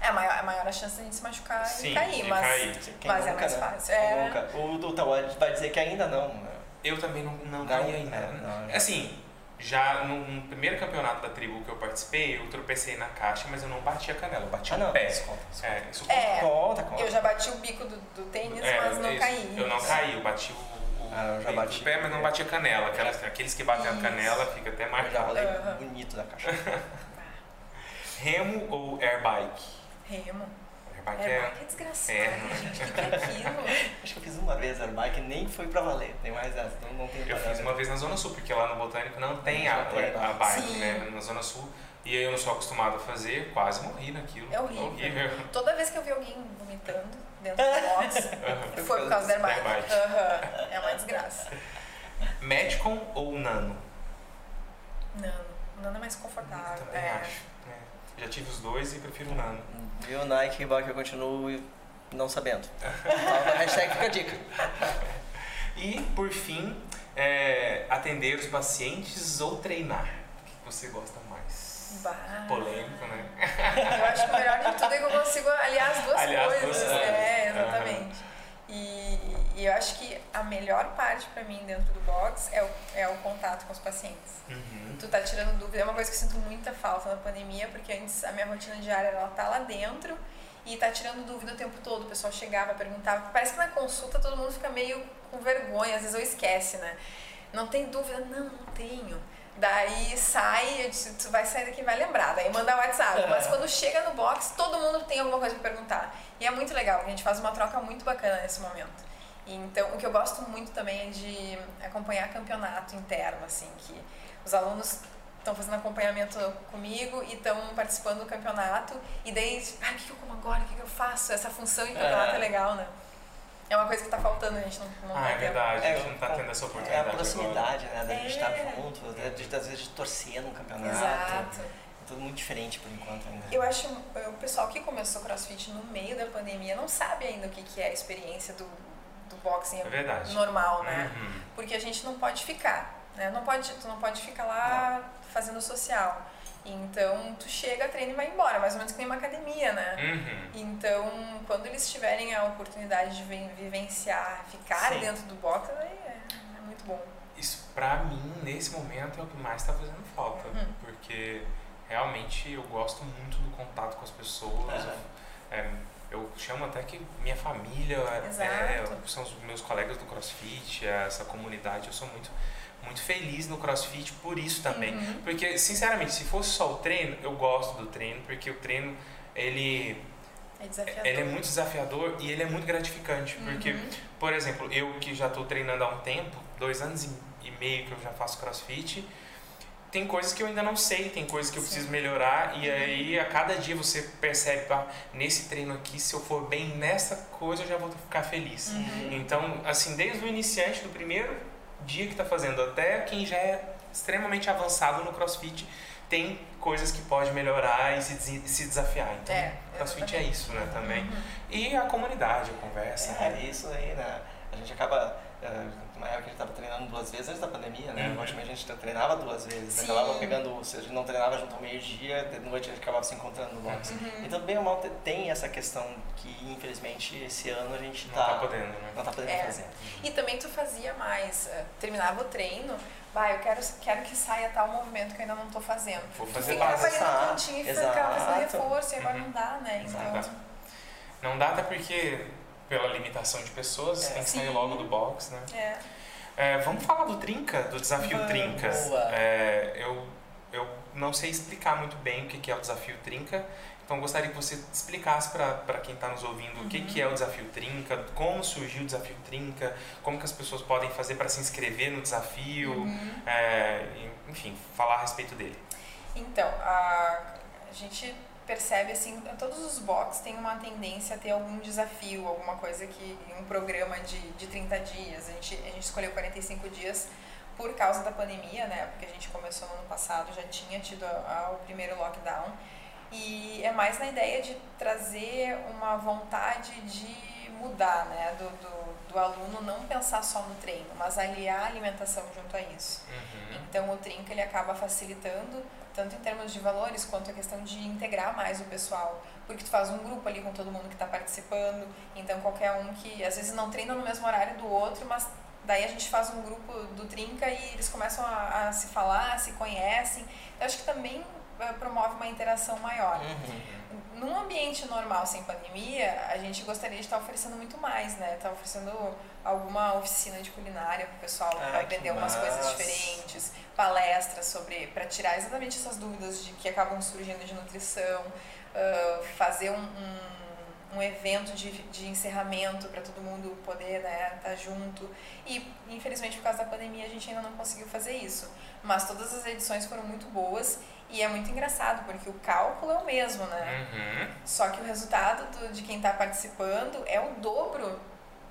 Speaker 3: É maior, é maior a chance de a gente se machucar
Speaker 2: Sim,
Speaker 3: e cair, mas,
Speaker 2: cair.
Speaker 3: Mas é
Speaker 1: nunca,
Speaker 3: mais
Speaker 1: né?
Speaker 3: fácil. É.
Speaker 1: nunca. O do Tawad vai dizer que ainda não. né?
Speaker 2: Eu também não, não,
Speaker 1: Não,
Speaker 2: caí ainda.
Speaker 1: é, não.
Speaker 2: Assim, já no, no primeiro campeonato da tribo que eu participei, eu tropecei na caixa, mas eu não bati a canela, eu bati
Speaker 1: Ah,
Speaker 2: o
Speaker 1: não.
Speaker 2: pé.
Speaker 1: Isso conta, isso
Speaker 2: É, isso
Speaker 3: É.
Speaker 1: Conta, conta.
Speaker 3: Eu já bati o bico do, do tênis,
Speaker 2: É,
Speaker 3: mas não
Speaker 2: isso.
Speaker 3: caí.
Speaker 2: Eu não caí, eu bati o, o
Speaker 1: Ah, eu já bati.
Speaker 2: pé, mas não bati a canela. Aquelas, aqueles que batem a
Speaker 3: Isso.
Speaker 2: canela fica até
Speaker 1: Eu já rolei
Speaker 3: Aham.
Speaker 1: bonito da caixa.
Speaker 2: Remo ou airbike?
Speaker 3: Remo.
Speaker 2: Airbike
Speaker 3: É,
Speaker 2: é...
Speaker 3: bike é desgraçado,
Speaker 2: É.
Speaker 3: gente. O que, que é aquilo?
Speaker 1: Acho que eu fiz uma vez airbike, nem foi pra valer. Tem mais essa, então não tem
Speaker 2: Eu fiz uma vez na Zona Sul, porque lá no Botânico não tem a,
Speaker 1: Não tem,
Speaker 2: a bike,
Speaker 3: Sim.
Speaker 2: né? Na Zona Sul. E aí eu não sou acostumado a fazer, quase morri naquilo.
Speaker 3: É horrível. Toda vez que eu vi alguém vomitando dentro do box,
Speaker 2: Aham.
Speaker 3: foi por causa da airbike. Aham. É uma desgraça.
Speaker 2: Metcon ou Nano?
Speaker 3: Nano. Nano é mais confortável.
Speaker 2: Também
Speaker 3: é.
Speaker 2: acho. Já tive os dois e prefiro o Nano.
Speaker 1: Viu, Nike, Reebok, eu continuo não sabendo. Então, a hashtag fica a dica.
Speaker 2: E, por fim, é, atender os pacientes ou treinar? O que você gosta mais?
Speaker 3: Bah.
Speaker 2: Polêmico, né?
Speaker 3: Eu acho que o melhor de tudo é que eu consigo aliar as duas
Speaker 2: Aliar as
Speaker 3: coisas.
Speaker 2: duas.
Speaker 3: É, exatamente. E, e eu acho que a melhor parte pra mim dentro do box é o, é o contato com os pacientes.
Speaker 2: Uhum.
Speaker 3: Tu tá tirando dúvida. É uma coisa que eu sinto muita falta na pandemia, porque antes a minha rotina diária ela tá lá dentro e tá tirando dúvida o tempo todo. O pessoal chegava, perguntava. Parece que na consulta todo mundo fica meio com vergonha, às vezes eu esquece, né? Não tem dúvida? Não, não tenho. Daí sai, eu disse, tu vai sair daqui e vai lembrar. Daí manda WhatsApp. Mas quando chega no box, todo mundo tem alguma coisa pra perguntar. E é muito legal, a gente faz uma troca muito bacana nesse momento. Então, o que eu gosto muito também é de acompanhar campeonato interno, assim, que os alunos estão fazendo acompanhamento comigo e estão participando do campeonato. E daí, ah, o que eu como agora? O que eu faço? Essa função em campeonato é,
Speaker 1: É.
Speaker 3: legal, né? É uma coisa que tá faltando, a gente não, não
Speaker 2: Ah,
Speaker 3: tá
Speaker 2: é
Speaker 3: tendo.
Speaker 2: verdade. a gente
Speaker 1: É,
Speaker 2: não tá tendo essa
Speaker 1: É a
Speaker 2: oportunidade agora.
Speaker 1: proximidade, né? Da gente
Speaker 3: É.
Speaker 1: estar junto, né, às vezes de torcer num campeonato.
Speaker 3: Exato.
Speaker 1: É tudo muito diferente por enquanto ainda.
Speaker 3: Eu acho o pessoal que começou crossfit no meio da pandemia não sabe ainda o que, que é a experiência do, do boxing
Speaker 2: É
Speaker 3: normal, né?
Speaker 2: Uhum.
Speaker 3: Porque a gente não pode ficar, né? Não pode, tu não pode ficar lá fazendo social. Então, tu chega, treina e vai embora, mais ou menos que nem uma academia, né?
Speaker 2: Uhum.
Speaker 3: Então, quando eles tiverem a oportunidade de vi- vivenciar, ficar
Speaker 1: Sim.
Speaker 3: dentro do box, aí é, é muito bom.
Speaker 2: Isso pra mim, nesse momento, é o que mais tá fazendo falta.
Speaker 3: Uhum.
Speaker 2: Porque realmente eu gosto muito do contato com as pessoas.
Speaker 1: Aham.
Speaker 2: É, eu chamo até que minha família, é, são os meus colegas do CrossFit, essa comunidade. Eu sou muito, muito feliz no CrossFit por isso também.
Speaker 3: Uhum.
Speaker 2: Porque, sinceramente, se fosse só o treino, eu gosto do treino, porque o treino, ele,
Speaker 3: É desafiador.
Speaker 2: ele é muito desafiador e ele é muito gratificante. Porque,
Speaker 3: Uhum.
Speaker 2: por exemplo, eu que já estou treinando há um tempo, dois anos e meio que eu já faço CrossFit, tem coisas que eu ainda não sei, tem coisas que eu
Speaker 3: Sim.
Speaker 2: preciso melhorar e aí a cada dia você percebe, ah, nesse treino aqui, se eu for bem nessa coisa, eu já vou ficar feliz.
Speaker 3: Uhum.
Speaker 2: Então, assim, desde o iniciante, do primeiro dia que está fazendo até quem já é extremamente avançado no CrossFit, tem coisas que pode melhorar e se, se desafiar. Então,
Speaker 3: É,
Speaker 2: CrossFit é isso, né, também.
Speaker 3: Uhum.
Speaker 2: E a comunidade, a conversa.
Speaker 1: É,
Speaker 2: né?
Speaker 1: isso aí, né? A gente acaba. eh, Na época a gente estava treinando duas vezes antes da pandemia, né?
Speaker 2: Uhum.
Speaker 1: Ultimamente a gente treinava duas vezes.
Speaker 3: Sim.
Speaker 1: Acabava pegando, se a gente não treinava junto ao meio-dia, de noite a gente acabava se encontrando no box.
Speaker 3: Uhum.
Speaker 1: Então, bem ou mal, te- tem essa questão que, infelizmente, esse ano a gente
Speaker 2: Não
Speaker 1: tá,
Speaker 2: tá podendo, né?
Speaker 1: não tá podendo
Speaker 3: É.
Speaker 1: fazer.
Speaker 3: E também tu fazia mais, eh, terminava o treino, vai, eu quero, quero que saia tal movimento que eu ainda não tô fazendo.
Speaker 2: Vou fazer
Speaker 3: ficava
Speaker 2: base.
Speaker 3: ali no
Speaker 1: Exato,
Speaker 3: cantinho e ficava fazendo
Speaker 1: exato.
Speaker 3: reforço, e agora
Speaker 2: Uhum.
Speaker 3: não dá, né? Então,
Speaker 2: Não dá. Não dá até porque, pela limitação de pessoas,
Speaker 1: É.
Speaker 2: tem que sair
Speaker 3: Sim.
Speaker 2: logo do box, né?
Speaker 3: é.
Speaker 2: É, vamos falar do Trinca, do desafio
Speaker 1: Vamos.
Speaker 2: Trinca.
Speaker 1: Boa.
Speaker 2: É, eu, eu não sei explicar muito bem o que que é o desafio Trinca, Então eu gostaria que você explicasse para quem está nos ouvindo uhum. o que, que é o Desafio Trinca, como surgiu o Desafio Trinca, como que as pessoas podem fazer para se inscrever no desafio, uhum. é, enfim, falar a respeito dele.
Speaker 3: Então, a, a gente percebe assim, todos os box têm uma tendência a ter algum desafio, alguma coisa que um programa de, de 30 dias. A gente, a gente escolheu 45 dias por causa da pandemia, né? Porque a gente começou no ano passado, já tinha tido a, a, o primeiro lockdown. E é mais na ideia de trazer uma vontade de mudar, né? Do, do, do aluno não pensar só no treino, mas aliar a alimentação junto a isso. Uhum. Então o Trinca ele acaba facilitando tanto em termos de valores quanto a questão de integrar mais o pessoal, porque tu faz um grupo ali com todo mundo que está participando, então qualquer um que às vezes não treina no mesmo horário do outro, mas daí a gente faz um grupo do Trinca e eles começam a, a se falar, se conhecem. Eu acho que também promove uma interação maior. Uhum. Num ambiente normal, sem pandemia, a gente gostaria de estar oferecendo muito mais, né? Estar oferecendo alguma oficina de culinária para o pessoal ah, aprender umas coisas diferentes, palestras sobre, para tirar exatamente essas dúvidas de que acabam surgindo de nutrição, uh, fazer um, um um evento de, de encerramento para todo mundo poder estar né, tá junto. E, infelizmente, por causa da pandemia, a gente ainda não conseguiu fazer isso. Mas todas as edições foram muito boas e é muito engraçado, porque o cálculo é o mesmo, né? Uhum. Só que o resultado do, de quem está participando é o dobro.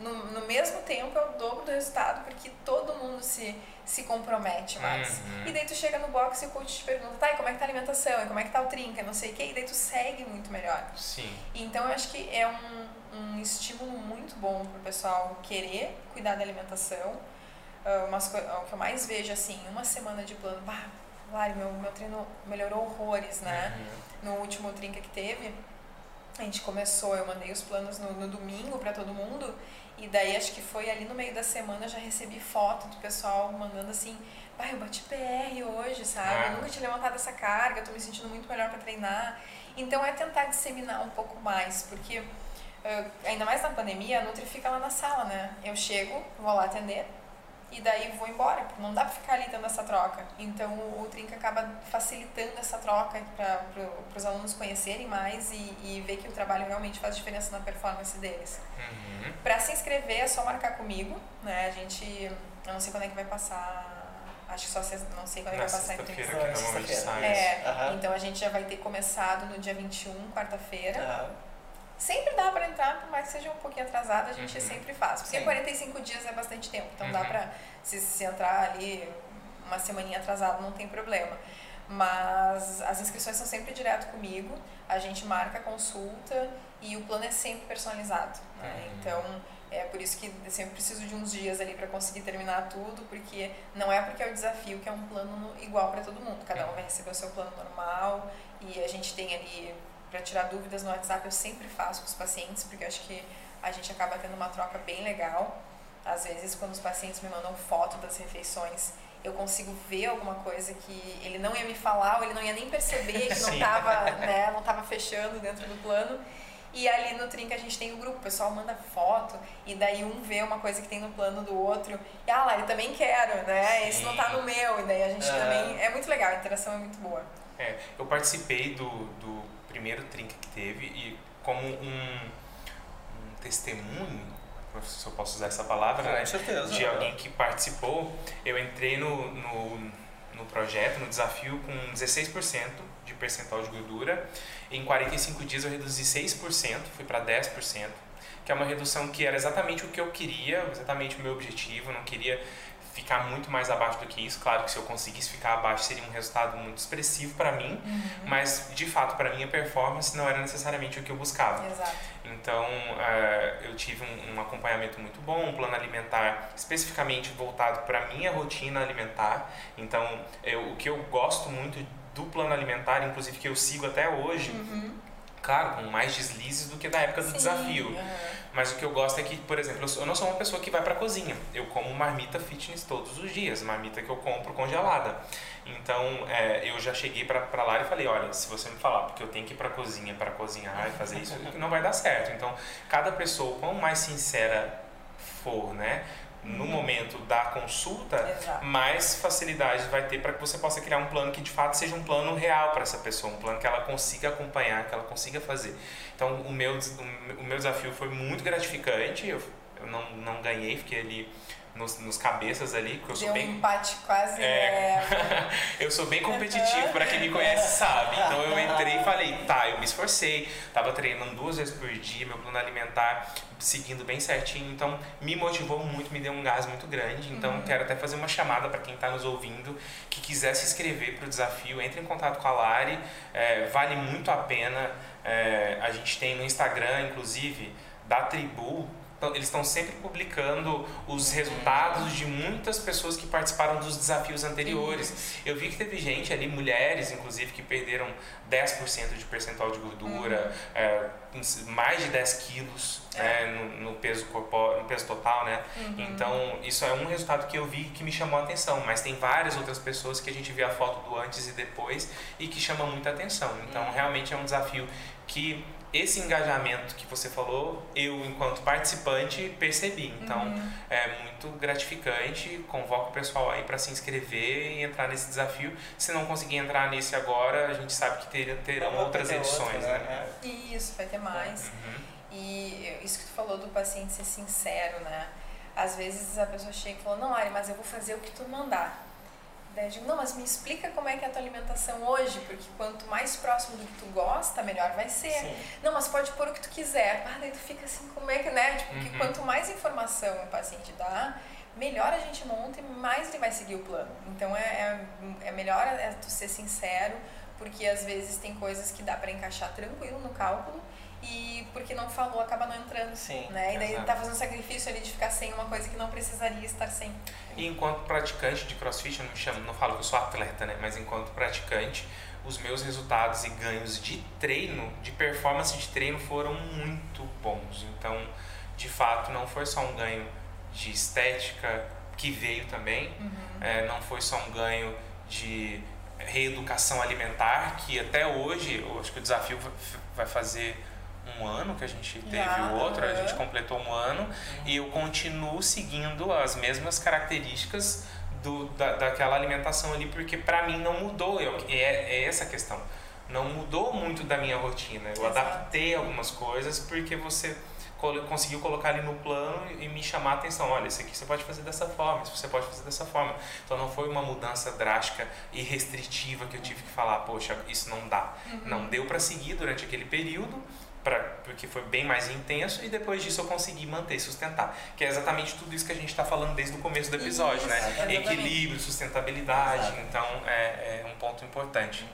Speaker 3: No, no mesmo tempo é o dobro do resultado, porque todo mundo se, se compromete mais. Uhum. E daí tu chega no box e o coach te pergunta, tá, e como é que tá a alimentação? E como é que tá o trinca? Não sei o quê. E daí tu segue muito melhor.
Speaker 2: Sim.
Speaker 3: Então eu acho que é um, um estímulo muito bom pro pessoal querer cuidar da alimentação. Uh, umas, o que eu mais vejo, assim, uma semana de plano, bah, Lari, meu, meu treino melhorou horrores, né? Uhum. No último trinca que teve, a gente começou, eu mandei os planos no, no domingo para todo mundo, e daí acho que foi ali no meio da semana já recebi foto do pessoal mandando assim, pai, eu bati PR hoje, sabe? Eu ah. nunca tinha levantado essa carga, tô me sentindo muito melhor para treinar. Então é tentar disseminar um pouco mais, porque ainda mais na pandemia, a Nutri fica lá na sala, né? Eu chego, vou lá atender, e daí vou embora, porque não dá para ficar ali tendo essa troca. Então o, o Trinca acaba facilitando essa troca para pro, os alunos conhecerem mais e, e ver que o trabalho realmente faz diferença na performance deles. Uhum. Para se inscrever é só marcar comigo, né? A gente, eu não sei quando é que vai passar acho que só não sei quando é vai passar a
Speaker 2: entrevista.
Speaker 3: É, uhum. então a gente já vai ter começado no dia 21, quarta-feira. Uhum. Sempre dá para entrar, por mais que seja um pouquinho atrasado, a gente uhum. sempre faz. Porque Sim. 45 dias é bastante tempo, então uhum. dá para se, se entrar ali uma semaninha atrasado, não tem problema. Mas as inscrições são sempre direto comigo, a gente marca a consulta e o plano é sempre personalizado. Né? Uhum. Então, é por isso que eu sempre preciso de uns dias ali para conseguir terminar tudo, porque não é porque é o desafio que é um plano igual para todo mundo. Cada um vai receber o seu plano normal e a gente tem ali para tirar dúvidas no WhatsApp eu sempre faço com os pacientes, porque eu acho que a gente acaba tendo uma troca bem legal. Às vezes, quando os pacientes me mandam foto das refeições, eu consigo ver alguma coisa que ele não ia me falar ou ele não ia nem perceber que não estava né, não tava fechando dentro do plano. E ali no Trinca a gente tem o um grupo, o pessoal manda foto e daí um vê uma coisa que tem no plano do outro. E ah lá, ele também quero, né? Sim. Esse não tá no meu. E daí a gente também. É muito legal, a interação é muito boa.
Speaker 2: É, eu participei do, do primeiro trinca que teve e como um, um testemunho, se eu posso usar essa palavra,
Speaker 1: Com
Speaker 2: né?
Speaker 1: certeza.
Speaker 2: de alguém que participou, eu entrei no, no, no projeto, no desafio, com 16% de percentual de gordura. Em 45 dias eu reduzi 6%, fui para 10%, que é uma redução que era exatamente o que eu queria, exatamente o meu objetivo, não queria ficar muito mais abaixo do que isso. Claro que se eu conseguisse ficar abaixo seria um resultado muito expressivo para mim, uhum. mas de fato para mim a performance não era necessariamente o que eu buscava.
Speaker 3: Exato.
Speaker 2: Então uh, eu tive um, um, acompanhamento muito bom, um plano alimentar especificamente voltado para minha rotina alimentar. Então eu, o que eu gosto muito do plano alimentar, inclusive que eu sigo até hoje, uhum claro, com mais deslizes do que da época do Sim, desafio. Uhum. Mas o que eu gosto é que, por exemplo, eu não sou uma pessoa que vai para cozinha. Eu como marmita fitness todos os dias, marmita que eu compro congelada. Então, é, eu já cheguei para lá e falei, olha, se você me falar porque eu tenho que ir para cozinha para cozinhar e fazer isso, não vai dar certo. Então, cada pessoa, quanto mais sincera for, né, no momento da consulta,
Speaker 3: Exato.
Speaker 2: mais facilidade vai ter para que você possa criar um plano que de fato seja um plano real para essa pessoa, um plano que ela consiga acompanhar, que ela consiga fazer. Então, o meu, o meu desafio foi muito gratificante, eu, eu não, não ganhei, fiquei ali nos, nos cabeças ali, porque eu sou
Speaker 3: Deu
Speaker 2: bem.
Speaker 3: um empate quase.
Speaker 2: É.
Speaker 3: né?
Speaker 2: eu sou bem competitivo, para quem me conhece sabe. Então eu entrei e falei, tá, eu me esforcei, tava treinando duas vezes por dia, meu plano alimentar seguindo bem certinho, então me motivou muito, me deu um gás muito grande. Então quero até fazer uma chamada para quem está nos ouvindo que quiser se inscrever para o desafio, entre em contato com a Lari, é, vale muito a pena. É, a gente tem no Instagram, inclusive, da Tribu, eles estão sempre publicando os resultados de muitas pessoas que participaram dos desafios anteriores. Eu vi que teve gente ali, mulheres inclusive, que perderam 10% de percentual de gordura, é, mais de 10 quilos né, no, no peso corpóreo, no peso total, né? Então, isso é um resultado que eu vi que me chamou a atenção, mas tem várias outras pessoas que a gente vê a foto do antes e depois e que chama muita atenção. Então, realmente é um desafio que esse engajamento que você falou, eu, enquanto participante, percebi. Então, é muito gratificante. Convoco o pessoal aí para se inscrever e entrar nesse desafio. Se não conseguir entrar nesse agora, a gente sabe que ter, terão
Speaker 1: Vai
Speaker 2: outras
Speaker 1: ter
Speaker 2: edições,
Speaker 1: outro,
Speaker 2: né?
Speaker 3: Isso, vai ter mais.
Speaker 2: Uhum.
Speaker 3: E isso que tu falou do paciente ser sincero, né? Às vezes a pessoa chega e fala, não, Ari, mas eu vou fazer o que tu mandar. Daí eu digo, não, mas me explica como é que é a tua alimentação hoje, porque quanto mais próximo do que tu gosta, melhor vai ser.
Speaker 1: Sim.
Speaker 3: Não, mas pode pôr o que tu quiser. Ah, daí tu fica assim, como é que, né? Tipo, porque
Speaker 2: Uhum.
Speaker 3: quanto mais informação o paciente dá, melhor a gente monta e mais ele vai seguir o plano. Então é, é, é melhor é tu ser sincero, porque às vezes tem coisas que dá para encaixar tranquilo no cálculo e porque não falou acaba não entrando.
Speaker 1: Sim,
Speaker 3: Né? E daí
Speaker 2: exato.
Speaker 3: tá fazendo sacrifício ali de ficar sem uma coisa que não precisaria estar sem.
Speaker 2: E enquanto praticante de crossfit, eu não me chamo, não falo que eu sou atleta, né? Mas enquanto praticante, os meus resultados e ganhos de treino, de performance de treino, foram muito bons. Então, de fato, não foi só um ganho de estética, que veio também, é, não foi só um ganho de reeducação alimentar, que até hoje, eu acho que o desafio vai fazer um ano que a gente teve
Speaker 3: Já,
Speaker 2: o outro, a gente
Speaker 3: aham.
Speaker 2: completou um ano e eu continuo seguindo as mesmas características do, da, daquela alimentação ali, porque pra mim não mudou, eu, é, é essa a questão. Não mudou muito da minha rotina. Eu
Speaker 3: Exato.
Speaker 2: adaptei algumas coisas porque você conseguiu colocar ali no plano e me chamar a atenção. Olha, isso aqui você pode fazer dessa forma, isso você pode fazer dessa forma. Então não foi uma mudança drástica e restritiva que eu tive que falar, poxa, isso não dá. Não deu pra seguir durante aquele período, pra, porque foi bem mais intenso e depois disso eu consegui manter e sustentar. Que é exatamente tudo isso que a gente está falando desde o começo do episódio,
Speaker 3: Isso,
Speaker 2: né?
Speaker 3: exatamente.
Speaker 2: Equilíbrio, sustentabilidade,
Speaker 1: Exato.
Speaker 2: então é, é um ponto importante.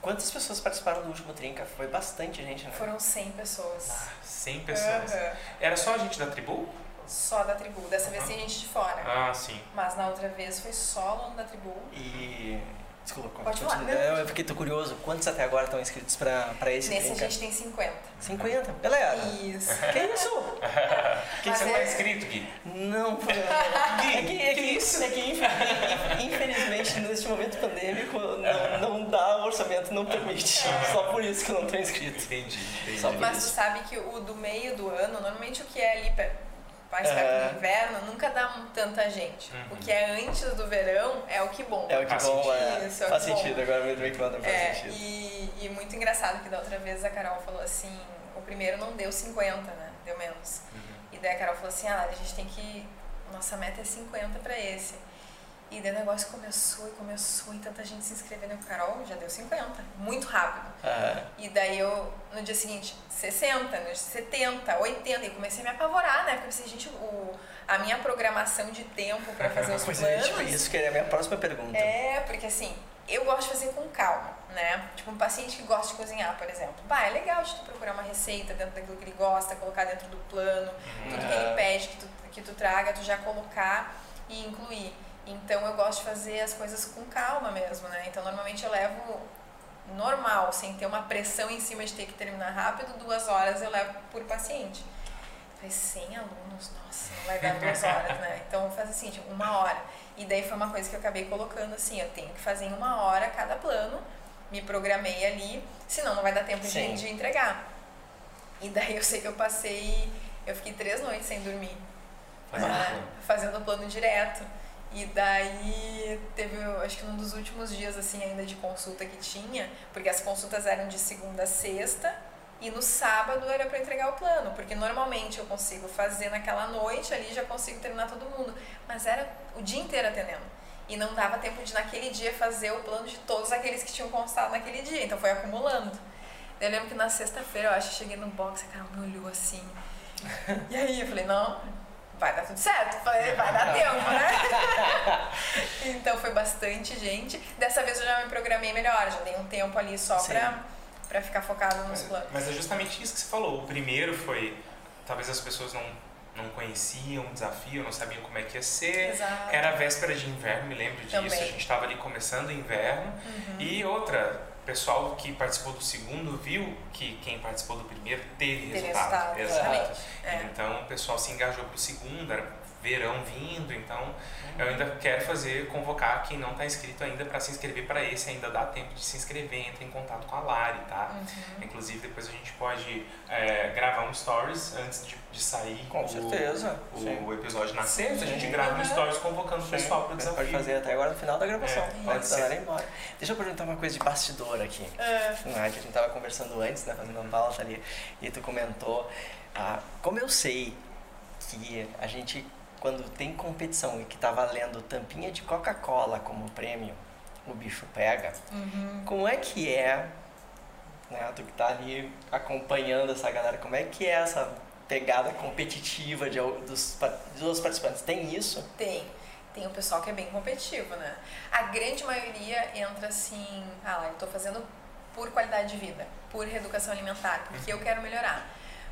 Speaker 1: Quantas pessoas participaram do último Trinca? Foi bastante gente, né?
Speaker 3: Foram 100 pessoas.
Speaker 2: 100 pessoas.
Speaker 3: Aham.
Speaker 2: Era só a gente da tribu?
Speaker 3: Só da tribo. Dessa vez tem gente de fora.
Speaker 2: Ah, sim.
Speaker 3: Mas na outra vez foi só aluno da tribu.
Speaker 1: E. Desculpa,
Speaker 3: Pode falar.
Speaker 1: Eu, eu fiquei tô curioso. Quantos até agora estão inscritos pra, pra esse
Speaker 3: Nesse a
Speaker 1: Trinca?
Speaker 3: gente tem 50.
Speaker 1: 50? Galera,
Speaker 3: Isso.
Speaker 1: que isso?
Speaker 2: Que, que
Speaker 3: Mas
Speaker 2: você
Speaker 3: é-
Speaker 2: tá inscrito, Gui?
Speaker 1: Não, foi- é que, é que isso? É que infel- infelizmente neste momento pandêmico não, não dá, o orçamento não permite. Só por isso que eu não tô inscrito.
Speaker 2: Entendi, entendi.
Speaker 1: Só por
Speaker 3: Mas tu sabe que o do meio do ano, normalmente o que é ali mais perto
Speaker 1: É.
Speaker 3: do inverno, nunca dá tanta gente.
Speaker 2: Uhum.
Speaker 3: O que é antes do verão é o que bom.
Speaker 1: É o que
Speaker 2: Faz
Speaker 1: bom,
Speaker 2: sentido.
Speaker 1: é,
Speaker 3: Isso, é o
Speaker 1: faz
Speaker 3: que bom.
Speaker 1: sentido, agora me bem faz
Speaker 3: É,
Speaker 1: sentido.
Speaker 3: e, e muito engraçado que da outra vez a Carol falou assim, o primeiro não deu 50, né? Deu menos.
Speaker 2: Uhum.
Speaker 3: E daí a Carol falou assim, ah, a gente tem que. Nossa meta é 50 pra esse. E daí o negócio começou e começou e tanta gente se inscrevendo. Eu, Carol, já deu 50. Muito rápido.
Speaker 1: Ah,
Speaker 3: E daí eu, no dia seguinte, 60, no dia 70, 80. E comecei a me apavorar, né? Porque eu pensei, gente, o, a minha programação de tempo pra fazer os
Speaker 1: pois
Speaker 3: planos.
Speaker 1: tipo, isso que é a minha próxima pergunta.
Speaker 3: É, porque assim, eu gosto de fazer com calma, né? Tipo, um paciente que gosta de cozinhar, por exemplo. Bah, é legal de tu procurar uma receita dentro daquilo que ele gosta, colocar dentro do plano, tudo que ele
Speaker 1: É.
Speaker 3: pede que tu, que tu traga, tu já colocar e incluir. Então eu gosto de fazer as coisas com calma mesmo, né? Então normalmente eu levo normal, sem ter uma pressão em cima de ter que terminar rápido, duas horas eu levo por paciente. Falei, 100 alunos, nossa, não vai dar duas horas, né? Então fazer assim, tipo, uma hora. E daí foi uma coisa que eu acabei colocando assim, eu tenho que fazer em uma hora cada plano, me programei ali, senão não vai dar tempo de, de entregar. E daí eu sei que eu passei, eu fiquei três noites sem dormir.
Speaker 2: Fazendo plano.
Speaker 3: fazendo o plano direto. E daí teve, acho que um dos últimos dias assim ainda de consulta que tinha, porque as consultas eram de segunda a sexta e no sábado era para entregar o plano, porque normalmente eu consigo fazer naquela noite ali já consigo terminar todo mundo, mas era o dia inteiro atendendo. E não dava tempo de naquele dia fazer o plano de todos aqueles que tinham constado naquele dia, então foi acumulando. Eu lembro que na sexta-feira, eu acho, eu cheguei no box, a cara me olhou assim. E aí eu falei, não, vai dar tudo certo, vai, vai dar tempo, né? então foi bastante gente. Dessa vez eu já me programei melhor, já dei um tempo ali só
Speaker 1: Sim.
Speaker 3: pra, pra ficar focado nos
Speaker 2: Mas,
Speaker 3: planos.
Speaker 2: mas é justamente isso que você falou. O primeiro foi, talvez as pessoas não, não conheciam o desafio, não sabiam como é que ia ser.
Speaker 3: Exato.
Speaker 2: Era véspera de inverno, me lembro disso.
Speaker 3: Também.
Speaker 2: A gente estava ali começando o inverno.
Speaker 3: Uhum.
Speaker 2: E outra, o pessoal que participou do segundo viu que quem participou do primeiro teve,
Speaker 3: Teve
Speaker 2: resultado.
Speaker 3: resultado,
Speaker 2: Exato.
Speaker 3: É.
Speaker 2: Então o pessoal se engajou pro segundo, era verão vindo, então eu ainda quero fazer, convocar quem não está inscrito ainda para se inscrever para esse, ainda dá tempo de se inscrever, entre em contato com a Lari, tá?
Speaker 3: Uhum.
Speaker 2: Inclusive depois a gente pode é, gravar um stories antes de, de sair
Speaker 1: Com
Speaker 2: o,
Speaker 1: certeza.
Speaker 2: o,
Speaker 1: Sim.
Speaker 2: episódio na sexta, a gente
Speaker 3: Sim.
Speaker 2: grava um
Speaker 3: Uhum.
Speaker 2: stories convocando o pessoal para o desafio.
Speaker 1: Pode fazer até agora no final da gravação.
Speaker 2: É, pode ser.
Speaker 1: Embora. Deixa eu perguntar uma coisa de bastidor aqui.
Speaker 3: É.
Speaker 1: né, que a gente tava conversando antes, né, fazendo uma pauta ali, e tu comentou, ah, como eu sei que a gente, quando tem competição e que tá valendo tampinha de Coca-Cola como prêmio, o bicho pega,
Speaker 3: Uhum.
Speaker 1: como é que é, né, tu que tá ali acompanhando essa galera, como é que é essa pegada competitiva de, dos, dos participantes? Tem isso?
Speaker 3: Tem. Tem o pessoal que é bem competitivo, né? A grande maioria entra assim, ah lá, eu tô fazendo por qualidade de vida, por reeducação alimentar, porque eu quero melhorar.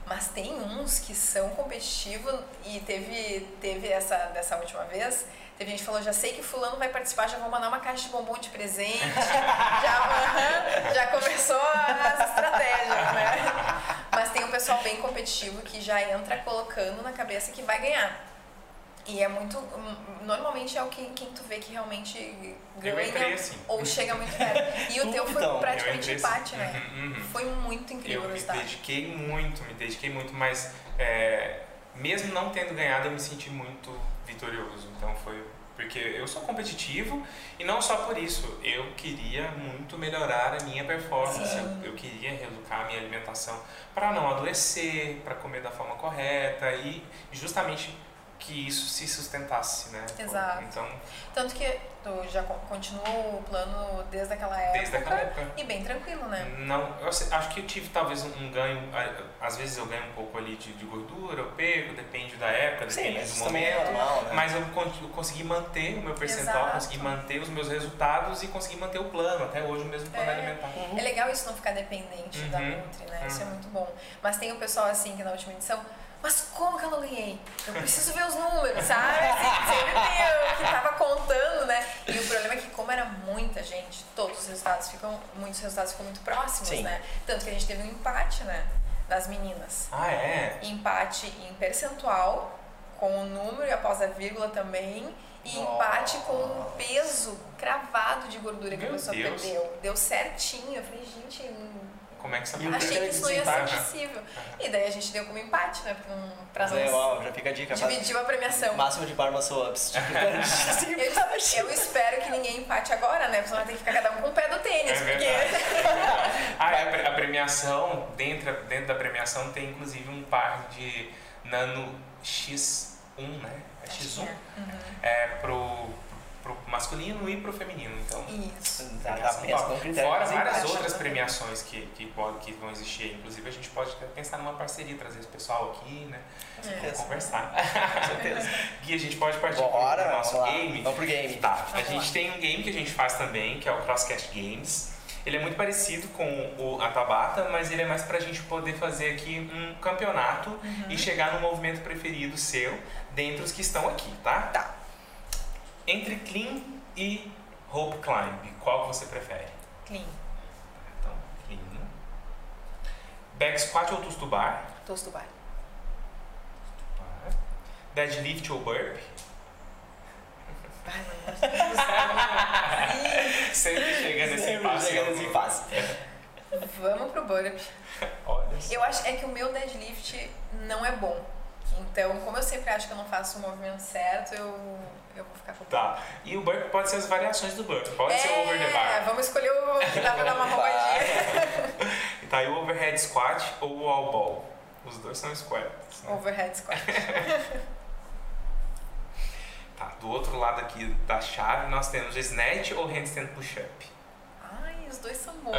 Speaker 3: Mas tem uns que são competitivos e teve, teve essa dessa última vez, teve gente que falou, já sei que fulano vai participar, já vou mandar uma caixa de bombom de presente, já, já começou as estratégias, né? Mas tem um pessoal bem competitivo que já entra colocando na cabeça que vai ganhar. E é muito. hum, Normalmente é o que quem tu vê que realmente
Speaker 2: Eu
Speaker 3: ganha
Speaker 2: entrei assim.
Speaker 3: ou chega muito perto. E o teu foi
Speaker 1: então,
Speaker 2: Eu
Speaker 3: praticamente
Speaker 2: entrei
Speaker 3: empate,
Speaker 2: assim.
Speaker 3: né?
Speaker 2: Uhum, uhum.
Speaker 3: Foi muito incrível
Speaker 2: Eu
Speaker 3: o
Speaker 2: me
Speaker 3: resultado.
Speaker 2: dediquei muito, me dediquei muito, mas é, mesmo não tendo ganhado, eu me senti muito vitorioso. Então foi porque eu sou competitivo e não só por isso, eu queria muito melhorar a minha performance, eu, eu queria reeducar a minha alimentação para não adoecer, para comer da forma correta e justamente que isso se sustentasse, né?
Speaker 3: Exato.
Speaker 2: Então,
Speaker 3: Tanto que tu já co- continuou o plano desde aquela época.
Speaker 2: desde aquela época.
Speaker 3: E bem tranquilo, né?
Speaker 2: Não, eu acho que eu tive talvez um, um ganho, às vezes eu ganho um pouco ali de, de gordura, eu perco, depende da época,
Speaker 1: Sim,
Speaker 2: depende
Speaker 1: mas
Speaker 2: do
Speaker 1: é
Speaker 2: momento.
Speaker 1: normal, né?
Speaker 2: Mas eu, eu consegui manter o meu percentual,
Speaker 3: Exato.
Speaker 2: consegui manter os meus resultados e consegui manter o plano, até hoje o mesmo plano
Speaker 3: É.
Speaker 2: alimentar.
Speaker 1: Uhum.
Speaker 3: É legal isso não ficar dependente da
Speaker 2: Uhum.
Speaker 3: Nutri, né? Isso é
Speaker 2: Uhum.
Speaker 3: muito bom. Mas tem o pessoal assim que na última edição, mas como que eu não ganhei? Eu preciso ver os números, sabe? Assim, sempre tem o que tava contando, né? E o problema é que como era muita gente, todos os resultados ficam, muitos resultados ficam muito próximos,
Speaker 1: Sim.
Speaker 3: né? Tanto que a gente teve um empate, né? Das meninas.
Speaker 2: Ah, é?
Speaker 3: Empate em percentual, com o número e após a vírgula também. E empate com o peso cravado de gordura que
Speaker 2: Meu
Speaker 3: a pessoa
Speaker 2: Deus.
Speaker 3: perdeu. Deu certinho. Eu falei, gente,
Speaker 2: Como é que você
Speaker 1: E o
Speaker 3: achei que isso não ia ser
Speaker 1: desempate?
Speaker 3: possível. E daí a gente deu como empate, né? Pra não, pra
Speaker 1: Mas é, ó, já fica a dica.
Speaker 3: dividiu a premiação.
Speaker 1: Máximo de barba ups.
Speaker 3: Eu, eu espero que ninguém empate agora, né? Porque senão vai ter que ficar cada um com o pé do tênis.
Speaker 2: É
Speaker 3: porque...
Speaker 2: Ah, é, a pre- a premiação, dentro, dentro da premiação tem inclusive um par de Nano X1, né? É
Speaker 3: Acho que
Speaker 2: X1?
Speaker 3: é. Uhum.
Speaker 2: É pro, pro masculino e pro feminino. Então,
Speaker 3: Isso.
Speaker 1: Critério
Speaker 2: Fora várias
Speaker 1: desempate.
Speaker 2: outras premiações que, que, pode, que vão existir. Inclusive, a gente pode até pensar numa parceria, trazer esse pessoal aqui, né?
Speaker 3: É.
Speaker 2: Conversar.
Speaker 1: Com certeza.
Speaker 2: Gui, a gente pode partir
Speaker 1: Bora,
Speaker 2: pro nosso
Speaker 1: vamos
Speaker 2: game.
Speaker 1: Vamos pro game.
Speaker 2: Tá, a
Speaker 3: Vamos
Speaker 2: gente
Speaker 3: lá.
Speaker 2: tem um game que a gente faz também, que é o Crosscast Games. Ele é muito parecido com o, a Tabata, mas ele é mais pra gente poder fazer aqui um campeonato
Speaker 3: Uhum.
Speaker 2: e chegar no movimento preferido seu, dentre os que estão aqui, tá?
Speaker 3: Tá.
Speaker 2: Entre Clean e Rope Climb, qual que você prefere?
Speaker 3: Clean.
Speaker 2: Então, Clean. Back Squat ou Toast to Bar?
Speaker 3: Tosto bar.
Speaker 2: Bar. Deadlift ou Burp? Sempre chega nesse
Speaker 1: Sempre
Speaker 2: impasse.
Speaker 1: chega nesse impasse.
Speaker 3: Vamos pro burp.
Speaker 2: Olha só.
Speaker 3: Eu acho é que o meu deadlift não é bom. Então, como eu sempre acho que eu não faço o movimento certo, eu, eu vou ficar com
Speaker 2: Tá. E o burp pode ser as variações do burp. Pode ser o over the
Speaker 3: É,
Speaker 2: bar.
Speaker 3: vamos escolher o que dá pra dar uma roubadinha.
Speaker 2: Tá aí o overhead squat ou o wall ball. Os dois são squats. né?
Speaker 3: Overhead squat.
Speaker 2: Tá. Do outro lado aqui da chave nós temos snatch ou handstand push-up.
Speaker 3: Ai, os dois são bons.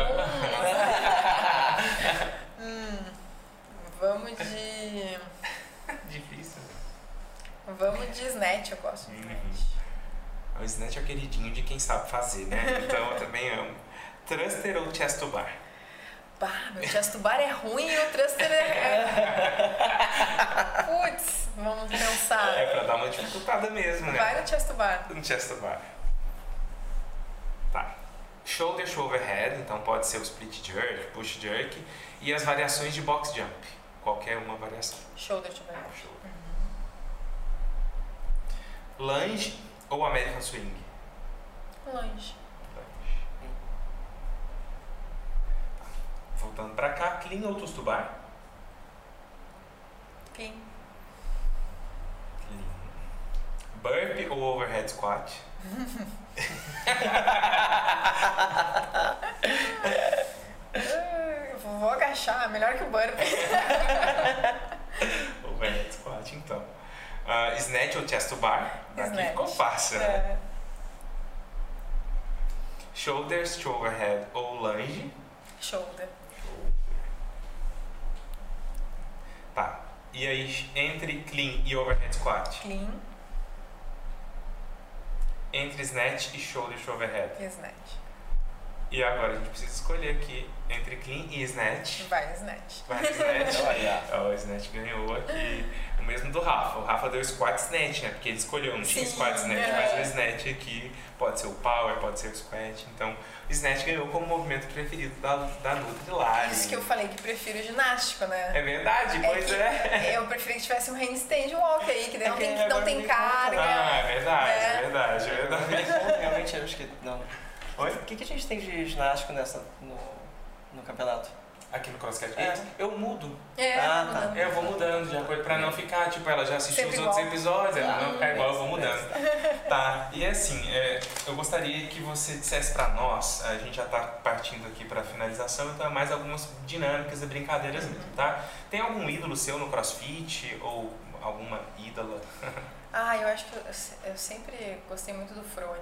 Speaker 3: hum, vamos de. Vamos de snatch, eu gosto de
Speaker 2: Uhum.
Speaker 3: snatch.
Speaker 2: O snatch é o queridinho de quem sabe fazer, né? Então eu também amo. Thruster ou chest to bar?
Speaker 3: Bah, meu chest to bar é ruim e o thruster é. Putz, vamos pensar.
Speaker 2: É pra dar uma dificultada mesmo, né?
Speaker 3: Vai no chest to bar.
Speaker 2: No chest to bar. Tá. Shoulder to overhead, então pode ser o split jerk, push jerk e as variações de box jump. Qualquer uma variação.
Speaker 3: Shoulder to bar.
Speaker 2: Shoulder. Lunge ou American swing?
Speaker 3: Longe.
Speaker 2: Voltando pra cá, clean ou toast to bar?
Speaker 3: Clean.
Speaker 2: Clean. Burp ou overhead squat?
Speaker 3: Vou agachar, melhor que o burp.
Speaker 2: Overhead squat, então. Ah, snatch ou chest to bar? Aqui ficou fácil, né?
Speaker 3: É.
Speaker 2: Shoulders to overhead ou lunge?
Speaker 3: Shoulder.
Speaker 2: Tá. E aí, entre clean e overhead squat?
Speaker 3: Clean
Speaker 2: Entre snatch e shoulder to overhead?
Speaker 3: snatch.
Speaker 2: E agora a gente precisa escolher aqui entre clean e snatch.
Speaker 3: Vai snatch.
Speaker 2: Vai snatch.
Speaker 1: Olha.
Speaker 2: O snatch ganhou aqui. O mesmo do Rafa. O Rafa deu squat snatch, né? Porque ele escolheu, não tinha
Speaker 3: Sim,
Speaker 2: squat snatch,
Speaker 3: é.
Speaker 2: mas o snatch aqui pode ser o power, pode ser o squat. Então, o snatch ganhou como movimento preferido da, da Nutri lá.
Speaker 3: Isso que eu falei que prefiro ginástico, né?
Speaker 2: É verdade,
Speaker 3: É
Speaker 2: pois é.
Speaker 3: Eu preferi que tivesse um handstand walk aí, que daí não
Speaker 1: É que
Speaker 3: tem, não tem carga.
Speaker 2: Ah, é verdade, é
Speaker 3: É.
Speaker 2: verdade, é verdade.
Speaker 1: Realmente, eu acho que não.
Speaker 2: Oi?
Speaker 1: O que, que a gente tem de ginástica nessa, no, no campeonato?
Speaker 2: Aqui no CrossCast
Speaker 1: É.
Speaker 2: Eu mudo.
Speaker 3: É,
Speaker 1: Ah,
Speaker 3: mudando.
Speaker 1: tá.
Speaker 2: Eu vou mudando de acordo pra não ficar, tipo, ela já assistiu
Speaker 3: Sempre
Speaker 2: os outros
Speaker 3: igual.
Speaker 2: episódios, ela
Speaker 1: Ah,
Speaker 2: não ficar igual, eu vou mudando. Tá, e assim, é, eu gostaria que você dissesse pra nós, a gente já tá partindo aqui pra finalização, então é mais algumas dinâmicas e brincadeiras mesmo, tá? Tem algum ídolo seu no CrossFit ou alguma ídola?
Speaker 3: Ah, eu acho que eu, eu sempre gostei muito do Frone.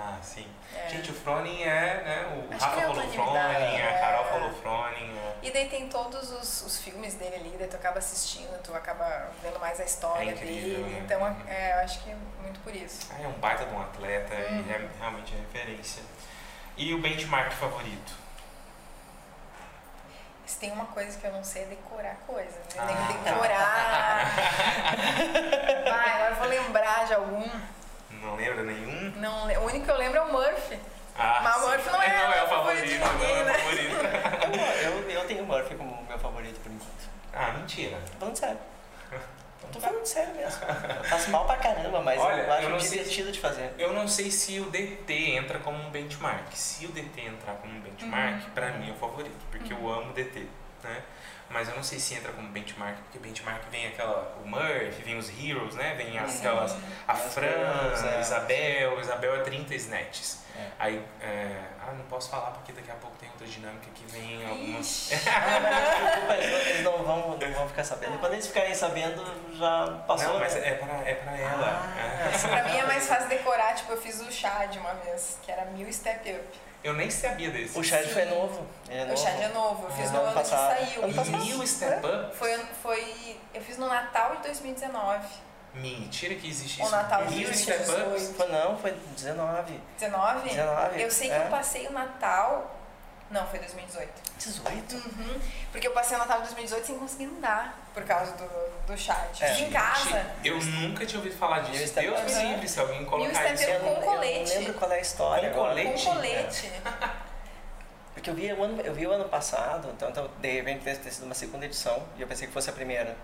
Speaker 2: Ah, sim.
Speaker 3: É.
Speaker 2: Gente, o Froning é, né, o
Speaker 3: Acho
Speaker 2: Rafa
Speaker 3: é
Speaker 2: falou Froning, a
Speaker 3: é.
Speaker 2: Carol falou Froning, é.
Speaker 3: E daí tem todos os, os filmes dele ali, daí tu acaba assistindo, tu acaba vendo mais a história
Speaker 2: É incrível,
Speaker 3: dele.
Speaker 2: né?
Speaker 3: Então, é, eu acho que é muito por isso.
Speaker 2: Ah, é um baita de um atleta
Speaker 3: Uhum.
Speaker 2: e é realmente é referência. E o benchmark favorito?
Speaker 3: Se tem uma coisa que eu não sei é decorar coisa. né? Eu
Speaker 2: Ah.
Speaker 3: tenho que decorar. Vai, agora eu vou lembrar de algum.
Speaker 2: Não lembra nenhum?
Speaker 3: Não, o único que eu lembro é o Murphy.
Speaker 2: Ah,
Speaker 3: Mas o. Murphy não é
Speaker 2: não é o
Speaker 3: o favorito
Speaker 2: favorito,
Speaker 3: de
Speaker 2: não
Speaker 3: ninguém,
Speaker 2: é o
Speaker 3: né?
Speaker 2: favorito.
Speaker 1: Eu, eu tenho o Murphy como meu favorito por enquanto.
Speaker 2: Ah, mentira.
Speaker 1: Tô falando sério. Tô falando sério mesmo. Eu faço mal pra caramba, mas
Speaker 2: Olha,
Speaker 1: eu acho
Speaker 2: eu sei-
Speaker 1: divertido de fazer.
Speaker 2: Eu não sei se o DT entra como um benchmark. Se o DT entrar como um benchmark,
Speaker 3: Uhum.
Speaker 2: pra mim é o favorito, porque eu amo DT, né? Mas eu não sei se entra como benchmark, porque benchmark vem aquela, o Murphy, vem os Heroes, né? Vem as-
Speaker 3: Sim.
Speaker 2: aquelas, a Fran,
Speaker 1: Girls, é.
Speaker 2: a Isabel, Isabel é 30 snatches.
Speaker 1: É.
Speaker 2: Aí, é, ah, não posso falar porque daqui a pouco tem outra dinâmica que vem algumas...
Speaker 1: Ah, mas eles não, vão, não vão ficar sabendo. E quando eles ficarem sabendo, já passou.
Speaker 2: Não, mas
Speaker 1: né?
Speaker 2: é pra, é pra ela.
Speaker 1: Ah,
Speaker 2: É.
Speaker 3: pra mim é mais fácil decorar, tipo, eu fiz o chá de uma vez, que era mil step up.
Speaker 2: Eu nem sabia desse.
Speaker 1: O Chad
Speaker 3: Sim.
Speaker 1: foi novo. É
Speaker 3: O
Speaker 1: novo.
Speaker 3: chá é novo, eu fiz
Speaker 1: Ah,
Speaker 3: no
Speaker 1: ano
Speaker 3: que saiu.
Speaker 1: Ano
Speaker 2: E
Speaker 1: passado.
Speaker 2: mil step up?
Speaker 3: Foi, foi, eu fiz no Natal de 2019.
Speaker 2: Mentira que existe
Speaker 3: O
Speaker 2: isso.
Speaker 3: Natal de
Speaker 2: mil step ups?
Speaker 3: 2018.
Speaker 1: Foi não, foi 19.
Speaker 3: 19?
Speaker 1: 19.
Speaker 3: Eu sei que
Speaker 1: é.
Speaker 3: eu passei o Natal. Não, foi 2018.
Speaker 1: 18?
Speaker 3: Uhum. Porque eu passei o Natal de 2018 sem conseguir andar por causa do, do chat.
Speaker 1: É.
Speaker 3: Em casa.
Speaker 2: Eu nunca tinha ouvido falar disso. Deus me livre se alguém colocar isso.
Speaker 1: Eu não,
Speaker 3: com
Speaker 1: eu não
Speaker 3: colete.
Speaker 1: lembro qual é a história.
Speaker 2: Com colete?
Speaker 3: Com colete.
Speaker 1: Porque eu vi, o ano, eu vi o ano passado, então, então de repente deve ter sido uma segunda edição, e eu pensei que fosse a primeira.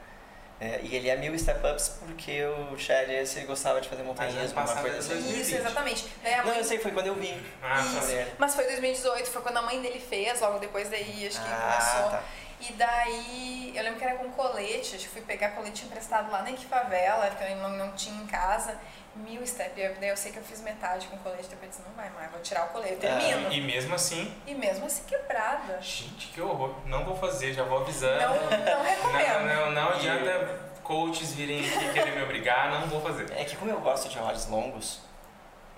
Speaker 1: É, e ele é mil step-ups porque o Chad esse gostava de fazer montanhismo, uma
Speaker 2: passado
Speaker 1: coisa assim.
Speaker 2: 2020.
Speaker 3: Isso, exatamente. Daí a
Speaker 1: Não,
Speaker 3: mãe-
Speaker 1: eu sei, foi quando eu vi.
Speaker 2: Ah,
Speaker 3: Isso.
Speaker 2: tá.
Speaker 1: Saber.
Speaker 3: Mas foi 2018, foi quando a mãe dele fez, logo depois daí acho que
Speaker 1: Ah,
Speaker 3: começou.
Speaker 1: tá.
Speaker 3: E daí, eu lembro que era com colete, acho que fui pegar colete emprestado lá na Equifavela, que eu não, não tinha em casa. Mil step up, daí eu sei que eu fiz metade com colete, depois eu disse, não vai mais, vou tirar o colete, termino.
Speaker 2: E mesmo assim,
Speaker 3: E mesmo assim quebrada.
Speaker 2: gente, que horror. Não vou fazer, já vou avisando.
Speaker 3: Não, não recomendo.
Speaker 2: Não, não, não adianta coaches virem aqui querer me obrigar, não vou fazer.
Speaker 1: É que como eu gosto de rods longos,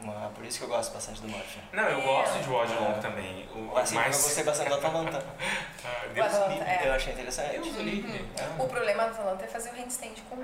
Speaker 1: uma- por isso que eu gosto bastante do Murphy.
Speaker 2: Não, eu
Speaker 3: É.
Speaker 2: gosto de WOD longo também. O,
Speaker 1: Assim,
Speaker 2: mais...
Speaker 1: eu gostei bastante do Atalanta.
Speaker 2: Ah,
Speaker 3: O
Speaker 2: Deus
Speaker 3: Atalanta, é.
Speaker 1: Eu achei interessante.
Speaker 2: Deus livre.
Speaker 1: É.
Speaker 3: O problema do Atalanta é fazer o handstand com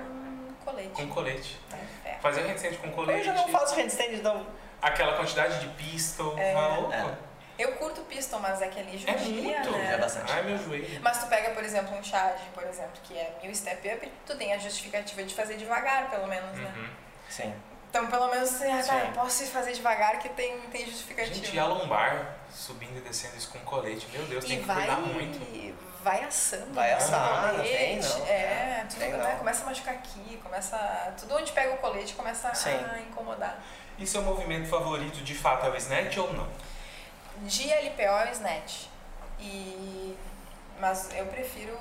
Speaker 3: colete.
Speaker 2: Com colete.
Speaker 3: É.
Speaker 2: Fazer handstand com colete.
Speaker 1: Eu já não faço handstand, então...
Speaker 2: Aquela quantidade de pistol.
Speaker 3: É.
Speaker 2: maluco.
Speaker 1: É.
Speaker 3: Eu curto pistol, mas é que ali
Speaker 2: É
Speaker 3: judia,
Speaker 2: muito.
Speaker 3: né?
Speaker 1: É bastante.
Speaker 2: Ai, meu joelho.
Speaker 3: Mas tu pega, por exemplo, um charge, por exemplo, que é mil step up, tu tem a justificativa de fazer devagar, pelo menos, né?
Speaker 2: Uhum.
Speaker 1: Sim.
Speaker 3: Então, pelo menos, assim, ah, tá, eu posso fazer devagar que tem, tem justificativa.
Speaker 2: Gente, e a lombar subindo e descendo isso com colete. Meu Deus,
Speaker 3: E
Speaker 2: tem que
Speaker 3: vai,
Speaker 2: cuidar muito.
Speaker 3: vai assando.
Speaker 1: Vai
Speaker 3: né,
Speaker 1: assar,
Speaker 3: o
Speaker 1: não tem,
Speaker 3: colete.
Speaker 1: não.
Speaker 3: É, tudo,
Speaker 1: Tem,
Speaker 3: né,
Speaker 1: não.
Speaker 3: começa a machucar aqui, começa... Tudo onde pega o colete começa
Speaker 1: Sim.
Speaker 3: a incomodar.
Speaker 2: E seu movimento favorito de fato é o snatch ou não?
Speaker 3: De LPO é o snatch. E... Mas eu prefiro...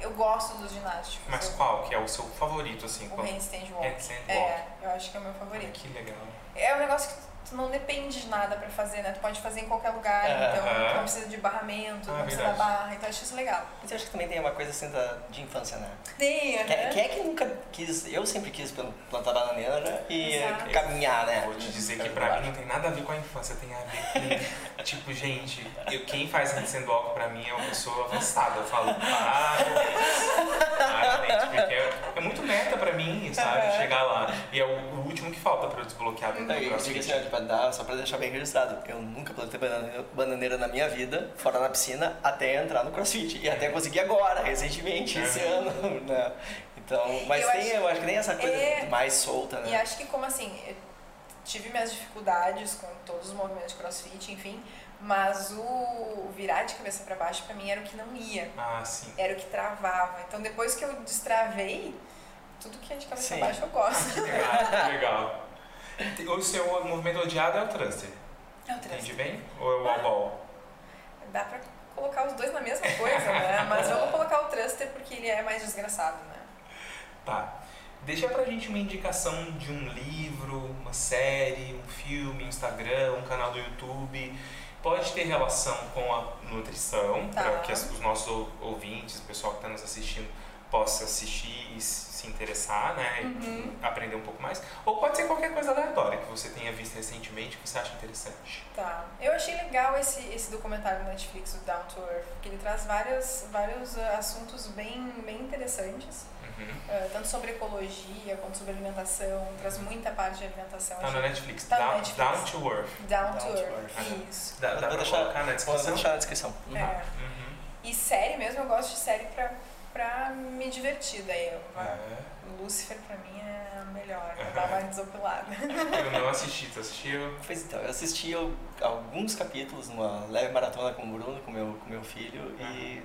Speaker 3: Eu gosto dos ginásticos.
Speaker 2: Mas
Speaker 3: eu-
Speaker 2: qual que é o seu favorito, assim?
Speaker 3: O
Speaker 2: Qual?
Speaker 3: handstand walk.
Speaker 2: Handstand walk.
Speaker 3: É, eu acho que é o meu favorito.
Speaker 2: Que legal.
Speaker 3: É um negócio que tu não depende de nada pra fazer, né? Tu pode fazer em qualquer lugar,
Speaker 1: É.
Speaker 3: então não precisa de barramento,
Speaker 2: Ah,
Speaker 3: não precisa
Speaker 2: verdade.
Speaker 3: da barra, então eu acho isso legal.
Speaker 1: Mas eu acho que também tem uma coisa assim da, de infância, né?
Speaker 3: Tem,
Speaker 1: Quem,
Speaker 3: né?
Speaker 1: quem é que nunca quis... Eu sempre quis plantar bananeira e
Speaker 3: Exato.
Speaker 1: caminhar, né?
Speaker 2: Vou te dizer que pra mim não tem nada a ver com a infância, tem a ver com, tipo, gente, eu, quem faz handstand walk pra mim é uma pessoa avançada. Eu falo, para, claramente, porque é, é muito meta pra mim, sabe, chegar lá. E é o, o último que falta pra eu desbloquear do
Speaker 1: e
Speaker 2: CrossFit.
Speaker 1: Só pra deixar bem registrado, eu nunca plantei bananeira, bananeira na minha vida, fora na piscina, até entrar no crossfit. E até consegui agora, recentemente, esse
Speaker 2: É.
Speaker 1: ano. Né? Então, mas
Speaker 3: Eu
Speaker 1: tem,
Speaker 3: acho-
Speaker 1: eu acho que tem essa coisa
Speaker 3: É.
Speaker 1: mais solta,
Speaker 3: E
Speaker 1: né?
Speaker 3: acho que como assim, eu tive minhas dificuldades com todos os movimentos de crossfit, enfim, mas o virar de cabeça pra baixo pra mim era o que não ia,
Speaker 2: Ah, sim.
Speaker 3: era o que travava. Então depois que eu destravei, tudo que é de cabeça pra baixo eu gosto.
Speaker 2: Legal, legal. O seu movimento odiado é o thruster.
Speaker 3: É o
Speaker 2: Entendi
Speaker 3: trânsito.
Speaker 2: bem? Ou é o wall?
Speaker 3: Dá pra colocar os dois na mesma coisa, né? Mas vamos colocar o thruster porque ele é mais desgraçado, né?
Speaker 2: Tá. Deixa pra gente uma indicação de um livro, uma série, um filme, um Instagram, um canal do YouTube. Pode ter relação com a nutrição,
Speaker 3: Tá.
Speaker 2: para que os nossos ou- ouvintes, o pessoal que está nos assistindo, possa assistir e se interessar, né?
Speaker 3: Uhum.
Speaker 2: Aprender um pouco mais. Ou pode ser qualquer coisa aleatória que você tenha visto recentemente que você acha interessante.
Speaker 3: Tá. Eu achei legal esse, esse documentário da Netflix, o Down to Earth, porque ele traz várias, vários ah, assuntos bem, bem interessantes,
Speaker 2: Uhum.
Speaker 3: ah, tanto sobre ecologia quanto sobre alimentação, traz muita parte de alimentação.
Speaker 2: Tá na
Speaker 3: Achei-
Speaker 2: Netflix.
Speaker 3: Tá
Speaker 2: Down,
Speaker 3: Netflix.
Speaker 2: Down to Earth.
Speaker 3: Down,
Speaker 1: Down
Speaker 3: to
Speaker 1: to
Speaker 3: Earth.
Speaker 2: Earth.
Speaker 3: Isso.
Speaker 2: Dá, dá
Speaker 1: Vou
Speaker 2: pra
Speaker 1: deixar-
Speaker 2: colocar na
Speaker 1: Vou
Speaker 2: descrição?
Speaker 1: deixar na descrição. Uhum.
Speaker 3: É.
Speaker 2: Uhum.
Speaker 3: E série mesmo, eu gosto de série pra, pra me divertir. Daí, eu,
Speaker 2: É.
Speaker 3: Lucifer pra mim é a melhor, dar uma desopilada.
Speaker 2: Eu não assisti, tu assistiu?
Speaker 1: Pois então, eu assisti al- alguns capítulos numa leve maratona com o Bruno, com meu, com meu filho, e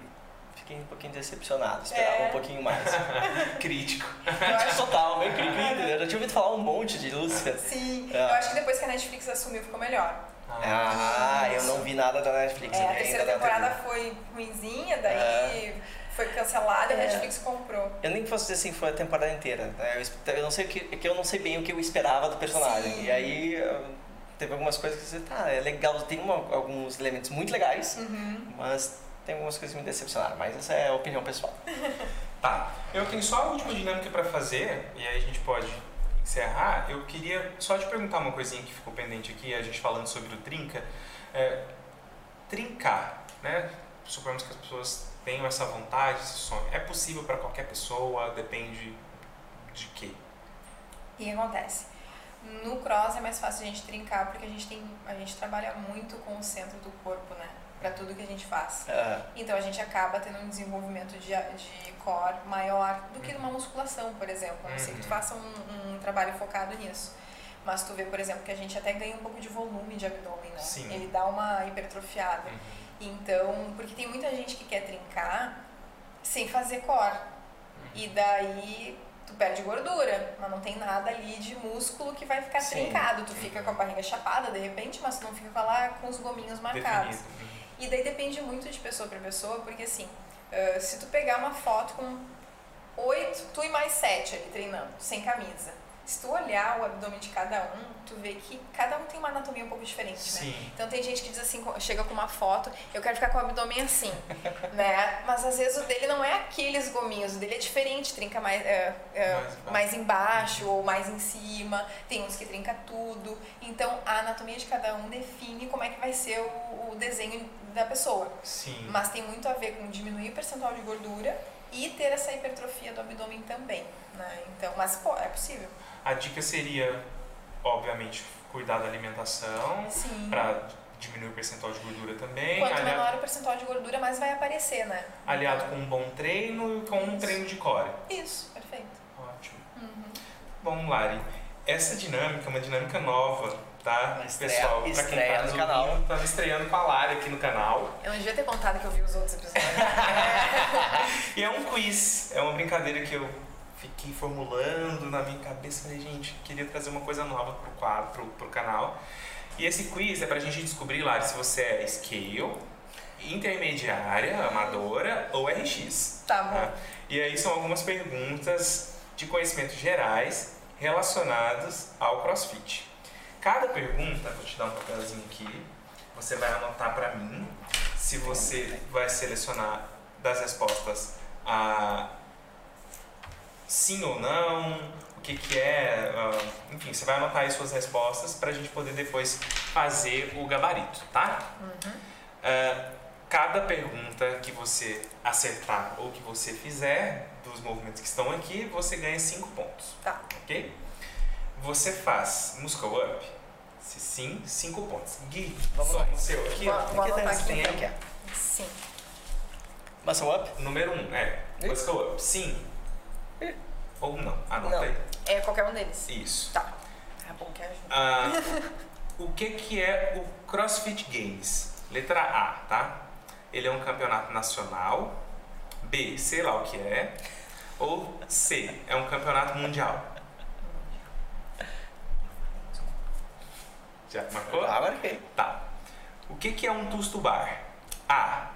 Speaker 1: fiquei um pouquinho decepcionado. Esperava
Speaker 3: É.
Speaker 1: um pouquinho mais.
Speaker 2: Crítico.
Speaker 3: Eu acho,
Speaker 1: Total, bem crítico, entendeu? Eu já tinha ouvido falar um monte de Lúcia.
Speaker 3: sim,
Speaker 1: É.
Speaker 3: eu acho que depois que a Netflix assumiu ficou melhor.
Speaker 1: Ah, eu não vi nada da Netflix.
Speaker 3: É,
Speaker 1: eu
Speaker 3: a
Speaker 1: vi
Speaker 3: terceira temporada
Speaker 1: TV.
Speaker 3: foi ruinzinha, daí foi cancelada e a
Speaker 1: É.
Speaker 3: Netflix comprou.
Speaker 1: Eu nem posso dizer assim, foi a temporada inteira. né? Eu, eu não sei o que, é que eu não sei bem o que eu esperava do personagem.
Speaker 3: Sim.
Speaker 1: E aí eu- teve algumas coisas que você, tá, é legal, tem uma- alguns elementos muito legais,
Speaker 3: Uhum.
Speaker 1: mas tem algumas coisas que me decepcionaram. Mas essa é a opinião pessoal.
Speaker 2: Tá. Eu tenho só a última dinâmica pra fazer, e aí a gente pode encerrar. Eu queria só te perguntar uma coisinha que ficou pendente aqui, a gente falando sobre o trinca. É, trincar, né? Suponhamos que as pessoas tenham essa vontade, esse sonho. É possível pra qualquer pessoa, depende de quê?
Speaker 3: Que acontece? No cross é mais fácil a gente trincar porque a gente tem a gente trabalha muito com o centro do corpo, né? Pra tudo que a gente faz.
Speaker 1: Ah,
Speaker 3: Então a gente acaba tendo um desenvolvimento de, de core maior do que numa musculação, por exemplo. A não ser que tu
Speaker 2: Uhum.
Speaker 3: faça um, um trabalho focado nisso. Mas tu vê, por exemplo, que a gente até ganha um pouco de volume de abdômen, né?
Speaker 2: Sim.
Speaker 3: Ele dá uma hipertrofiada.
Speaker 2: Uhum.
Speaker 3: Então, porque tem muita gente que quer trincar sem fazer core. E daí tu perde gordura, mas não tem nada ali de músculo que vai ficar
Speaker 1: Sim.
Speaker 3: trincado. Tu fica com a barriga chapada de repente, mas tu não fica lá com os gominhos marcados.
Speaker 2: Definido.
Speaker 3: E daí depende muito de pessoa para pessoa, porque assim, Uh, se tu pegar uma foto com oito, tu e mais sete ali treinando, sem camisa. Se tu olhar o abdômen de cada um, tu vê que cada um tem uma anatomia um pouco diferente,
Speaker 2: Sim.
Speaker 3: né? Então tem gente que diz assim, chega com uma foto, eu quero ficar com o abdômen assim, né? Mas às vezes o dele não é aqueles gominhos, o dele é diferente, trinca mais, é, é,
Speaker 2: Mais embaixo.
Speaker 3: mais embaixo ou mais em cima, tem uns que trinca tudo. Então a anatomia de cada um define como é que vai ser o, o desenho da pessoa.
Speaker 2: Sim.
Speaker 3: Mas tem muito a ver com diminuir o percentual de gordura e ter essa hipertrofia do abdômen também, né? Então, mas pô, é possível.
Speaker 2: A dica seria, obviamente, cuidar da alimentação
Speaker 3: Sim.
Speaker 2: para diminuir o percentual de gordura também.
Speaker 3: Quanto
Speaker 2: aliado,
Speaker 3: menor o percentual de gordura, mais vai aparecer, né?
Speaker 2: aliado com um bom treino e com um
Speaker 3: Isso.
Speaker 2: treino de core.
Speaker 3: Isso, perfeito.
Speaker 2: Ótimo.
Speaker 3: Uhum.
Speaker 2: Bom, Lari, essa dinâmica é uma dinâmica nova, tá?
Speaker 1: Uma estreia-
Speaker 2: Pessoal, pra quem
Speaker 1: estreia
Speaker 2: tá nos
Speaker 1: no canal.
Speaker 2: estamos estreando com a Lari aqui no canal.
Speaker 3: Eu não devia ter contado que eu vi os outros episódios.
Speaker 2: E é um quiz, é uma brincadeira que eu fiquei formulando na minha cabeça. Falei, gente, queria trazer uma coisa nova pro quadro, pro, pro canal. E esse quiz é pra gente descobrir, Lari, se você é scale, intermediária, amadora ou RX.
Speaker 3: tá bom.
Speaker 2: tá? E aí são algumas perguntas de conhecimentos gerais relacionados ao CrossFit. Cada pergunta, vou te dar um papelzinho aqui, você vai anotar pra mim se você vai selecionar das respostas a sim ou não, o que que é, ah, enfim, você vai anotar aí suas respostas pra gente poder depois fazer o gabarito, tá? Ah, cada pergunta que você acertar ou que você fizer dos movimentos que estão aqui, você ganha 5 pontos,
Speaker 3: Tá.
Speaker 2: ok? Você faz muscle up? Se sim, 5 pontos. Gui,
Speaker 1: Vamos
Speaker 2: só
Speaker 1: lá.
Speaker 2: o seu aqui,
Speaker 3: Vou-
Speaker 2: ó.
Speaker 3: vou
Speaker 1: tá
Speaker 3: anotar aqui.
Speaker 1: aqui, ó.
Speaker 3: Sim.
Speaker 1: Muscle up?
Speaker 2: Número 1, um, é.
Speaker 1: Ih.
Speaker 2: Muscle up, sim. Ou não, anota
Speaker 1: Não.
Speaker 2: aí.
Speaker 3: É qualquer um deles.
Speaker 2: Isso.
Speaker 3: Tá. É bom que ajuda.
Speaker 2: Ah, o que, que é o CrossFit Games? Letra A, tá? Ele é um campeonato nacional. B, sei lá o que é. Ou C, é um campeonato mundial. Já marcou?
Speaker 1: Ah, marquei.
Speaker 2: Tá. O que, que é um Tusto Bar? A.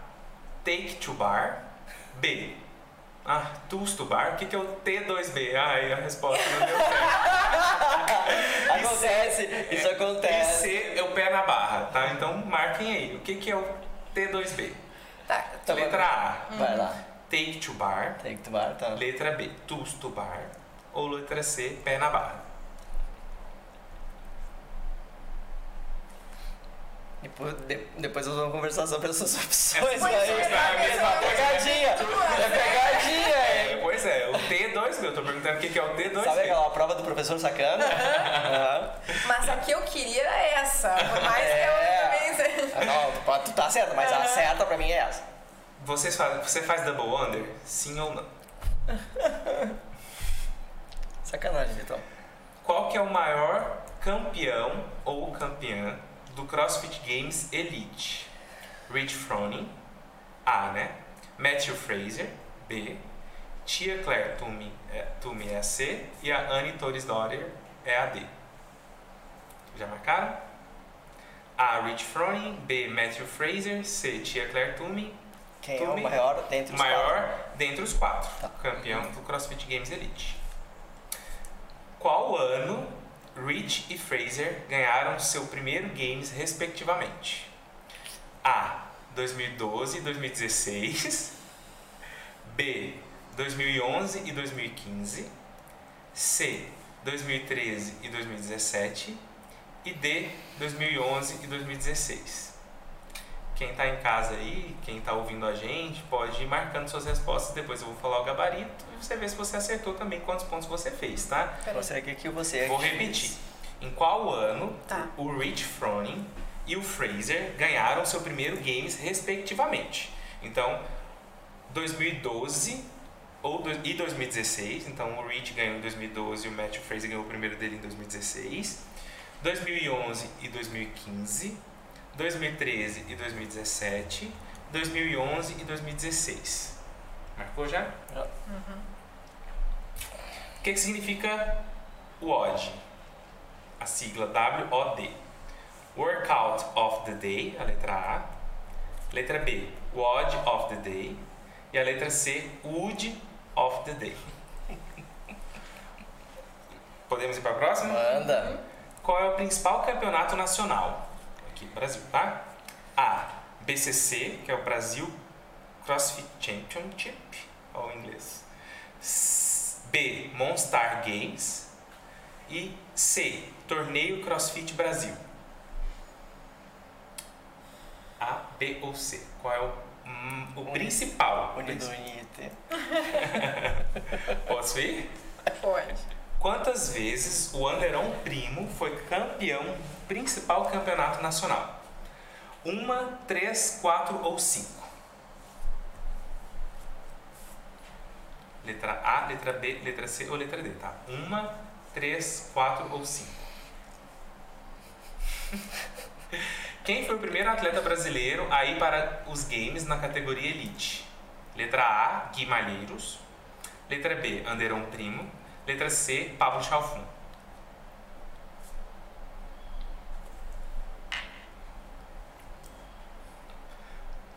Speaker 2: Take to Bar. B. Ah, Tusto Bar. O que, que é o T2B? Ai, a resposta não deu certo.
Speaker 1: Acontece, isso
Speaker 2: E
Speaker 1: acontece.
Speaker 2: C é o pé na barra, tá? Então marquem aí. O que, que é o T2B?
Speaker 3: Tá.
Speaker 1: Tá bom.
Speaker 2: Letra A.
Speaker 1: Vai lá.
Speaker 2: Take to Bar.
Speaker 1: Tem que tomar, tá?
Speaker 2: Letra B. Tusto Bar. Ou letra C. Pé na barra.
Speaker 1: Depois, de- depois nós vamos conversar sobre essas opções
Speaker 2: Essas
Speaker 1: aí.
Speaker 2: opções, tá?
Speaker 1: É uma pegadinha. É pegadinha,
Speaker 2: É,
Speaker 1: hein?
Speaker 2: pois é, o T2B. Eu tô perguntando o que, que é o T2B.
Speaker 1: Sabe aquela prova do professor sacana? Aham.
Speaker 3: Mas a que eu queria era essa. Por mais que
Speaker 1: É.
Speaker 3: ela também seja.
Speaker 1: Ah, Não, tu- tá certa, mas a certa pra mim é essa.
Speaker 2: Vocês fazem, você faz double under? Sim ou não?
Speaker 1: Sacanagem, então.
Speaker 2: Qual que é o maior campeão ou campeã do CrossFit Games Elite? Rich Froning, A, né? Matthew Fraser, B. Tia Claire Toomey, é, é a C. E a Annie Torres Daughter é a D. Já marcaram? A. Rich Froning, B. Matthew Fraser, C. Tia Claire Toomey,
Speaker 1: Quem é o maior dentre os
Speaker 2: maior dentre os quatro,
Speaker 1: Tá.
Speaker 2: campeão do CrossFit Games Elite. Qual ano Rich e Fraser ganharam seu primeiro Games respectivamente? A. 2012 e 2016. B. 2011 e 2015. C. 2013 e 2017. E D. 2011 e 2016. Quem está em casa aí, quem está ouvindo a gente, pode ir marcando suas respostas. Depois eu vou falar o gabarito e você vê se você acertou também quantos pontos você fez, tá?
Speaker 1: Você aqui que você
Speaker 2: Vou
Speaker 1: fez.
Speaker 2: repetir. Em qual ano
Speaker 3: Tá.
Speaker 2: o Rich Froning e o Fraser ganharam seu primeiro Games respectivamente? Então, 2012 ou do- e 2016. Então, o Rich ganhou em 2012 e o Matthew Fraser ganhou o primeiro dele em 2016. 2011 e 2015. 2013 e 2017. 2011 e 2016. Marcou já? O que, que significa WOD? A sigla WOD. Workout of the Day, a letra A. Letra B, WOD of the Day. E a letra C, Wood of the Day. Podemos ir para a próxima?
Speaker 1: Manda.
Speaker 2: Qual é o principal campeonato nacional aqui no Brasil, tá? A. BCC, que é o Brasil CrossFit Championship, ou em inglês. B. Monstar Games. E C. Torneio CrossFit Brasil. A, B ou C? Qual é o, hum, o
Speaker 1: Uni-
Speaker 2: principal?
Speaker 1: Unido Unite.
Speaker 2: Posso ir?
Speaker 3: Pode.
Speaker 2: Quantas vezes o Anderon Primo foi campeão principal campeonato nacional? Uma, três, quatro ou cinco? Letra A, letra B, letra C ou letra D, tá? Uma, três, quatro ou cinco? Quem foi o primeiro atleta brasileiro a ir para os games na categoria Elite? Letra A, Gui Malheiros. Letra B, Anderon Primo. Letra C, Pablo Chalfun.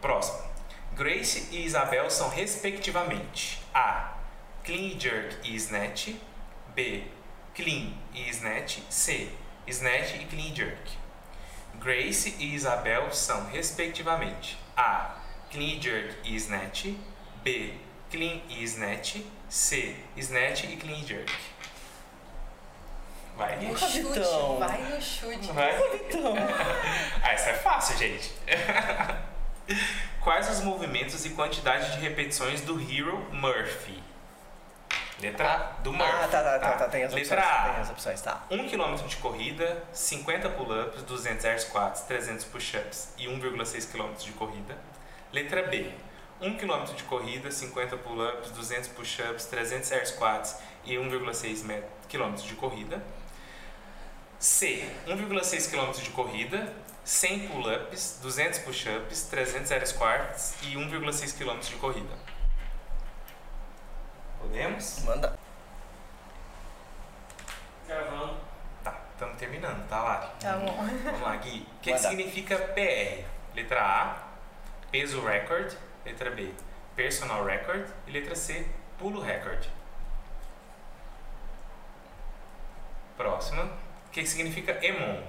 Speaker 2: Próximo. Grace e Isabel são respectivamente A. Clean Jerk e Snatch B. Clean e Snatch C. Snatch e Clean Jerk Grace e Isabel são respectivamente A. Clean Jerk e Snatch B. Clean e Snatch C. Snatch e Clean Jerk Vai.
Speaker 3: No chute, vai no chute.
Speaker 2: Vai.
Speaker 1: Então,
Speaker 2: Ah, isso é fácil, gente. Quais os movimentos e quantidade de repetições do Hero Murphy? Letra A, do Murphy.
Speaker 1: ah, tá, tá, tá, tá. Tem as opções.
Speaker 2: Letra A.
Speaker 1: Tem as opções, tá.
Speaker 2: 1 km de corrida, 50 pull-ups, 200 air squats, 300 push-ups e 1,6 km de corrida. Letra B. 1 km de corrida, 50 pull-ups, 200 push-ups, 300 air squats e 1,6 met- km de corrida. C. 1,6 km de corrida, 100 pull-ups, 200 push-ups, 300 air squats e 1,6 km de corrida. Podemos?
Speaker 1: Manda.
Speaker 2: Gravando. Tá, estamos terminando, tá, Lari?
Speaker 3: Tá bom.
Speaker 2: Vamos lá, Gui. O que, que significa PR? Letra A, peso record. Letra B, personal record. E letra C, pulo record. Próxima. O que, significa EMON?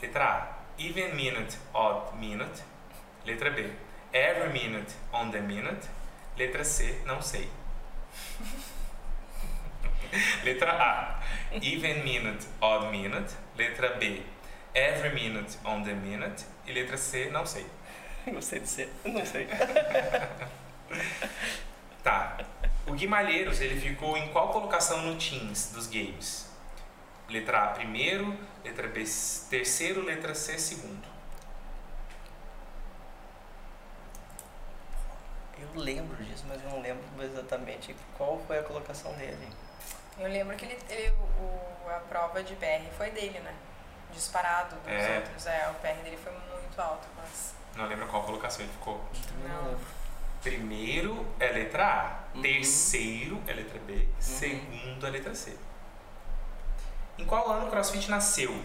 Speaker 2: Letra A, even minute, odd minute. Letra B, every minute, on the minute. Letra C, não sei. Letra A, even minute, odd minute. Letra B, every minute, on the minute. E letra C, não sei.
Speaker 1: Gostei de ser. Não sei.
Speaker 2: Tá. O Guimalheiros, ele ficou em qual colocação no Teams dos games? Letra A, primeiro. Letra B, terceiro. Letra C, segundo.
Speaker 1: Eu lembro disso, mas não lembro exatamente qual foi a colocação dele.
Speaker 3: Eu lembro que ele, ele- o, a prova de PR foi dele, né? Disparado dos
Speaker 2: É.
Speaker 3: outros. É, o PR dele foi muito alto, mas.
Speaker 2: Não lembro qual colocação ele ficou.
Speaker 3: Não.
Speaker 2: Primeiro é letra A.
Speaker 1: Uhum.
Speaker 2: Terceiro é letra B. Segundo é letra C. Em qual ano o CrossFit nasceu?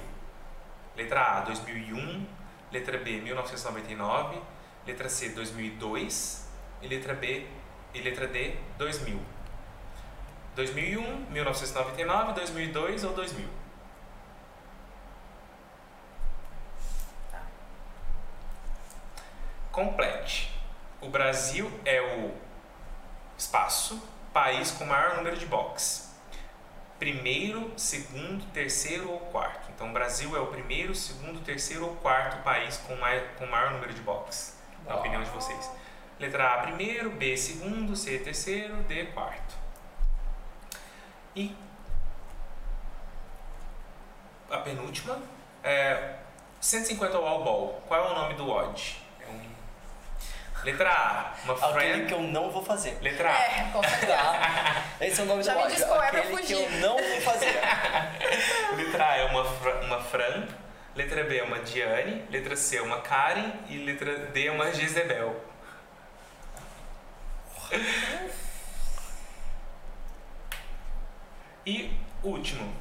Speaker 2: Letra A, 2001. Letra B, 1999. Letra C, 2002. E letra B e letra D, 2000. 2001, 1999, 2002 ou 2000?
Speaker 3: Tá.
Speaker 2: Complete. O Brasil é o espaço, país com maior número de boxes. Primeiro, segundo, terceiro ou quarto. Então, o Brasil é o primeiro, segundo, terceiro ou quarto país com, mai, com maior número de boxes, na opinião de vocês. Letra A, primeiro, B, segundo, C, terceiro, D, quarto. E a penúltima é 150 wall ball. Qual é o nome do odd? Letra A, uma
Speaker 1: Aquele
Speaker 2: friend.
Speaker 1: que eu não vou fazer.
Speaker 2: Letra A,
Speaker 3: É, com?
Speaker 1: Esse é o nome
Speaker 3: Já
Speaker 1: do
Speaker 3: me
Speaker 1: ódio.
Speaker 3: diz qual é pra
Speaker 1: Aquele que
Speaker 3: fugir.
Speaker 1: eu não vou fazer.
Speaker 2: Letra A é uma, uma Fran, letra B é uma Diane, letra C é uma Karen e letra D é uma Jezebel. E último,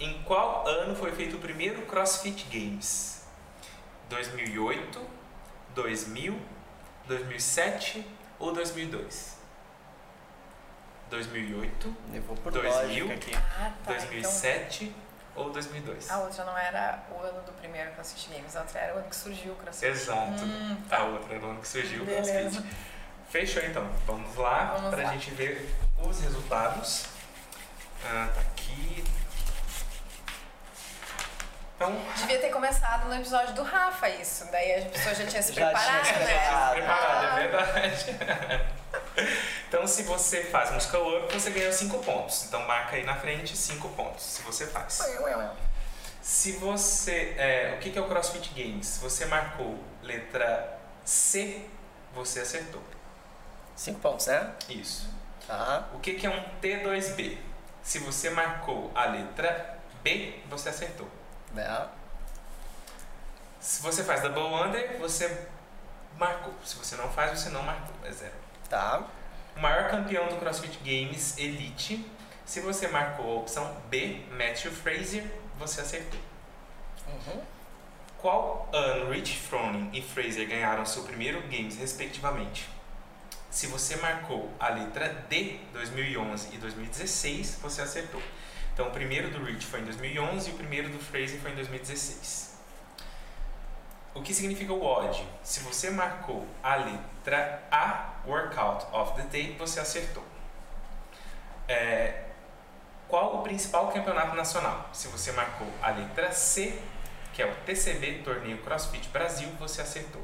Speaker 2: em qual ano foi feito o primeiro CrossFit Games? 2008, 2000, 2007 ou 2002? 2008,
Speaker 1: Eu vou por
Speaker 2: 2000.
Speaker 1: lógica aqui.
Speaker 3: Ah, tá.
Speaker 2: 2007 ou 2002?
Speaker 3: Então, a outra não era o ano do primeiro CrossFit Games, a outra era o ano que surgiu o CrossFit.
Speaker 2: Exato.
Speaker 3: Hum,
Speaker 2: A outra era o ano que surgiu o
Speaker 3: Beleza.
Speaker 2: CrossFit. Fechou então. Vamos lá
Speaker 3: Vamos
Speaker 2: pra
Speaker 3: lá.
Speaker 2: gente ver os resultados. Ah, tá aqui. Então,
Speaker 3: Devia ter começado no episódio do Rafa isso, daí a pessoa já tinha se
Speaker 1: Já tinha
Speaker 3: preparado,
Speaker 1: se
Speaker 3: né?
Speaker 1: preparado.
Speaker 2: preparado,
Speaker 3: Ah.
Speaker 2: é verdade. então, se você faz muscle up, você ganha 5 pontos. Então, marca aí na frente 5 pontos, se você faz. Se você. é, o que que é o CrossFit Games? Se você marcou letra C, você acertou.
Speaker 1: Cinco pontos, né?
Speaker 2: Isso.
Speaker 1: Tá.
Speaker 2: O que que é um T2B? Se você marcou a letra B, você acertou.
Speaker 1: Né?
Speaker 2: Se você faz double under, você marcou. Se você não faz, você não marcou. É zero.
Speaker 1: Tá.
Speaker 2: O maior campeão do CrossFit Games Elite. Se você marcou a opção B, Matthew Fraser, você acertou.
Speaker 1: Uhum.
Speaker 2: Qual ano Rich Froning e Fraser ganharam seu primeiro Games, respectivamente? Se você marcou a letra D, 2011 e 2016, você acertou. Então, o primeiro do Rich foi em 2011 e o primeiro do Fraser foi em 2016. O que significa o odd? Se você marcou a letra A, Workout of the Day, você acertou. É, qual o principal campeonato nacional? Se você marcou a letra C, que é o TCB, Torneio CrossFit Brasil, você acertou.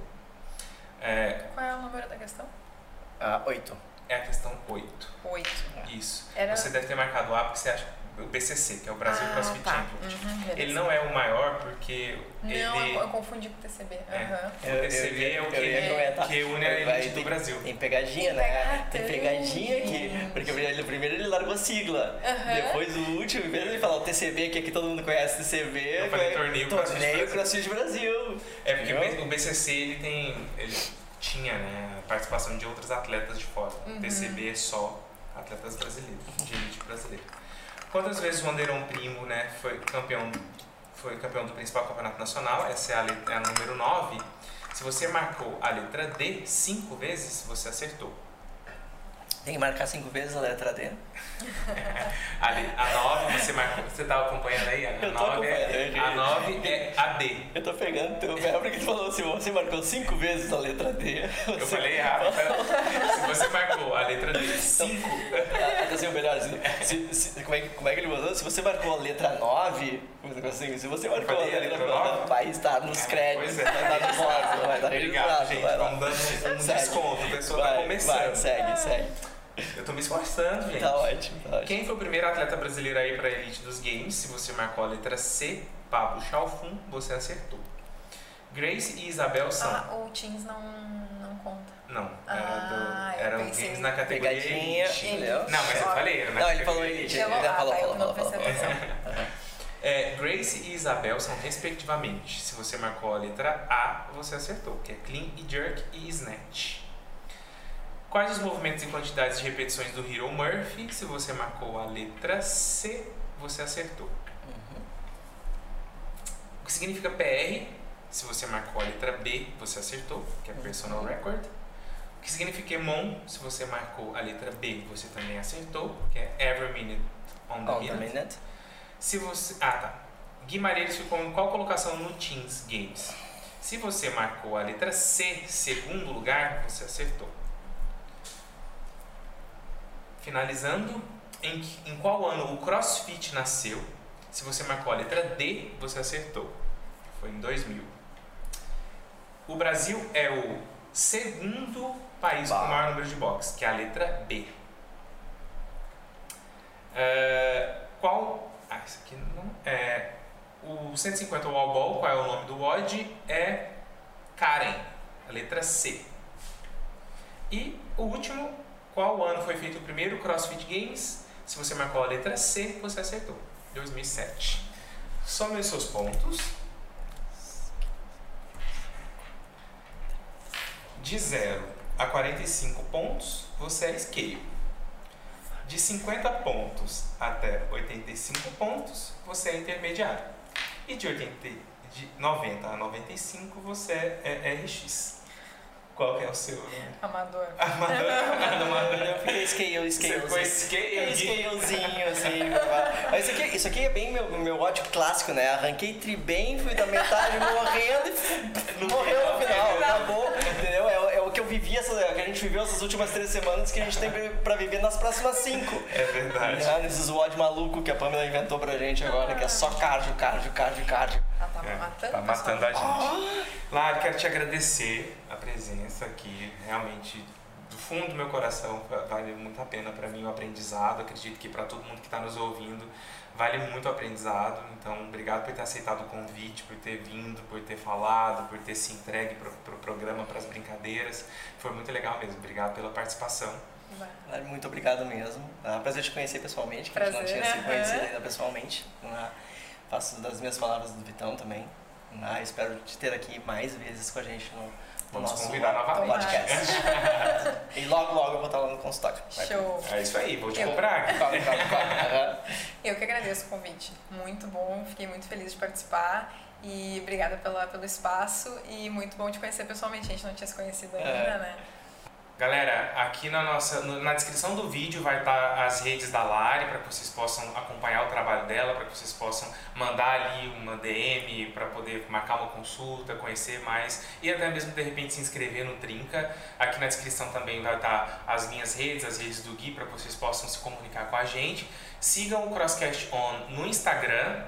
Speaker 2: É,
Speaker 3: Qual é o número da questão?
Speaker 1: Ah, oito.
Speaker 2: é a questão 8.
Speaker 3: Oito.
Speaker 2: Isso.
Speaker 3: Era-
Speaker 2: Você deve ter marcado A porque você acha o BCC, que é o Brasil
Speaker 3: ah,
Speaker 2: CrossFit
Speaker 3: tá.
Speaker 2: Championship.
Speaker 3: Uhum.
Speaker 2: Ele não é o maior porque
Speaker 3: Não,
Speaker 2: ele
Speaker 3: eu, eu confundi com o TCB.
Speaker 2: É.
Speaker 3: Aham.
Speaker 2: o TCB é o que,
Speaker 1: eu
Speaker 2: que une a
Speaker 1: Vai,
Speaker 2: elite do
Speaker 1: tem-
Speaker 2: Brasil.
Speaker 1: Tem pegadinha, né? Tem
Speaker 3: pegadinha.
Speaker 1: aqui. Porque ele, primeiro ele largou a sigla.
Speaker 3: Aham.
Speaker 1: Depois o último, de ele falar o TCB, que aqui todo mundo conhece TCB.
Speaker 2: Eu falei
Speaker 1: é
Speaker 2: torneio CrossFit
Speaker 1: Torneio
Speaker 2: Brasil.
Speaker 1: CrossFit Brasil.
Speaker 2: É porque
Speaker 1: Entendeu?
Speaker 2: o BCC ele tem. Ele tinha né, a participação de outros atletas de fora.
Speaker 3: Uhum.
Speaker 2: O TCB é só atletas brasileiros, de elite brasileira. Quantas vezes o Anderon Primo né, foi, campeão, foi campeão do principal campeonato nacional? Essa é a, letra, é a número 9. Se você marcou a letra D cinco vezes, você acertou.
Speaker 1: Tem que marcar cinco vezes a letra D.
Speaker 2: A, le- a 9 você marcou. Você estava acompanhando aí? A
Speaker 1: Eu tô
Speaker 2: 9 é,
Speaker 1: acompanhando,
Speaker 2: a 9 é a D.
Speaker 1: Eu tô pegando teu pé porque tu falou assim, você marcou cinco vezes a letra D.
Speaker 2: Eu falei errado. Se você marcou a letra D 5,
Speaker 1: Ah, assim, o melhor, assim, se, se- como, é, que- como é que ele botou? Se você marcou a letra 9, assim, se você marcou a letra
Speaker 2: letra
Speaker 1: 9,
Speaker 2: nove?
Speaker 1: vai estar nos
Speaker 2: Ah,
Speaker 1: créditos,
Speaker 2: é.
Speaker 1: vai estar no rosa, vai estar
Speaker 2: Obrigado, gente. Vamos dando um desconto. A pessoa tá
Speaker 1: Vai,
Speaker 2: começando.
Speaker 1: vai, segue, segue.
Speaker 2: Eu tô me esforçando, gente.
Speaker 1: Tá ótimo, tá ótimo.
Speaker 2: Quem foi o primeiro atleta brasileiro aí pra elite dos games? Se você marcou a letra C, Pablo Chalfun, você acertou. Grace e Isabel são.
Speaker 3: Ah, o Teams não, não conta.
Speaker 2: Não,
Speaker 3: Ah,
Speaker 2: era do,
Speaker 3: eu
Speaker 2: eram
Speaker 3: pensei
Speaker 2: games na categoria
Speaker 1: Pegadinha,
Speaker 2: elite.
Speaker 1: entendeu?
Speaker 2: Não, mas eu falei, era na
Speaker 1: Não, ele falou elite, ele já
Speaker 3: ah,
Speaker 1: falou,
Speaker 3: eu
Speaker 1: falou, falou, falou.
Speaker 2: É, Grace e Isabel são respectivamente. Se você marcou a letra A, você acertou, que é clean e jerk e snatch. Quais os movimentos e quantidades de repetições do Hero Murphy? Se você marcou a letra C, você acertou.
Speaker 1: Uhum.
Speaker 2: O que significa PR? Se você marcou a letra B, você acertou, que é Personal
Speaker 1: Uhum.
Speaker 2: Record. O que significa EMON? Se você marcou a letra B, você também acertou, que é Every Minute on the
Speaker 1: On the
Speaker 2: Minute.
Speaker 1: minute.
Speaker 2: Se você. Ah, tá. Guimarães ficou em qual colocação no Teams Games? Se você marcou a letra C, segundo lugar, você acertou. Finalizando, em, em qual ano o CrossFit nasceu? Se você marcou a letra D, você acertou. Foi em 2000. O Brasil é o segundo país com
Speaker 1: Bah.
Speaker 2: o maior número de boxes, que é a letra B. É, qual. Ah, isso aqui não. É, o 150 Wall Ball, qual é o nome do WOD? É Karen, a letra C. E o último, qual ano foi feito o primeiro CrossFit Games? Se você marcou a letra C, você acertou. 2007. Some os seus pontos. De 0 a 45 pontos, você é scale. De 50 pontos até 85 pontos, você é intermediário. E de, 80, de 90 a 95, você é RX. Qual que é o seu?
Speaker 3: Amador.
Speaker 2: Amador, amador.
Speaker 1: Eu fiquei scale,
Speaker 2: Você foi
Speaker 1: scale.
Speaker 2: scale.
Speaker 1: Scalezinho, assim. Mas isso aqui, isso aqui é bem meu, meu ódio clássico, né? Arranquei tri bem, fui da metade morrendo e morreu no final. Acabou, entendeu? É, eu vivi, essa, o que a gente viveu essas últimas três semanas que a gente tem pra viver nas próximas cinco.
Speaker 2: É verdade.
Speaker 1: Né? Nesses WOD maluco que a Pamela inventou pra gente agora, que é só cardio, cardio, cardio, cardio.
Speaker 3: Ela tava
Speaker 2: É,
Speaker 3: matando
Speaker 2: tá matando a gente. Lara, quero te agradecer a presença aqui. Realmente, do fundo do meu coração, vale muito a pena para mim o aprendizado. Acredito que para todo mundo que está nos ouvindo, vale muito o aprendizado. Então, obrigado por ter aceitado o convite, por ter vindo, por ter falado, por ter se entregue para o pro programa, para as brincadeiras. Foi muito legal mesmo. Obrigado pela participação.
Speaker 1: Vale, Muito obrigado mesmo. É um prazer te conhecer pessoalmente, que a gente não
Speaker 3: Prazer,
Speaker 1: tinha se conhecido ainda pessoalmente. né? Faço das minhas palavras do Vitão também. né? Espero te ter aqui mais vezes com a gente no
Speaker 2: Vamos
Speaker 1: nosso
Speaker 2: convidar novamente.
Speaker 1: podcast. e logo, logo eu vou estar lá no consultório.
Speaker 3: Show.
Speaker 2: É isso aí, vou te
Speaker 3: Eu-
Speaker 2: cobrar.
Speaker 1: Claro, claro, claro. Aham.
Speaker 3: Eu que agradeço o convite. Muito bom, fiquei muito feliz de participar. E obrigada pela, pelo espaço e muito bom te conhecer pessoalmente. A gente não tinha se conhecido ainda,
Speaker 1: É.
Speaker 3: né?
Speaker 2: Galera, aqui na nossa no- na descrição do vídeo vai estar as redes da Lari para que vocês possam acompanhar o trabalho dela, para que vocês possam mandar ali uma DM para poder marcar uma consulta, conhecer mais e até mesmo de repente se inscrever no Trinca. Aqui na descrição também vai estar as minhas redes, as redes do Gui para que vocês possam se comunicar com a gente. Sigam o Crosscast On no Instagram,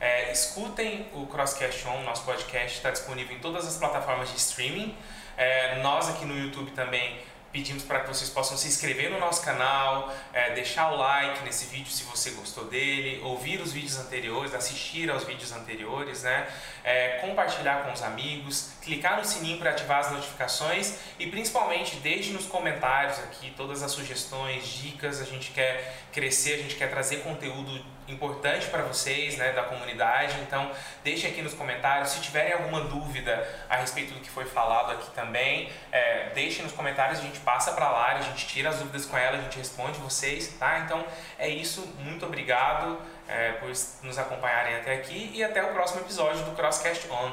Speaker 2: é, escutem o Crosscast On, nosso podcast está disponível em todas as plataformas de streaming. É, nós aqui no YouTube também pedimos para que vocês possam se inscrever no nosso canal, é, deixar o like nesse vídeo se você gostou dele, ouvir os vídeos anteriores, assistir aos vídeos anteriores, né? É, compartilhar com os amigos, clicar no sininho para ativar as notificações e principalmente deixe nos comentários aqui todas as sugestões, dicas. A gente quer crescer, a gente quer trazer conteúdo importante para vocês, né, da comunidade. Então, deixem aqui nos comentários. Se tiverem alguma dúvida a respeito do que foi falado aqui também, é, deixem nos comentários. A gente passa para lá, a gente tira as dúvidas com ela, a gente responde vocês, tá? Então, é isso. Muito obrigado é, por nos acompanharem até aqui e até o próximo episódio do Crosscast On.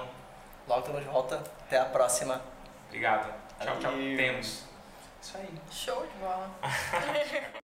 Speaker 1: Logo estamos de volta. Até a próxima.
Speaker 2: Obrigado. Tchau, tchau.
Speaker 1: Valeu.
Speaker 2: Temos. Isso aí.
Speaker 3: Show de bola.